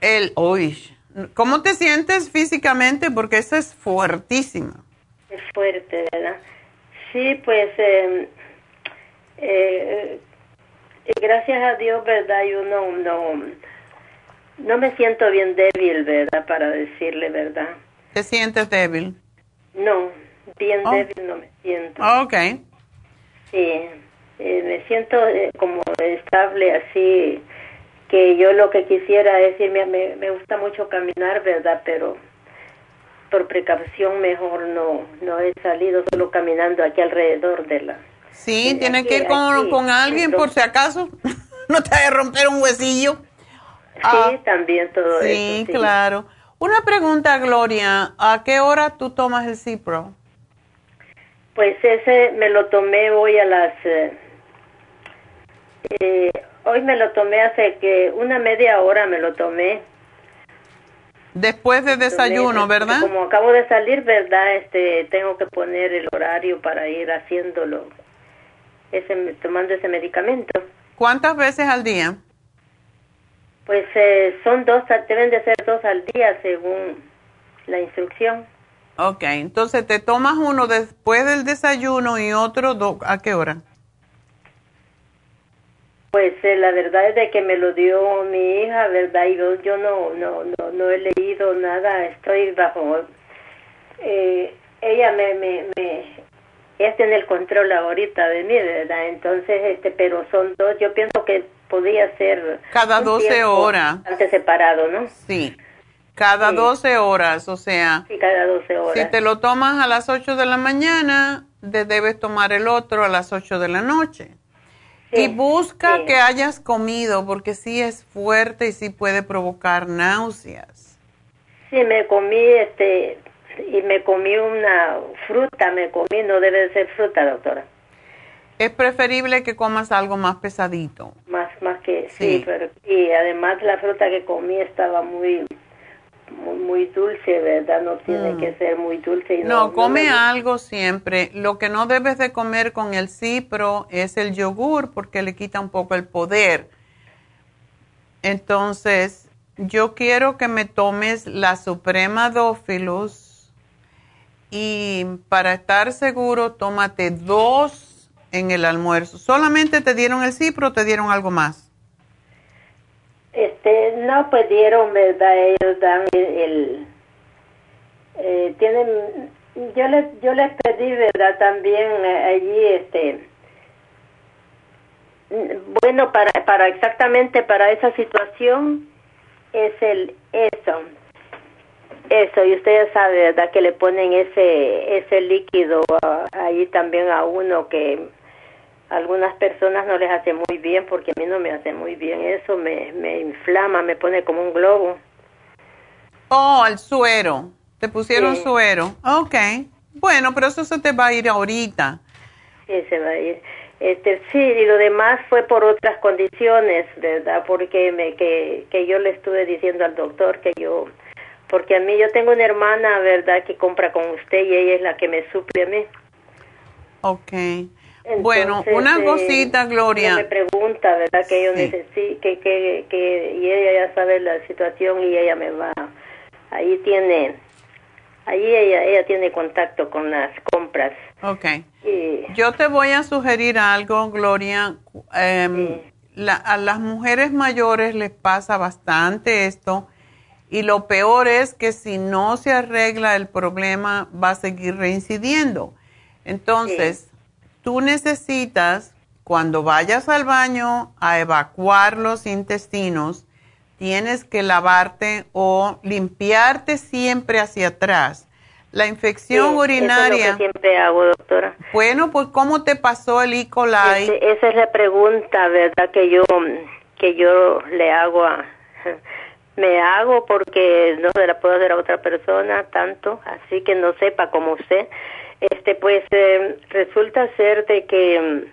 El, uy, ¿cómo te sientes físicamente? Porque eso es fuertísimo. Es fuerte, ¿verdad? Sí, pues eh, eh, eh, gracias a Dios, ¿verdad? Yo no, no, no me siento bien débil, ¿verdad? Para decirle verdad. ¿Te sientes débil? No, bien Oh. débil no me siento. Ok. Sí, eh, me siento eh, como estable así, que yo lo que quisiera es decir, me, me, gusta mucho caminar, ¿verdad? Pero por precaución mejor no, no he salido solo caminando aquí alrededor de la... Sí, Sí, aquí- que ir con, aquí, con alguien por si acaso. no te vaya a romper un huesillo. Sí, también todo Ah. Sí, eso. claro. Una pregunta, Gloria. ¿A qué hora tú tomas el Cipro? Pues ese me lo tomé hoy a las... eh, eh, hoy me lo tomé hace que una media hora me lo tomé. Después de desayuno, Tomé, ¿verdad? Como acabo de salir, ¿verdad? Este, tengo que poner el horario para ir haciéndolo, ese, tomando ese medicamento. ¿Cuántas veces al día? Pues eh, son dos, deben de ser dos al día según la instrucción. Ok, entonces te tomas uno después del desayuno y otro do- ¿a qué hora? Pues eh, la verdad es de que me lo dio mi hija, ¿verdad? Y yo, yo no, no, no, no he leído nada, estoy bajo... eh, ella me, me, me, ella tiene el control ahorita de mí, ¿verdad? Entonces, este, pero son dos, yo pienso que podía ser... Cada un 12 tiempo horas. Bastante separado, ¿no? Sí, cada Sí. 12 horas, o sea, Sí, cada 12 horas. si te lo tomas a las 8 de la mañana, te debes tomar el otro a las 8 de la noche. Sí, y busca sí. que hayas comido, porque sí es fuerte y sí puede provocar náuseas. Sí, me comí, este, y me comí una fruta, me comí, no debe de ser fruta, doctora. Es preferible que comas algo más pesadito. más más que Sí. sí, pero y además la fruta que comí estaba muy muy, muy dulce verdad no tiene Mm. que ser muy dulce y No, no, come algo siempre. Lo que no debes de comer con el cipro es el yogur porque le quita un poco el poder. Entonces, yo quiero que me tomes la Suprema Dófilos y para estar seguro, tómate dos en el almuerzo. ¿Solamente te dieron el cipro o te dieron algo más? Este no pues dieron verdad ellos dan el, el- eh, tienen yo les yo les pedí verdad también eh, allí este bueno para para exactamente para esa situación es el eso Eso, y usted ya sabe, ¿verdad? Que le ponen ese, ese líquido ah, ahí también a uno que a algunas personas no les hace muy bien, porque a mí no me hace muy bien. Eso me, me inflama, me pone como un globo. Oh, el suero. Te pusieron Sí. suero. Ok. Bueno, pero eso se te va a ir ahorita. Sí, se va a ir. Este, sí, y lo demás fue por otras condiciones, ¿verdad? Porque me, que, que yo le estuve diciendo al doctor que yo, porque a mí yo tengo una hermana, ¿verdad? Que compra con usted y ella es la que me suple a mí. Ok. Bueno, una eh, cosita, Gloria. me pregunta, ¿verdad? Que yo Sí. necesito, que, que, que, y ella ya sabe la situación y ella me va, ahí tiene, ahí ella, ella tiene contacto con las compras. Ok. Y, Yo te voy a sugerir algo, Gloria. Em, la- a las mujeres mayores les pasa bastante esto y lo peor es que si no se arregla el problema va a seguir reincidiendo. Entonces, tú necesitas, cuando vayas al baño a evacuar los intestinos, tienes que lavarte o limpiarte siempre hacia atrás. La infección urinaria. Eso es lo que siempre hago, doctora. Bueno, pues ¿cómo te pasó el E. coli? esa es la pregunta, ¿verdad? Que yo que yo le hago a me hago porque no se la puedo hacer a otra persona tanto, así que no sepa como usted. Este, pues eh, resulta ser de que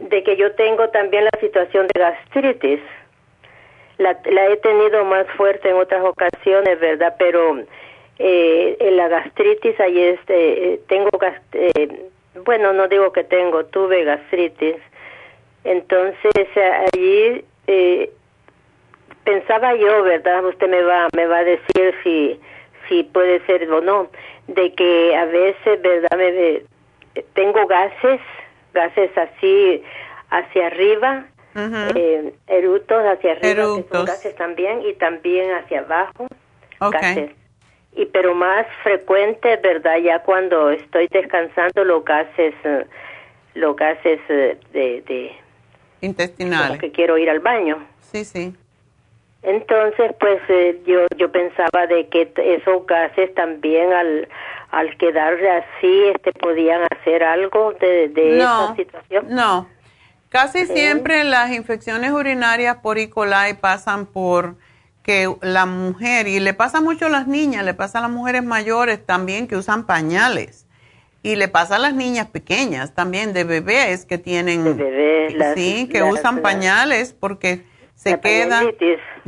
de que yo tengo también la situación de gastritis. La, la he tenido más fuerte en otras ocasiones, ¿verdad? Pero eh, en la gastritis, ahí este, eh, tengo, eh, bueno, no digo que tengo, tuve gastritis. Entonces, allí eh, pensaba yo, ¿verdad? Usted me va, me va a decir si, si puede ser o no, de que a veces, ¿verdad? Me, tengo gases, gases así hacia arriba, eh, erutos hacia arriba, que son gases también, y también hacia abajo, gases. Y pero más frecuente, ¿verdad? Ya cuando estoy descansando los gases, eh, los gases eh, de, de intestinales. que quiero ir al baño. Sí, sí. Entonces, pues yo yo pensaba de que esos gases también al al quedarse así, este podían hacer algo de, de esa situación. No, casi siempre las infecciones urinarias por E. coli pasan por que la mujer, y le pasa mucho a las niñas, le pasa a las mujeres mayores también que usan pañales. Y le pasa a las niñas pequeñas también, de bebés que tienen... De bebés, Sí, que usan pañales porque se quedan...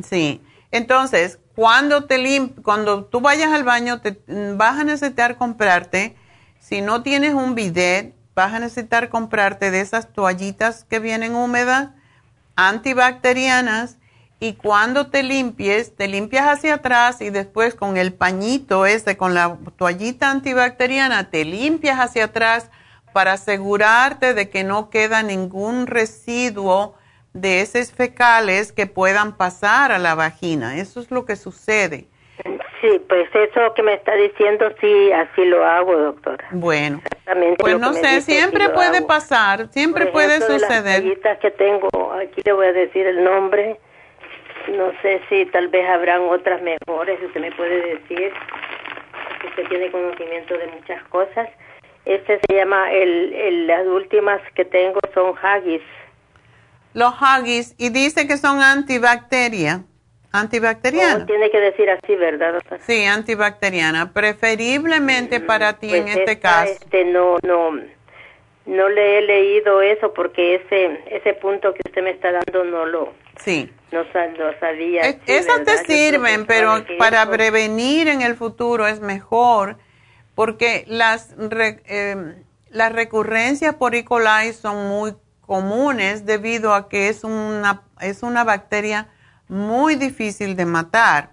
Sí. Entonces, cuando, te limp cuando tú vayas al baño, te vas a necesitar comprarte, si no tienes un bidet, vas a necesitar comprarte de esas toallitas que vienen húmedas, antibacterianas, y cuando te limpies, te limpias hacia atrás y después con el pañito ese, con la toallita antibacteriana, te limpias hacia atrás para asegurarte de que no queda ningún residuo de heces fecales que puedan pasar a la vagina. Eso es lo que sucede. Sí, pues eso que me está diciendo, sí, así lo hago, doctora. Bueno, pues no sé, siempre puede pasar, siempre puede suceder. De las que tengo, aquí le voy a decir el nombre, no sé si tal vez habrán otras mejores, usted me puede decir, usted tiene conocimiento de muchas cosas. Este se llama, el, el, las últimas que tengo son Haggis los Huggies y dice que son antibacteria, antibacteriana. tiene que decir así, ¿verdad? Sí, antibacteriana, preferiblemente para ti en Pues este esta, caso. Este, no, no, no le he leído eso porque ese, ese punto que usted me está dando no lo, Sí. no, sabía. Es- sí, esas te sirven, pero para eso- prevenir en el futuro es mejor porque las, re- eh, las recurrencias por E. coli son muy comunes debido a que es una, es una bacteria muy difícil de matar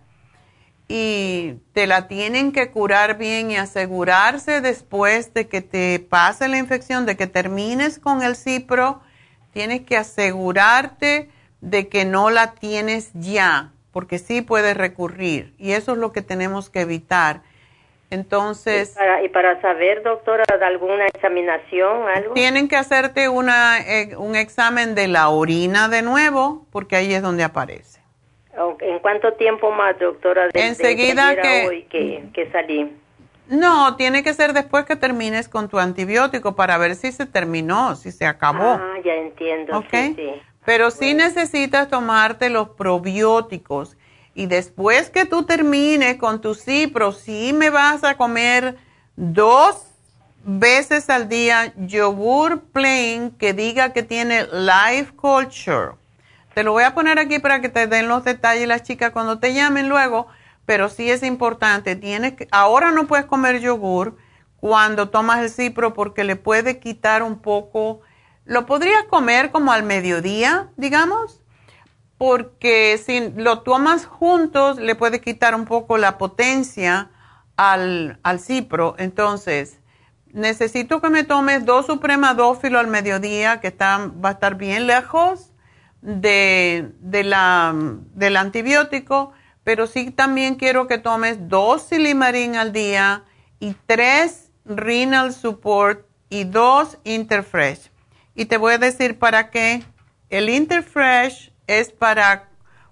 y te la tienen que curar bien y asegurarse después de que te pase la infección, de que termines con el cipro, tienes que asegurarte de que no la tienes ya, porque sí puedes recurrir y eso es lo que tenemos que evitar. Entonces, Para, y para saber, doctora, de alguna examinación, algo. tienen que hacerte una, eh, un examen de la orina de nuevo, porque ahí es donde aparece. ¿O ¿En cuánto tiempo más, doctora? de- de Enseguida a que- hoy que, que salí. No, tiene que ser después que termines con tu antibiótico para ver si se terminó, si se acabó. Ah, ya entiendo. ¿Ok? Sí, sí. Pero sí necesitas tomarte los probióticos. Y después que tú termines con tu cipro, sí me vas a comer dos veces al día yogur plain que diga que tiene life culture. Te lo voy a poner aquí para que te den los detalles las chicas cuando te llamen luego, pero sí es importante. Tienes que, ahora no puedes comer yogur cuando tomas el cipro porque le puede quitar un poco. Lo podrías comer como al mediodía, digamos, porque si lo tomas juntos le puede quitar un poco la potencia al, al cipro. Entonces, necesito que me tomes dos supremadófilo al mediodía, que está, va a estar bien lejos de, de la, del antibiótico, pero sí también quiero que tomes dos silimarín al día y tres renal support y dos Interfresh. Y te voy a decir para qué. El Interfresh es para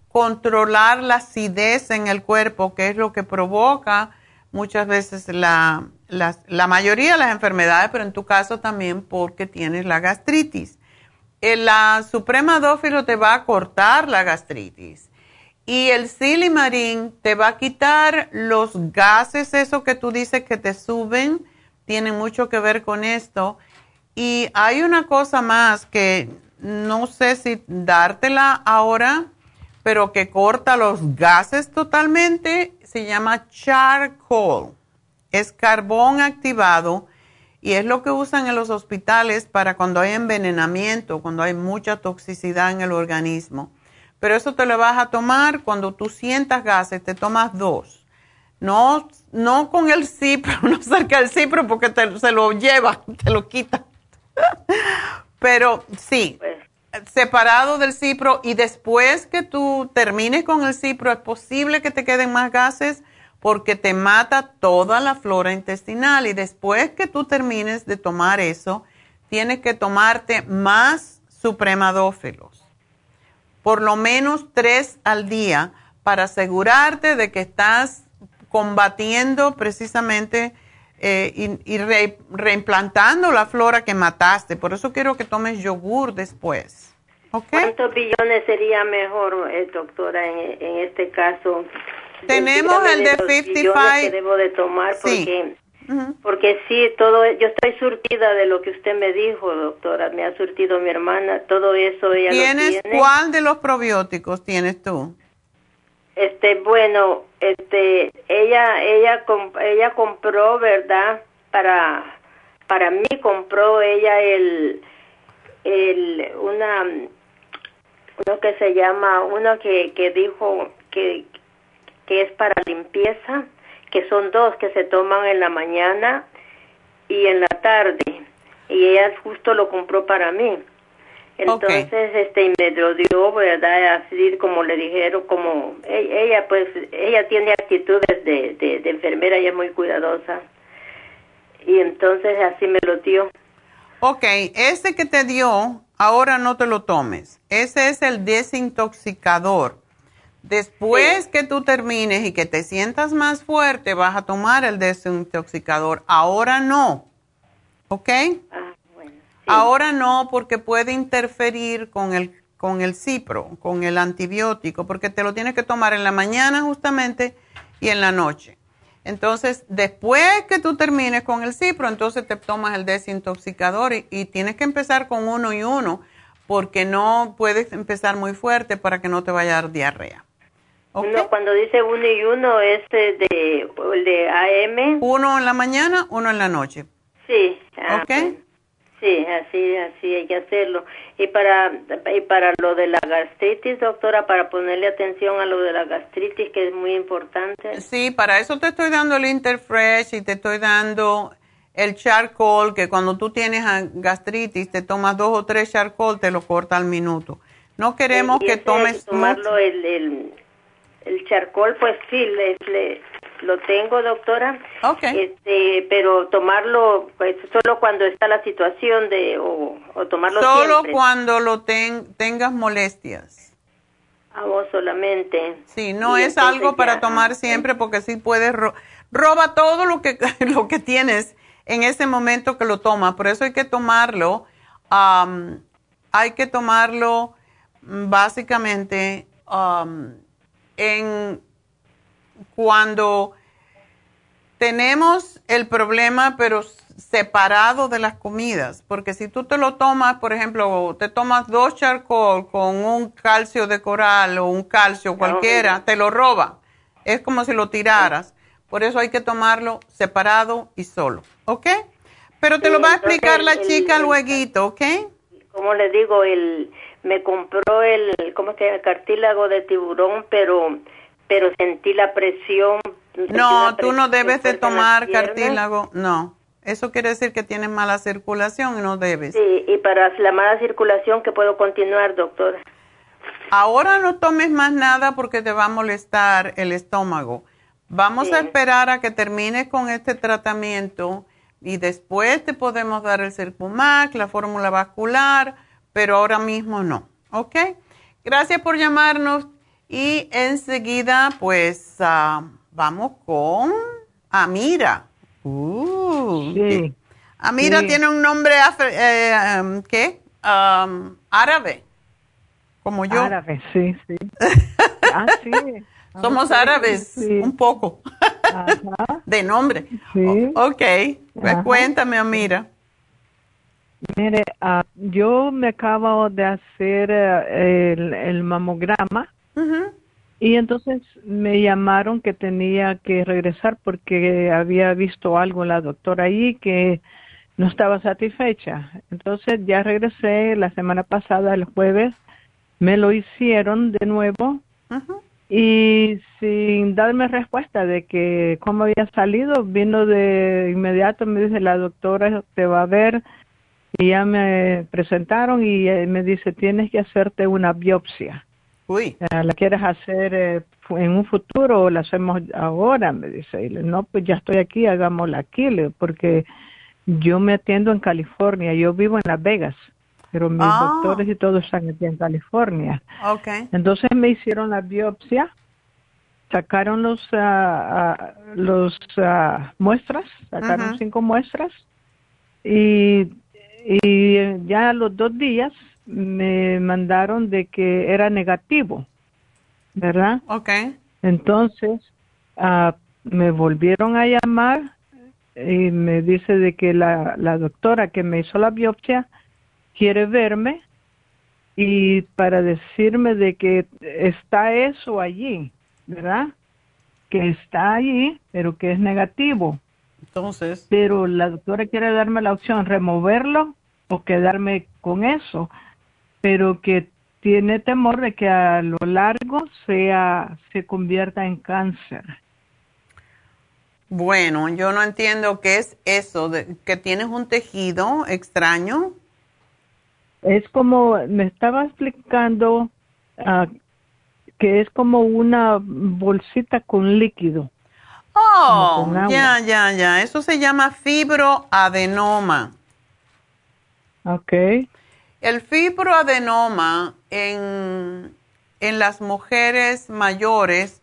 controlar la acidez en el cuerpo, que es lo que provoca muchas veces la, la, mayoría de las enfermedades, pero en tu caso también porque tienes la gastritis. El, la Suprema Dófilo te va a cortar la gastritis. Y el Silimarín te va a quitar los gases, eso que tú dices que te suben, tiene mucho que ver con esto. Y hay una cosa más que no sé si dártela ahora, pero que corta los gases totalmente, se llama charcoal. Es carbón activado y es lo que usan en los hospitales para cuando hay envenenamiento, cuando hay mucha toxicidad en el organismo. Pero eso te lo vas a tomar cuando tú sientas gases, te tomas dos. No, no con el cipro, no cerca del cipro porque se lo lleva, te lo quita. Pero sí, pues, separado del cipro y después que tú termines con el cipro es posible que te queden más gases porque te mata toda la flora intestinal. Y después que tú termines de tomar eso, tienes que tomarte más supremadófilos, por lo menos tres al día para asegurarte de que estás combatiendo precisamente eh, y, reimplantando la flora que mataste. Por eso quiero que tomes yogur después. ¿Cuántos billones sería mejor, eh, doctora, en, este caso? Tenemos el de, 55. que debo de tomar porque, porque sí, todo, yo estoy surtida de lo que usted me dijo, doctora. Me ha surtido mi hermana, todo eso ella ¿Tienes lo tiene. cuál de los probióticos tienes tú? Este, bueno, este, ella, ella, ella compró, ¿verdad? Para, para mí compró ella el, el, una, uno que se llama, uno que, que dijo que, que es para limpieza, que son dos que se toman en la mañana y en la tarde. Y ella justo lo compró para mí. Entonces, este, me lo dio, ¿verdad? Así como le dijeron, como e, ella, pues, ella tiene actitudes de, de, enfermera y es muy cuidadosa. Y entonces así me lo dio. Ok, ese que te dio, ahora no te lo tomes. Ese es el desintoxicador. Después que tú termines y que te sientas más fuerte, vas a tomar el desintoxicador. Ahora no. ¿Ok? Ah. Ahora no, porque puede interferir con el, con el cipro, con el antibiótico, porque te lo tienes que tomar en la mañana justamente y en la noche. Entonces, después que tú termines con el cipro, entonces te tomas el desintoxicador y, tienes que empezar con uno y uno, porque no puedes empezar muy fuerte para que no te vaya a dar diarrea. Uno, cuando dice uno y uno, es de, de AM. Uno en la mañana, uno en la noche. Sí. Ah, ¿Ok? Sí, así, así hay que hacerlo. Y para, y para lo de la gastritis, doctora, para ponerle atención a lo de la gastritis, que es muy importante. Sí, para eso te estoy dando el Interfresh y te estoy dando el charcoal, que cuando tú tienes gastritis, te tomas dos o tres charcoal, te lo corta al minuto. No queremos que tomes... Tomarlo el, el, el charcoal, pues sí, le, le lo tengo, doctora. Este, pero tomarlo pues, solo cuando está la situación de o, tomarlo solo cuando lo tengas molestias. A vos solamente. Sí, no es algo para tomar siempre porque sí puedes roba todo lo que lo que tienes en ese momento que lo tomas. Por eso hay que tomarlo. hay que tomarlo mm, básicamente en cuando tenemos el problema, pero separado de las comidas, porque si tú te lo tomas, por ejemplo, te tomas dos charcoal con un calcio de coral o un calcio cualquiera, te lo roba. Es como si lo tiraras. Por eso hay que tomarlo separado y solo, ¿ok? Pero te lo va a explicar la chica luego, ¿ok? Como le digo, el, me compró el, ¿cómo se llama? cartílago de tiburón, pero pero sentí la presión. no, tú no debes de tomar cartílago, no. Eso quiere decir que tienes mala circulación y no debes. Sí, y para la mala circulación, ¿qué puedo continuar, doctor? Ahora no tomes más nada porque te va a molestar el estómago. Vamos a esperar a que termines con este tratamiento. y después te podemos dar el Circumax, la fórmula vascular, pero ahora mismo no, ¿ok? Gracias por llamarnos y enseguida pues ah, vamos con Amira. Uh, sí. Amira Sí. tiene un nombre, afri- eh, um, ¿qué? Um, árabe, como yo. Árabe, sí, sí. ah, sí. Somos árabes, sí. un poco, Ajá, de nombre. sí. O- ok, pues Ajá. cuéntame, Amira. Mire, ah, yo me acabo de hacer el, el mamograma Y entonces me llamaron que tenía que regresar porque había visto algo la doctora ahí que no estaba satisfecha. Entonces ya regresé la semana pasada, el jueves, me lo hicieron de nuevo y sin darme respuesta de que cómo había salido, vino de inmediato, me dice la doctora te va a ver y ya me presentaron y eh, me dice tienes que hacerte una biopsia. Uy. Eh, ¿La quieres hacer eh, en un futuro o la hacemos ahora? Me dice. Y le, no, pues ya estoy aquí, hagámosla aquí, le- porque yo me atiendo en California, yo vivo en Las Vegas, pero mis Ah. doctores y todos están aquí en California. Ok. Entonces me hicieron la biopsia, sacaron los ah, ah, los ah, muestras, sacaron Ujú. cinco muestras y, y eh, ya a los dos días me mandaron de que era negativo, ¿verdad? Ok. Entonces ah, me volvieron a llamar y me dice de que la, la doctora que me hizo la biopsia quiere verme y para decirme de que está eso allí, ¿verdad? Que está allí, pero que es negativo. Entonces. Pero la doctora quiere darme la opción removerlo o quedarme con eso, pero que tiene temor de que a lo largo sea se convierta en cáncer. Bueno, yo no entiendo qué es eso, de que tienes un tejido extraño. Es como me estaba explicando ah, que es como una bolsita con líquido. Oh, con ya, ya, ya. Eso se llama fibroadenoma. Ok. El fibroadenoma en, en las mujeres mayores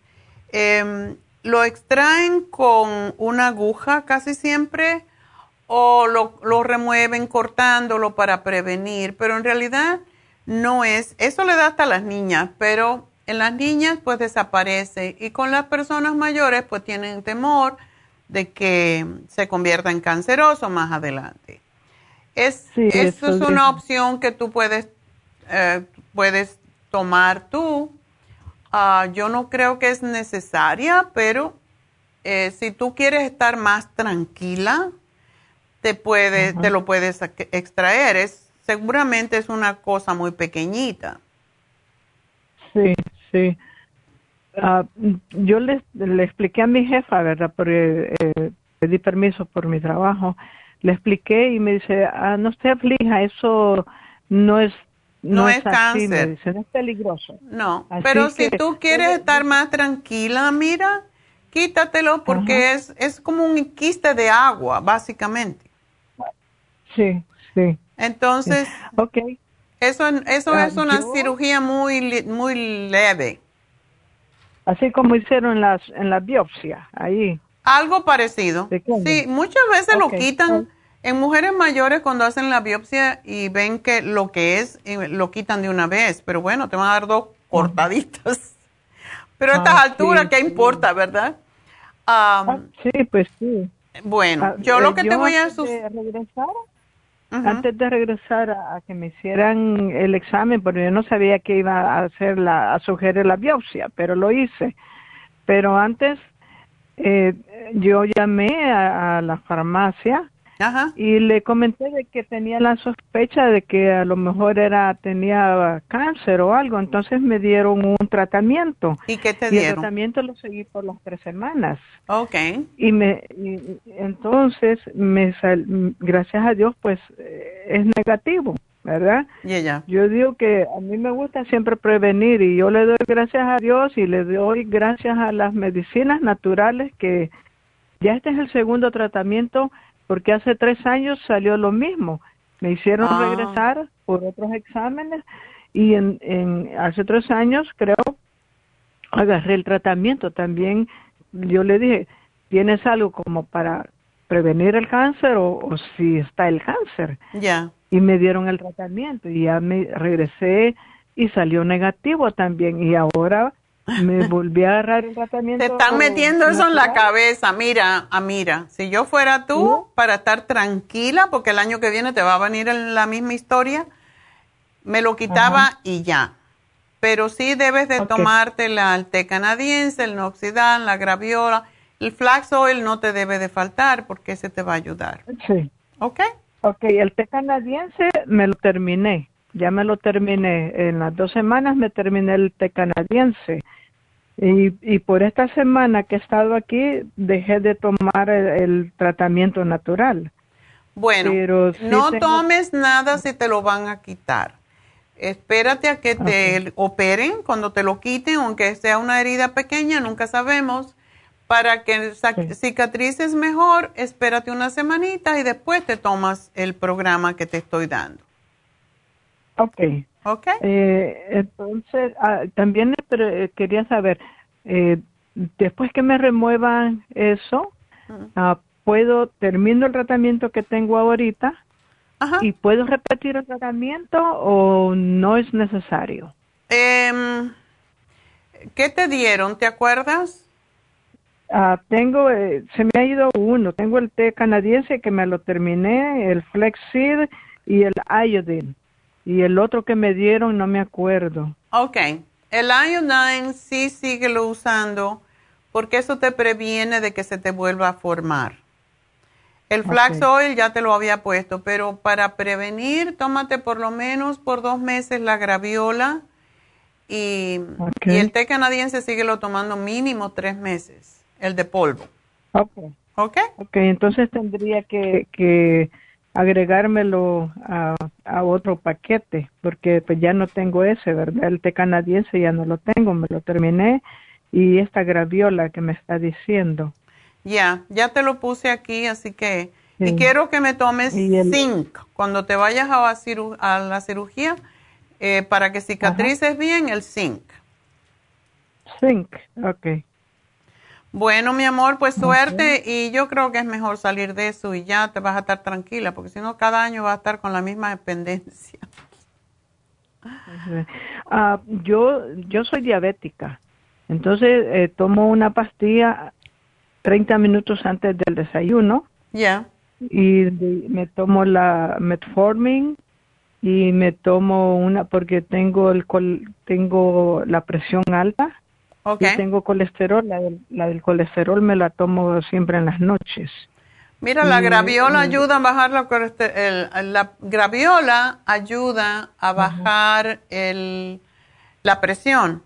em, lo extraen con una aguja casi siempre o lo, lo remueven cortándolo para prevenir, pero en realidad no es, eso le da hasta a las niñas, pero en las niñas pues desaparece. Y con las personas mayores pues tienen temor de que se convierta en canceroso más adelante. Es, Sí, eso es una opción que tú puedes, eh, puedes tomar tú. Ah, yo no creo que es necesaria, pero eh, si tú quieres estar más tranquila, te puedes, te lo puedes extraer. Es, seguramente es una cosa muy pequeñita. Sí, sí. Ah, yo le, le expliqué a mi jefa, ¿verdad? Porque eh, pedí permiso por mi trabajo. Le expliqué y me dice, ah, no se aflija, eso no es No es así", me cáncer. dice, no es peligroso. No, Así pero si tú quieres estar más tranquila, mira, quítatelo porque es, es como un quiste de agua, básicamente. Sí, sí. Entonces, Ok. eso, eso Ah, es una yo- cirugía muy, muy leve. Así como hicieron en, las, en la biopsia, ahí. Algo parecido. Sí, muchas veces lo quitan en mujeres mayores cuando hacen la biopsia y ven que lo que es, eh, lo quitan de una vez. Pero bueno, te van a dar dos cortaditas. Pero a estas Ah, alturas, sí, ¿qué sí. importa, verdad? Am, Sí, pues sí. bueno, Ah, yo eh, lo que te voy a... antes de regresar, antes de regresar a, a que me hicieran el examen, porque yo no sabía que iba a hacer la, a sugerir la biopsia, pero lo hice. Pero antes eh, yo llamé a, a la farmacia Ajá. y le comenté de que tenía la sospecha de que a lo mejor era tenía cáncer o algo, entonces me dieron un tratamiento. ¿Y qué te Y el dieron? tratamiento lo seguí por las tres semanas Ok. y me y- y entonces me sal- gracias a Dios pues eh, es negativo verdad Y ella. yo digo que a mí me gusta siempre prevenir y yo le doy gracias a Dios y le doy gracias a las medicinas naturales que ya este es el segundo tratamiento porque hace tres años salió lo mismo. Me hicieron Ah. regresar por otros exámenes y en, en hace tres años creo agarré el tratamiento también. Yo le dije, ¿tienes algo como para prevenir el cáncer o, o si está el cáncer? Ya. Y me dieron el tratamiento y ya me regresé y salió negativo también y ahora me volví a agarrar el tratamiento. Te están metiendo eso en la cabeza. Mira, Amira, si yo fuera tú, para estar tranquila, porque el año que viene te va a venir en la misma historia, me lo quitaba y ya. Pero sí debes de tomarte la, el té canadiense, el noxidal, la graviola. El flax oil no te debe de faltar porque ese te va a ayudar. Sí. ¿Ok? Ok, el té canadiense me lo terminé. Ya me lo terminé. En las dos semanas me terminé el té canadiense. Y, y por esta semana que he estado aquí, dejé de tomar el, el tratamiento natural. Bueno, Pero sí no tengo- tomes nada si te lo van a quitar. Espérate a que te operen, cuando te lo quiten, aunque sea una herida pequeña, nunca sabemos. Para que cicatrices mejor, espérate una semanita y después te tomas el programa que te estoy dando. Ok. ¿Ok? Eh, entonces, ah, también quería saber, eh, después que me remuevan eso, ah, ¿puedo, termino el tratamiento que tengo ahorita y puedo repetir el tratamiento o no es necesario? Em, ¿Qué te dieron? ¿Te acuerdas? Ah, tengo, eh, se me ha ido uno, tengo el té canadiense que me lo terminé, el Flexid y el Iodine. Y el otro que me dieron no me acuerdo. Ok, el iodine sí síguelo usando porque eso te previene de que se te vuelva a formar. El flax oil ya te lo había puesto, pero para prevenir, tómate por lo menos por dos meses la graviola y, y el té canadiense síguelo tomando mínimo tres meses, el de polvo. Ok. ¿Ok? Ok, entonces tendría que, que agregármelo a, a otro paquete, porque pues ya no tengo ese, ¿verdad? El té canadiense ya no lo tengo, me lo terminé, y esta graviola que me está diciendo. Ya, ya te lo puse aquí, así que... Y quiero que me tomes el- zinc cuando te vayas a, la ciru- a la cirugía eh, para que cicatrices bien el zinc. Zinc, ok. Bueno, mi amor, pues suerte y yo creo que es mejor salir de eso y ya te vas a estar tranquila, porque si no cada año vas a estar con la misma dependencia. Ah, yo, yo soy diabética, entonces eh, tomo una pastilla 30 minutos antes del desayuno Ya. y de- me tomo la metformin y me tomo una porque tengo el col- tengo la presión alta Ok. y tengo colesterol la del, la del colesterol me la tomo siempre en las noches Mira, la graviola y- ayuda a bajar la el- la graviola ayuda a bajar el, la presión.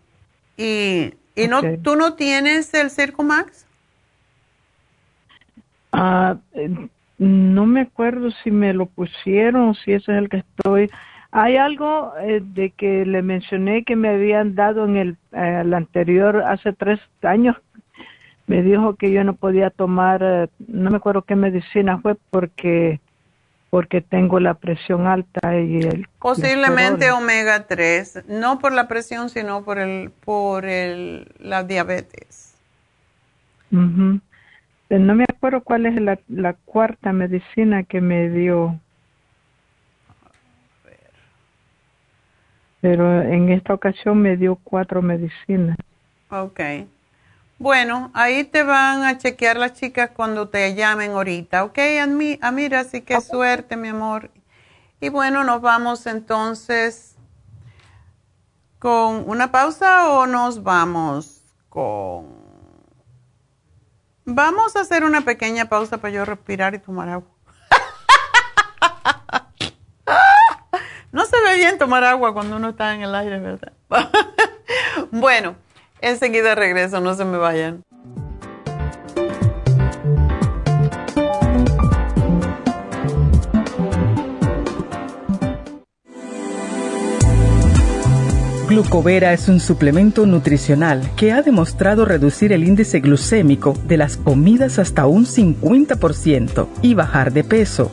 Y, y no, Ok. ¿tú no tienes el Circumax? Ah, eh, no me acuerdo si me lo pusieron si ese es el que estoy hay algo eh, de que le mencioné que me habían dado en el, eh, el anterior hace tres años me dijo que yo no podía tomar, eh, no me acuerdo qué medicina fue porque porque tengo la presión alta y el Posiblemente omega 3, no por la presión, sino por el por el la diabetes. Eh, No me acuerdo cuál es la, la cuarta medicina que me dio. Pero en esta ocasión me dio cuatro medicinas. Ok. Bueno, ahí te van a chequear las chicas cuando te llamen ahorita, ¿ok? Ami- Amira, así que suerte, mi amor. Y bueno, nos vamos entonces con una pausa o nos vamos con... Vamos a hacer una pequeña pausa para yo respirar y tomar agua. No se ve bien tomar agua cuando uno está en el aire, ¿verdad? bueno, enseguida regreso, no se me vayan. Glucovera es un suplemento nutricional que ha demostrado reducir el índice glucémico de las comidas hasta un 50% y bajar de peso.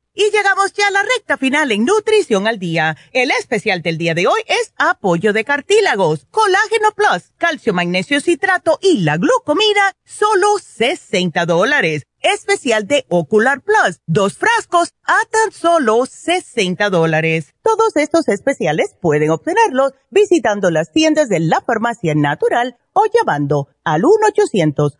Y llegamos ya a la recta final en Nutrición al Día. El especial del día de hoy es apoyo de cartílagos, colágeno plus, calcio magnesio citrato y la glucomida, solo 60 dólares. Especial de Ocular Plus, dos frascos a tan solo 60 dólares. Todos estos especiales pueden obtenerlos visitando las tiendas de la farmacia natural o llamando al 1 800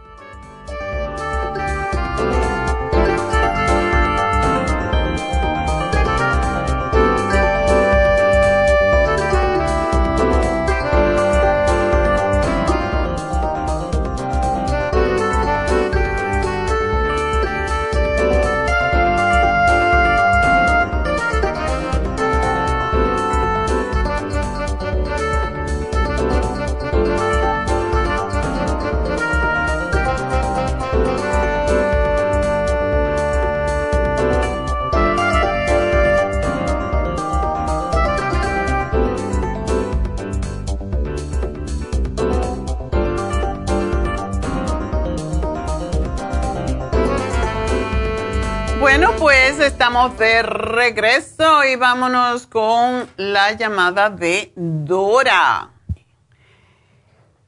Pues estamos de regreso y vámonos con la llamada de Dora.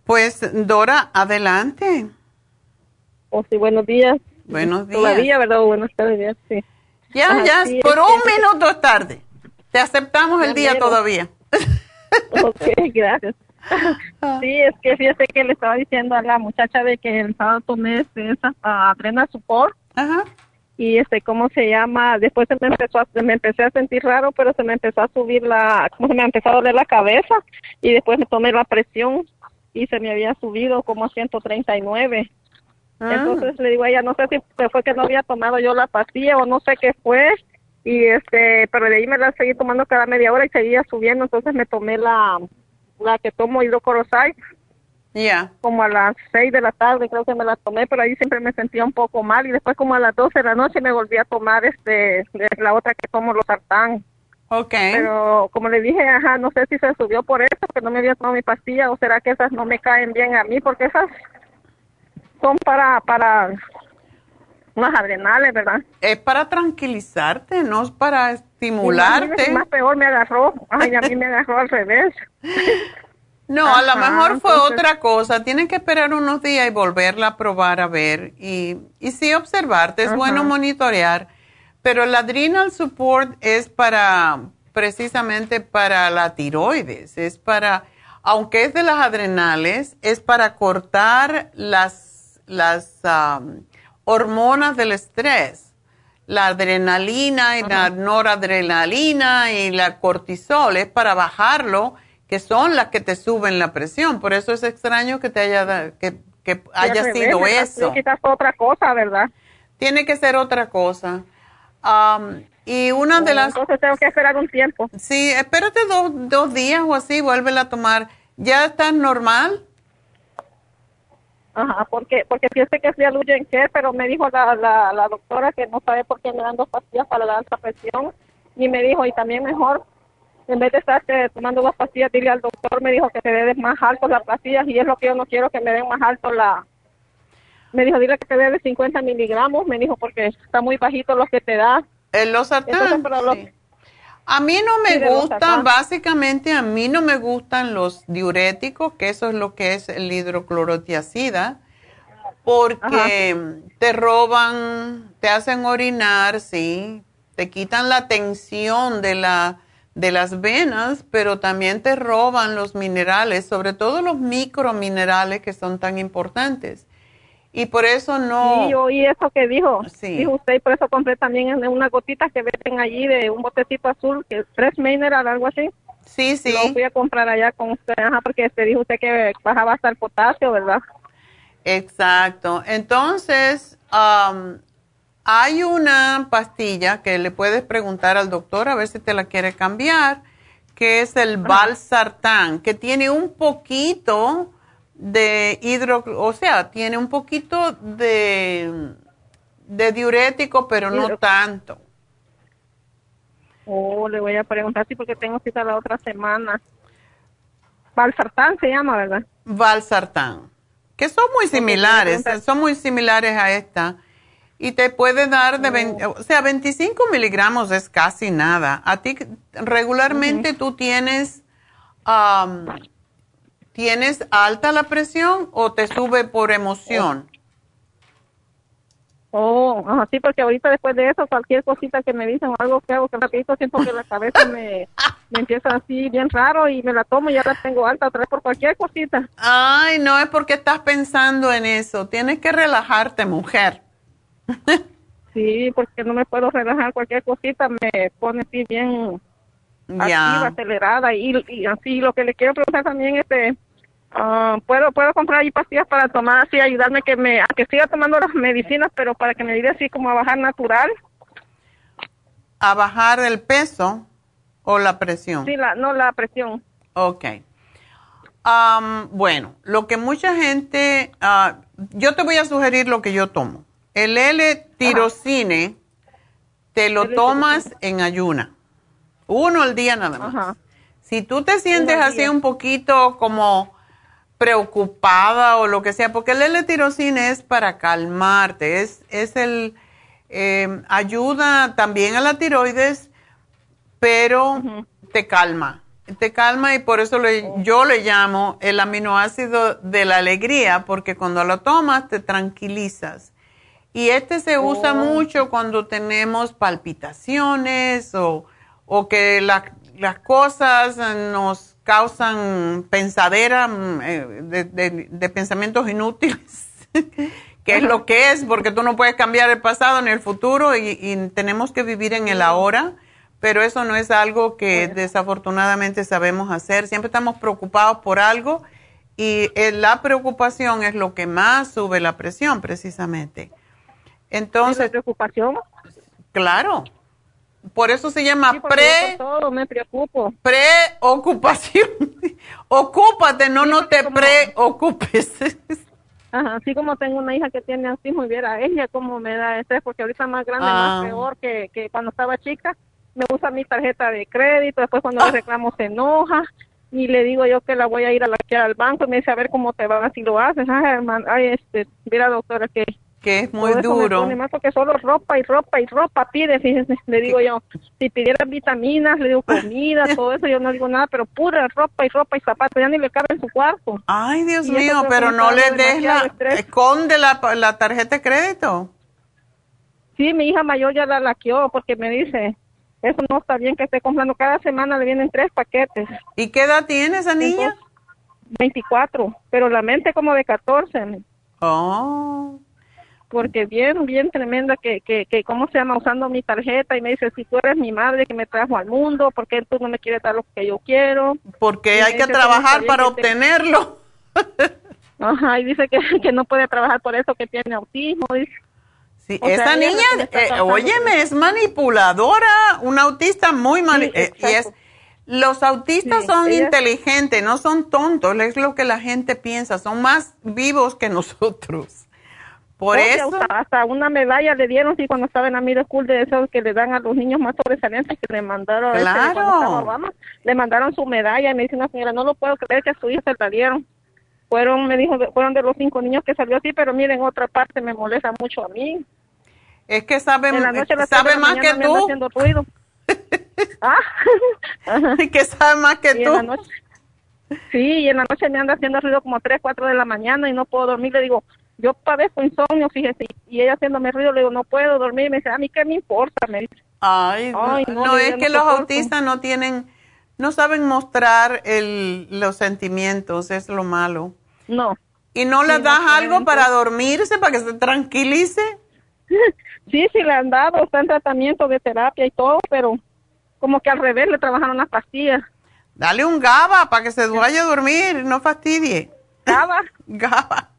Pues Dora, adelante. Oh, sí, buenos días. Buenos días. Todavía, ¿verdad? Buenas tardes, sí. Ya, Ajá, ya, sí, por un que- minuto tarde. Te aceptamos el día todavía. Ok, gracias. Sí, es que fíjate que le estaba diciendo a la muchacha de que el sábado tomé esa ah, Adrena Support. Ajá. Y este, ¿cómo se llama? Después se me empezó a, me empecé a sentir raro, pero se me empezó a subir la, como se me empezó a doler la cabeza. Y después me tomé la presión y se me había subido como a 139. Ah. Entonces le digo a ella, no sé si fue que no había tomado yo la pastilla o no sé qué fue. Y este, pero de ahí me la seguí tomando cada media hora y seguía subiendo. Entonces me tomé la, la que tomo hidrocoroside. Ya. Como a las 6 de la tarde creo que me la tomé, pero ahí siempre me sentía un poco mal. Y después como a las 12 de la noche me volví a tomar este, de la otra que tomo los sartán. Ok. Pero como le dije, ajá, no sé si se subió por eso, que no me había tomado mi pastilla, o será que esas no me caen bien a mí, porque esas son para, para unas adrenales, ¿verdad? Es para tranquilizarte, no es para Y estimularte. más peor me agarró, ay, a mí me agarró al revés. No, a lo mejor fue entonces- otra cosa. Tienen que esperar unos días y volverla a probar a ver. Y, y sí observarte, es Ajá. bueno monitorear. Pero el adrenal support es para, precisamente para la tiroides. Es para, aunque es de las adrenales, es para cortar las, las hormonas del estrés. La adrenalina y la noradrenalina y la cortisol es para bajarlo, que son las que te suben la presión. Por eso es extraño que te haya, da- que, haya revés, sido eso. Quizás otra cosa, ¿verdad? Tiene que ser otra cosa. Am, y una de las... Entonces tengo que esperar un tiempo. Sí, espérate dos, dos días o así, vuélvela a tomar. ¿Ya estás normal? Ajá, porque porque fíjese que fui al Luyen Care, pero me dijo la, la, la doctora que no sabe por qué me dan dos pastillas para la alta presión y me dijo, y también mejor, en vez de estar eh, tomando dos pastillas, dile al doctor, me dijo que te dé más alto las pastillas y es lo que yo no quiero, que me den más alto la... Me dijo, dile que te dé de 50 miligramos, me dijo, porque está muy bajito lo que te da. El losartán, sí. A mí no me gustan, básicamente a mí no me gustan los diuréticos, que eso es lo que es el hidroclorotiacida, porque te roban, te hacen orinar, sí, te quitan la tensión de, la, de las venas, pero también te roban los minerales, sobre todo los microminerales que son tan importantes. Y por eso no... Sí, yo oí eso que dijo. Sí. Dijo usted, y por eso compré también una gotita que venden allí de un botecito azul, que es Fresh Mineral, algo así. Sí, sí. Lo fui a comprar allá con usted, ajá, porque este dijo usted que bajaba hasta el potasio, ¿verdad? Exacto. Entonces, um, hay una pastilla que le puedes preguntar al doctor a ver si te la quiere cambiar, que es el Valsartán, que tiene un poquito de hidro, o sea, tiene un poquito de, de diurético, pero no tanto. Oh, le voy a preguntar sí porque tengo cita la otra semana. Valsartán se llama, ¿verdad? Valsartán, que son muy similares, son muy similares a esta. Y te puede dar de, oh. o sea, 25 miligramos es casi nada. A ti regularmente tú tienes ¿Tienes alta la presión o te sube por emoción? Oh, sí, porque ahorita después de eso, cualquier cosita que me dicen o algo que hago que rapidito siento que la cabeza me, me empieza así bien raro y me la tomo y ya la tengo alta otra vez por cualquier cosita. Ay, no es porque estás pensando en eso. Tienes que relajarte, mujer. Sí, porque no me puedo relajar. Cualquier cosita me pone así bien activa, acelerada y, y así. Lo que le quiero preguntar también es... Este, Ah, puedo puedo comprar ahí pastillas para tomar así ayudarme que me a que siga tomando las medicinas pero para que me ayude así como a bajar natural a bajar el peso o la presión sí la no la presión Ok. bueno lo que mucha gente ah, yo te voy a sugerir lo que yo tomo el L-tirocine te lo tomas en ayuna. Uno al día nada más. Si tú te sientes así un poquito como preocupada o lo que sea, porque el L-tirosina es para calmarte, es, es el, eh, ayuda también a la tiroides, pero te calma, te calma y por eso yo le llamo el aminoácido de la alegría, porque cuando lo tomas te tranquilizas. Y este se usa oh. mucho cuando tenemos palpitaciones o, o que las cosas nos causan pensadera mm, eh, de, pensamientos inútiles, que es lo que es, porque tú no puedes cambiar el pasado ni el futuro y, tenemos que vivir en el ahora, pero eso no es algo que desafortunadamente sabemos hacer. Siempre estamos preocupados por algo y eh, la preocupación es lo que más sube la presión, precisamente. Entonces, preocupación? Claro, por eso se llama pre. Todo me preocupo. Preocupación. Ocúpate, no, no te preocupes. Ajá, así como tengo una hija que tiene autismo y viera ella como me da estrés, porque ahorita más grande, más ah. peor que, que cuando estaba chica, me usa mi tarjeta de crédito, después cuando le ah. reclamo se enoja, y le digo yo que la voy a ir a la al banco, y me dice a ver cómo te va si lo haces, ay, hermano, ay, este, mira doctora que que es muy duro. Me porque solo ropa y ropa y ropa pide, fíjense, le digo yo, si pidieran vitaminas, le digo comida, todo eso, yo no digo nada, pero pura ropa y ropa y zapatos, ya ni le cabe en su cuarto. Ay, Dios mío, pero no le des la, esconde la, la tarjeta de crédito. Sí, mi hija mayor ya la laqueó porque me dice, eso no está bien que esté comprando, cada semana le vienen tres paquetes. ¿Y qué edad tiene esa niña? 24, pero la mente como de 14. Oh porque bien, bien tremenda que, que, que, ¿cómo se llama? Usando mi tarjeta y me dice, si tú eres mi madre que me trajo al mundo, ¿por qué tú no me quieres dar lo que yo quiero? Porque hay que trabajar para obtenerlo. Ajá, y dice que, que, no puede trabajar por eso, que tiene autismo. Sí, esa niña, eh, óyeme, es manipuladora, una autista muy mal, eh, y es Los autistas Sí, son ella- inteligentes, no son tontos, es lo que la gente piensa, son más vivos que nosotros. Por eso, hasta, una medalla le dieron, sí, cuando estaba en la middle school de esos que le dan a los niños más sobresalientes que le mandaron a de Claro. Obama, le mandaron su medalla y me dice una señora, no lo puedo creer que a su hija se la dieron. Fueron, me dijo, fueron de los cinco niños que salió así, pero miren, otra parte me molesta mucho a mí. es que sabe, noche sabe más que tú, haciendo ruido. ah. que sabe más que Y en tú. la noche- sí, y en la noche me anda haciendo ruido como 3, 4 de la mañana y no puedo dormir. Le digo, yo padezco insomnio, fíjese. Y ella haciéndome ruido, le digo, no puedo dormir. Y me dice, a mí qué me importa, me dice. Ay, Ay, no, no, es que los soporto. autistas no tienen, no saben mostrar el, los sentimientos, es lo malo. No. ¿Y no Sí, les no das algo para dormirse, para que se tranquilice? Sí, sí, le han dado, está en tratamiento de terapia y todo, pero como que al revés le trabajaron las pastillas. Dale un GABA para que se vaya a dormir, no fastidie. ¿GABA? GABA.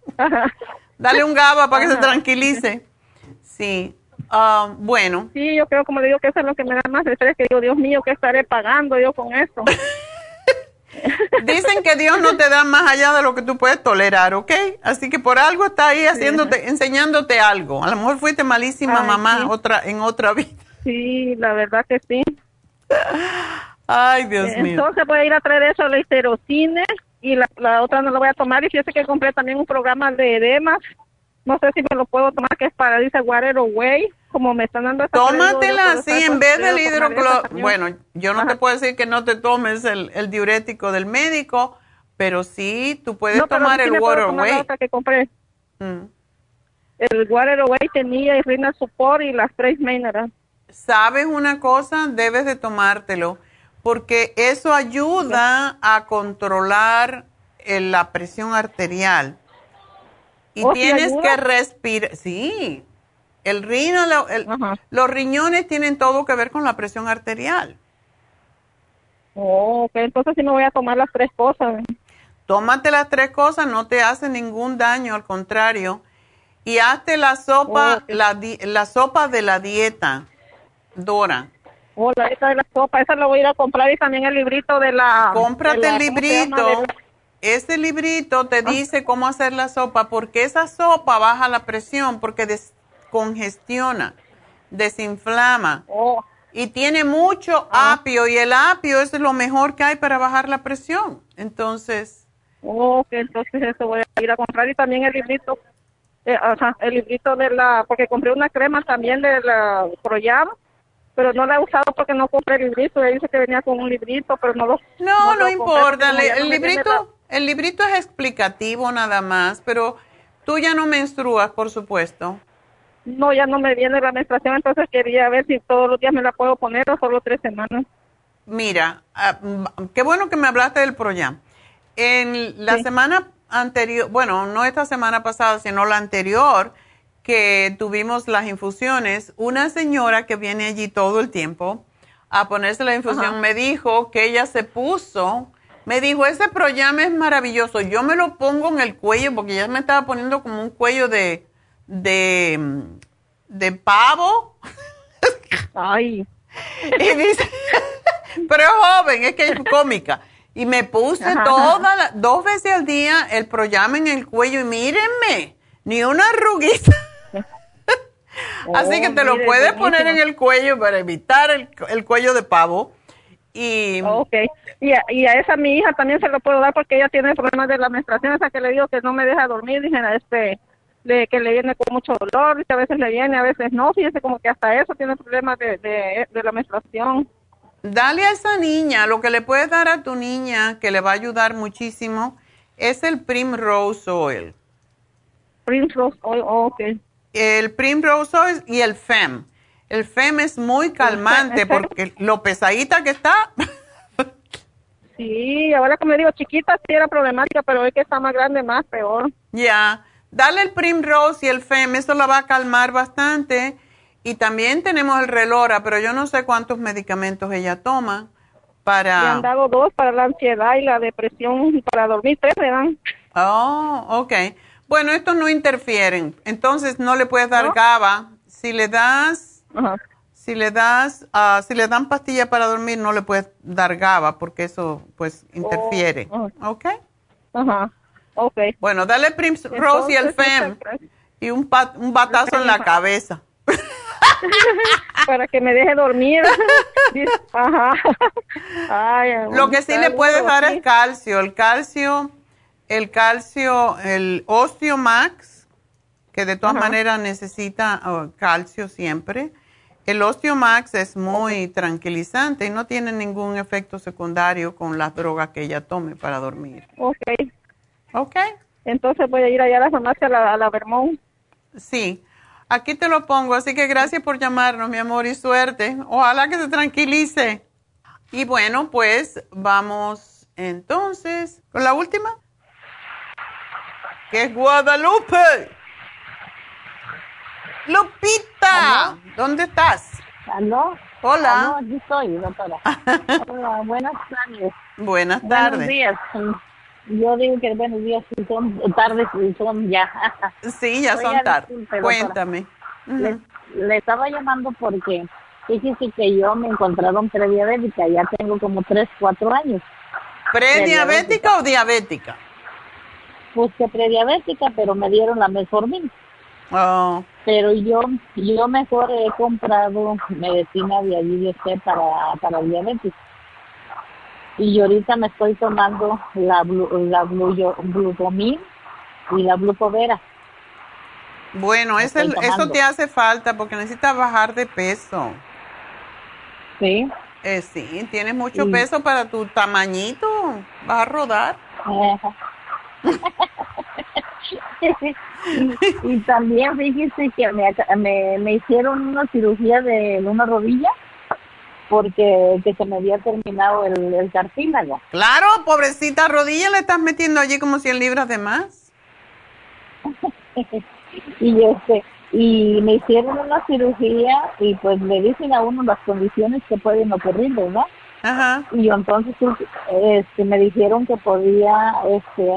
Dale un GABA para que se tranquilice. Sí. Ah, bueno, Sí, yo creo, como le digo, que eso es lo que me da más estrés, que digo, Dios mío, ¿qué estaré pagando yo con esto? dicen que Dios no te da más allá de lo que tú puedes tolerar, ¿ok? Así que por algo está ahí haciéndote, enseñándote algo. A lo mejor fuiste malísima Ay, mamá sí. otra, en otra vida. Sí, la verdad que sí. Ay, Dios mío. Entonces voy a ir a traer eso, la histerocine, y la, la otra no la voy a tomar. Y fíjese que compré también un programa de edemas. No sé si me lo puedo tomar, que es para, dice Water Away. Como me están dando Tómatela así en vez del hidrocloro. Bueno, yo no te puedo decir que no te tomes el, el diurético del médico, pero sí, tú puedes No, tomar sí el puedo tomar la otra que compré. Mm. El Water Away tenía Irina Support y las tres Mineral. ¿Sabes una cosa? Debes de tomártelo, porque eso ayuda a controlar eh, la presión arterial. Y ¿Oh, tienes que respirar. Sí, el rino, el- los riñones tienen todo que ver con la presión arterial. Oh, ok, entonces sí me voy a tomar las tres cosas. Tómate las tres cosas, no te hace ningún daño, al contrario. Y hazte la sopa, la, di- la sopa de la dieta, Dora. Oh, la esa de la sopa, esa la voy a ir a comprar y también el librito de la... Cómprate de la- el librito. Ese librito te dice cómo hacer la sopa, porque esa sopa baja la presión, porque descongestiona, desinflama. Y tiene mucho apio, y el apio es lo mejor que hay para bajar la presión. Entonces, Oh, ok, entonces eso voy a ir a comprar y también el librito, eh, ajá, el librito de la, porque compré una crema también de la Proyam, pero no la he usado porque no compré el librito, ella dice que venía con un librito, pero no lo no, no, lo importa. no el librito, el librito es explicativo nada más, pero tú ya no menstruas, por supuesto. No, ya no me viene la menstruación, entonces quería ver si todos los días me la puedo poner o solo tres semanas. Mira, ah, mm, qué bueno que me hablaste del Proyam. En la semana anterior, bueno, no esta semana pasada, sino la anterior, que tuvimos las infusiones, una señora que viene allí todo el tiempo a ponerse la infusión Ajá. me dijo que ella se puso, me dijo, ese Proyam es maravilloso, yo me lo pongo en el cuello porque ya me estaba poniendo como un cuello de, de, de pavo. Ay. Y dice, pero es joven, es que es cómica. Y me puse Ajá. toda la- dos veces al día el Proyam en el cuello y mírenme, ni una arruguita. Así que te lo Oh, puedes poner en el cuello para evitar el, el cuello de pavo. Y Ok, y a, y a esa mi hija también se lo puedo dar porque ella tiene problemas de la menstruación, esa que le digo que no me deja dormir, dije, este, de, que le viene con mucho dolor, y a veces le viene, a veces no, fíjese como que hasta eso tiene problemas de, de, de la menstruación. dale a esa niña, lo que le puedes dar a tu niña, que le va a ayudar muchísimo, es el Primrose Oil. Primrose Oil, ok. El Primrose Oil y el FEM. El FEM es muy calmante porque lo pesadita que está. Sí, ahora como le digo, chiquita sí era problemática, pero es que está más grande, más peor. Ya, dale el Primrose y el FEM, eso la va a calmar bastante. Y también tenemos el Relora, pero yo no sé cuántos medicamentos ella toma Le para... han dado dos para la ansiedad y la depresión, y para dormir tres le dan. Oh, ok. Bueno, estos no interfieren, entonces no le puedes dar GABA. Si le das, Si le das, ah, si le dan pastilla para dormir, no le puedes dar GABA porque eso, pues, interfiere. Oh, ¿Ok? Ajá. Ok. Bueno, dale Prince Rose y el FEM y un, pat- un batazo en la cabeza. Para que me deje dormir. Ajá. Ay, Lo que sí le puedes dar es calcio. El calcio, el calcio, el Osteomax, que de todas maneras necesita oh, calcio siempre. El Osteomax es muy tranquilizante y no tiene ningún efecto secundario con las drogas que ella tome para dormir. Ok. Ok. Entonces voy a ir allá a la farmacia, a la, a la Vermont. Sí, aquí te lo pongo, así que gracias por llamarnos, mi amor, y suerte. Ojalá que se tranquilice. Y bueno, pues vamos entonces con la última, que es Guadalupe. Lupita, ¿dónde estás? ¿Aló? Hola. Aló, aquí estoy, doctora. Hola, buenas tardes. Buenas Buenos tardes. días. Yo digo que buenos días son tardes y son ya. Sí, ya son Oiga, tarde. disculpe, doctora. Cuéntame. Le, le estaba llamando porque fíjese que yo me encontraron prediabética, ya tengo como 3, 4 años. ¿Prediabética o diabética? Que prediabética, pero me dieron la metformin. Oh. Pero yo yo mejor he comprado medicina de allí de usted para, para diabetes. Y ahorita me estoy tomando la, blu- la blu- glucomin y la glucovera. Bueno, eso tomando. te hace falta porque necesitas bajar de peso. Sí. Eh, sí, tienes mucho Sí. peso para tu tamañito. ¿Vas a rodar? Ajá. Y, y también fíjese que me, me, me hicieron una cirugía de una rodilla porque que se me había terminado el, el cartílago. Claro, pobrecita rodilla, le estás metiendo allí como 100 libras de más. y este y me hicieron una cirugía y pues le dicen a uno las condiciones que pueden ocurrir, ¿verdad? Ajá. Y entonces este me dijeron que podía este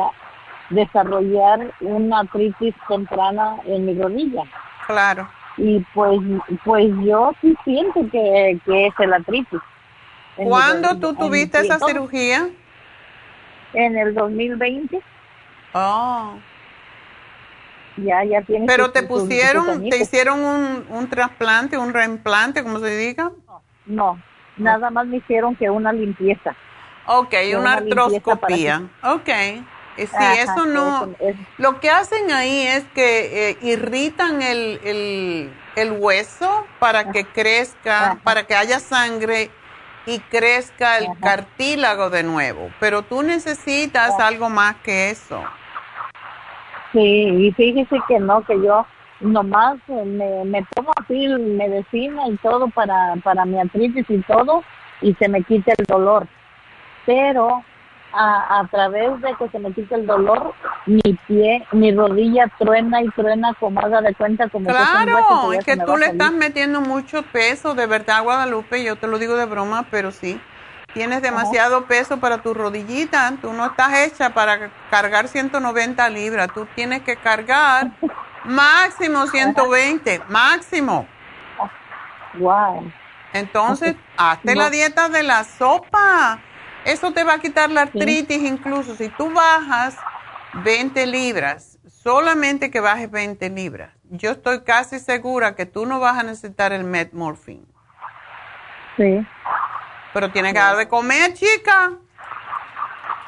desarrollar una artritis temprana en mi rodilla. Claro. Y pues pues yo sí siento que, que es el artritis. ¿Cuándo rodilla, tú tuviste esa cirugía? En el 2020. Oh. Ya, ya tiene Pero te pusieron, te hicieron un, un trasplante, un reimplante, como se diga. No, nada más me hicieron que una limpieza. Ok, una una limpieza artroscopía. Ok. Eh, Sí, Ajá, eso no. es- Lo que hacen ahí es que eh, irritan el, el, el hueso para que crezca, para que haya sangre y crezca el cartílago de nuevo. Pero tú necesitas algo más que eso. Sí, y fíjese que no, que yo nomás eh, me, me tomo así medicina y todo para, para mi artritis y todo, y se me quita el dolor. Pero a, a través de que se me quita el dolor, mi pie, mi rodilla truena y truena como haga de cuenta como que es un hueso Claro, ya es que tú le estás metiendo mucho peso, de verdad, Guadalupe, yo te lo digo de broma, pero sí. Tienes demasiado peso para tu rodillita, tú no estás hecha para cargar 190 libras, tú tienes que cargar máximo 120, máximo. Wow. Entonces, hazte No. la dieta de la sopa. Eso te va a quitar la artritis incluso. Si tú bajas 20 libras, solamente que bajes 20 libras, yo estoy casi segura que tú no vas a necesitar el metmorphine. Sí, Pero tienes que dar de comer, chica.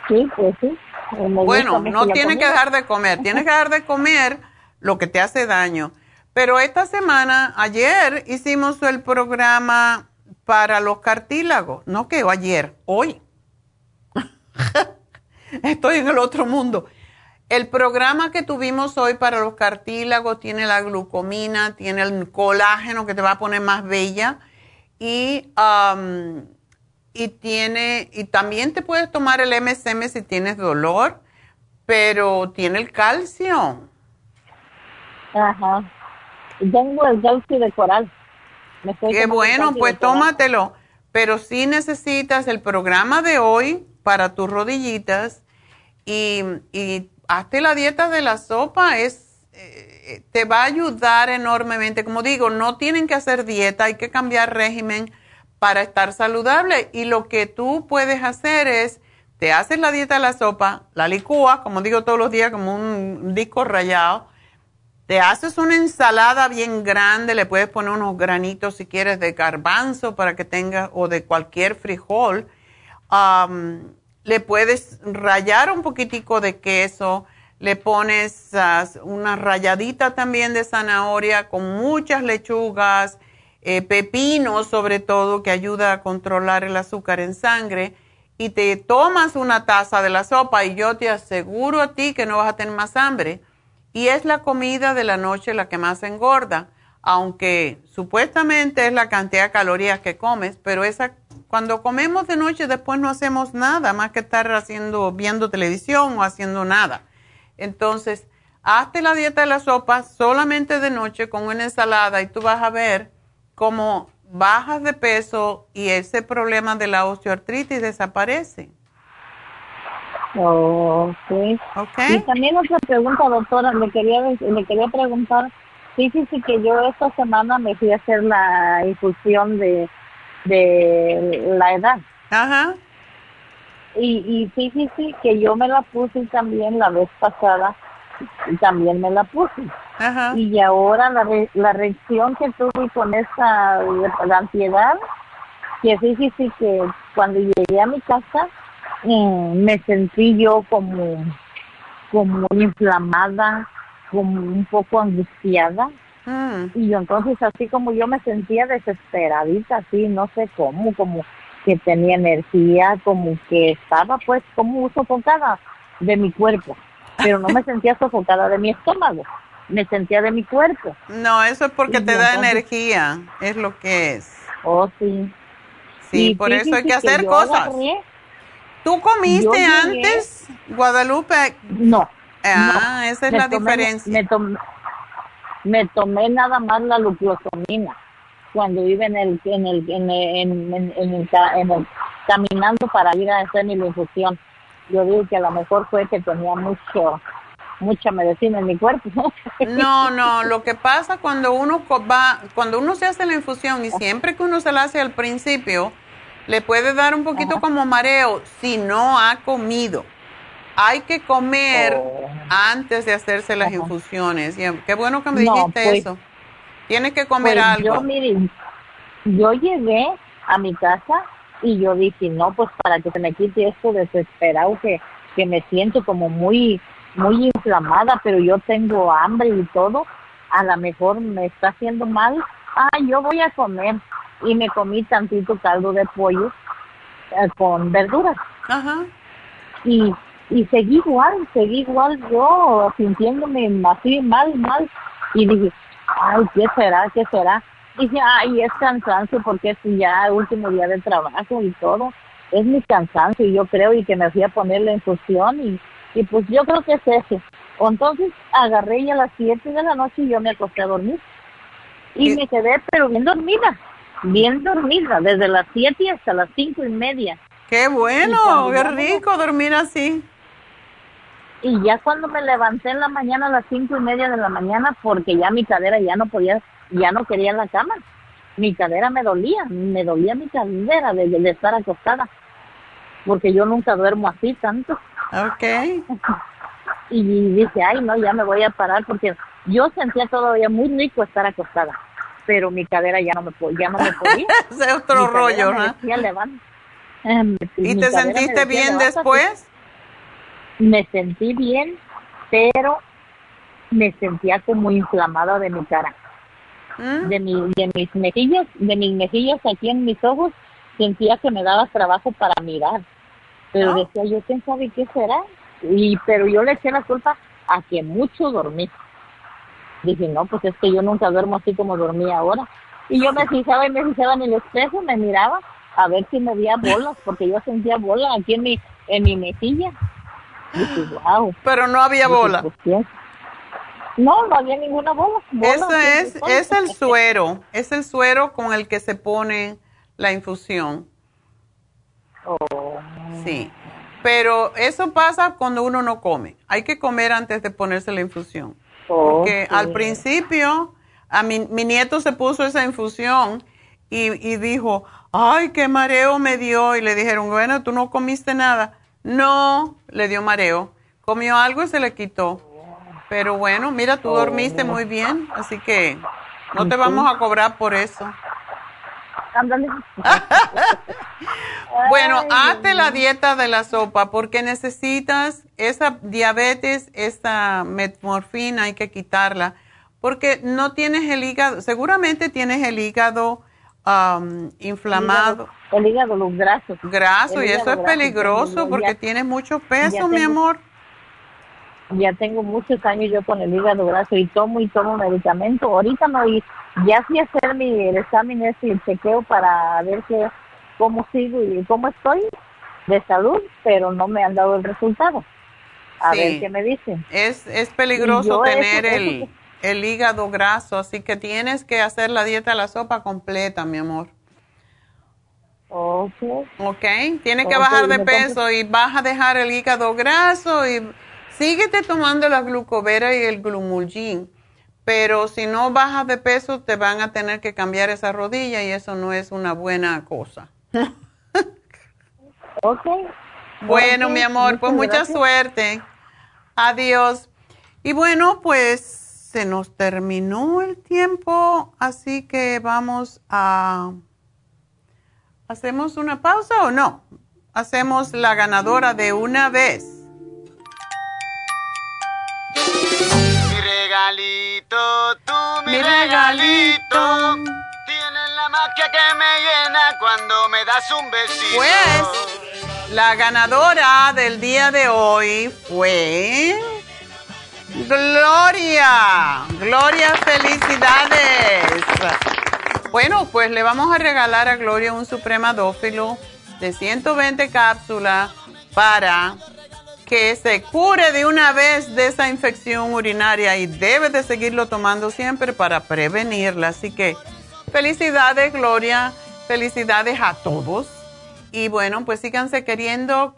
sí, pues sí. Bueno, no tienes que dejar de comer, tienes que dejar de comer lo que te hace daño. Pero esta semana, ayer hicimos el programa para los cartílagos, no que ayer, hoy. Estoy en el otro mundo. El programa que tuvimos hoy para los cartílagos tiene la glucomina, tiene el colágeno que te va a poner más bella y, am, y tiene y también te puedes tomar el MSM si tienes dolor, pero tiene el calcio. Ajá. Tengo el calcio de coral. Me estoy Qué bueno, pues tómatelo. Pero sí necesitas el programa de hoy para tus rodillitas y, hazte la dieta de la sopa. Es, eh, eh, te va a ayudar enormemente. Como digo, no tienen que hacer dieta, hay que cambiar régimen para estar saludable. Y lo que tú puedes hacer es, te haces la dieta de la sopa, la licúas, como digo todos los días, como un disco rayado. Te haces una ensalada bien grande, le puedes poner unos granitos si quieres de garbanzo para que tenga, o de cualquier frijol. Le puedes rayar un poquitico de queso le pones una rayadita también de zanahoria con muchas lechugas, eh, pepino sobre todo, que ayuda a controlar el azúcar en sangre, y te tomas una taza de la sopa y yo te aseguro a ti que no vas a tener más hambre. Y es la comida de la noche la que más engorda, aunque supuestamente es la cantidad de calorías que comes, pero esa cuando comemos de noche después no hacemos nada más que estar haciendo viendo televisión o haciendo nada. Entonces, hazte la dieta de la sopa solamente de noche con una ensalada y tú vas a ver cómo bajas de peso y ese problema de la osteoartritis desaparece. Oh, okay. Y también otra pregunta, doctora, le quería, le quería preguntar, fíjese que yo esta semana me fui a hacer la infusión de, de la edad. Ajá y, y fíjese que yo me la puse también la vez pasada, y también me la puse. Y ahora la, la reacción que tuve con esa la ansiedad, que fíjese que cuando llegué a mi casa, mm, me sentí yo como, como inflamada, como un poco angustiada. Mm. Y entonces así como yo me sentía desesperadita, así, no sé cómo, como que tenía energía, como que estaba pues como sofocada de mi cuerpo, pero no me sentía sofocada de mi estómago, me sentía de mi cuerpo. No, eso es porque te da energía, es lo que es. Oh, sí. Sí, por eso hay que hacer cosas. ¿Tú comiste antes, Guadalupe? No. Ah, esa es la diferencia. Me tomé, me tomé nada más la glucosamina cuando iba en el, en el, en el, en, el, caminando para ir a hacer mi infusión. Yo digo que a lo mejor fue que tenía mucho, mucha medicina en mi cuerpo. No, no, lo que pasa cuando uno va, cuando uno se hace la infusión y siempre que uno se la hace al principio, le puede dar un poquito como mareo si no ha comido. Hay que comer oh. antes de hacerse las infusiones. qué bueno que me dijiste pues, eso. Tienes que comer pues algo. Yo, miren, yo llegué a mi casa y yo dije, no, pues para que se me quite esto desesperado que, que me siento como muy, muy inflamada, pero yo tengo hambre y todo, a lo mejor me está haciendo mal. Ah, yo voy a comer. Y me comí tantito caldo de pollo eh, con verduras. Ajá. Y, y seguí igual, seguí igual yo sintiéndome así mal, mal. Y dije, ay, ¿qué será? ¿Qué será? Dije, ay, es cansancio porque es ya el último día de trabajo y todo. Es mi cansancio, yo creo, y que me fui a poner la infusión y, y pues yo creo que es ese. Entonces agarré ya a las 7 de la noche y yo me acosté a dormir. Y me quedé, pero bien dormida, bien dormida, desde las 7 hasta las cinco y media. ¡Qué bueno! ¡Qué rico dormir así! Y ya cuando me levanté en la mañana a las cinco y media de la mañana, porque ya mi cadera ya no podía, ya no quería la cama. Mi cadera me dolía, me dolía mi cadera de, estar acostada, porque yo nunca duermo así tanto. Ok. y dije, ay, no, ya me voy a parar, porque yo sentía todavía muy rico estar acostada, pero mi cadera ya no me, ya no me podía. es otro rollo, ¿no? ¿Y te sentiste bien después? Me sentí bien, pero me sentía como inflamada de mi cara. ¿Mm? De, mi, de mis mejillas, de mis mejillas aquí en mis ojos, sentía que me daba trabajo para mirar. Pero decía yo, ¿quién sabe qué será? Y, pero yo le eché la culpa a que mucho dormí. Dije, no, pues es que yo nunca duermo así como dormí ahora. Y yo me fijaba y me fijaba en el espejo, me miraba a ver si me veía bolas, porque yo sentía bolas aquí en mi, en mi mejilla. Pero no había bola. No, no había ninguna bola. Eso es, es el suero, es el suero con el que se pone la infusión. Oh. Sí, pero eso pasa cuando uno no come. Hay que comer antes de ponerse la infusión. Porque al principio, a mi, mi nieto se puso esa infusión y, y dijo, ay, qué mareo me dio. Y le dijeron, bueno, tú no comiste nada. No, le dio mareo. Comió algo y se le quitó. Pero bueno, mira, tú dormiste muy bien, así que no te vamos a cobrar por eso. bueno, hazte la dieta de la sopa porque necesitas esa diabetes, esa metmorfina, hay que quitarla porque no tienes el hígado, seguramente tienes el hígado inflamado. El hígado, los grasos. Graso, y eso es peligroso porque tienes mucho peso, mi amor. Ya tengo muchos años yo con el hígado graso y tomo y tomo medicamento. Ahorita no, y ya fui a hacer mi el examen ese y el chequeo para ver qué, cómo sigo y cómo estoy de salud, pero no me han dado el resultado. A ver qué me dicen. Es, es peligroso tener el el hígado graso, así que tienes que hacer la dieta de la sopa completa, mi amor. Ok. Ok, tienes que bajar de peso y vas a dejar el hígado graso y síguete tomando la glucovera y el glumulgin. Pero si no bajas de peso, te van a tener que cambiar esa rodilla y eso no es una buena cosa. ok. Bueno, mi amor, pues mucha suerte. Adiós. Y bueno, pues se nos terminó el tiempo, así que vamos a... ¿Hacemos una pausa o no? Hacemos la ganadora de una vez. Mi regalito, tú mi, regalito. Tienes la magia que me llena cuando me das un besito. Pues, la ganadora del día de hoy fue... Gloria, Gloria, felicidades. Bueno, pues le vamos a regalar a Gloria un supremadófilo de 120 cápsulas para que se cure de una vez de esa infección urinaria y debe de seguirlo tomando siempre para prevenirla. Así que felicidades, Gloria, felicidades a todos y bueno, pues síganse queriendo,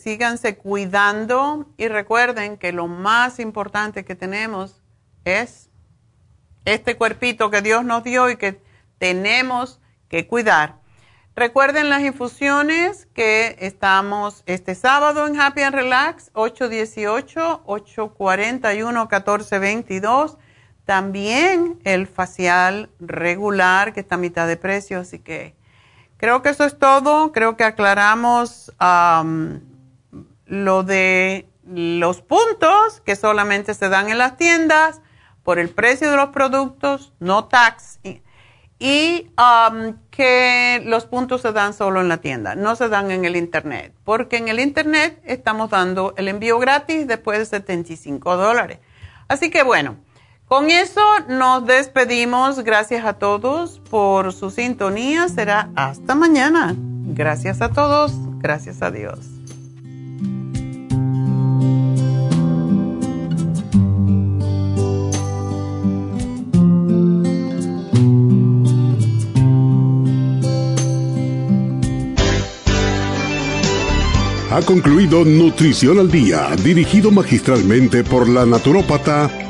síganse cuidando y recuerden que lo más importante que tenemos es este cuerpito que Dios nos dio y que tenemos que cuidar. Recuerden las infusiones que estamos este sábado en Happy and Relax, 818-841-1422. También el facial regular que está a mitad de precio, así que Creo que eso es todo. Creo que aclaramos lo de los puntos que solamente se dan en las tiendas por el precio de los productos, no tax. Y, que los puntos se dan solo en la tienda, no se dan en el Internet. Porque en el Internet estamos dando el envío gratis después de 75 dólares. Así que bueno. Con eso nos despedimos. Gracias a todos por su sintonía. Será hasta mañana. Gracias a todos. Gracias a Dios. Ha concluido Nutrición al Día, dirigido magistralmente por la naturópata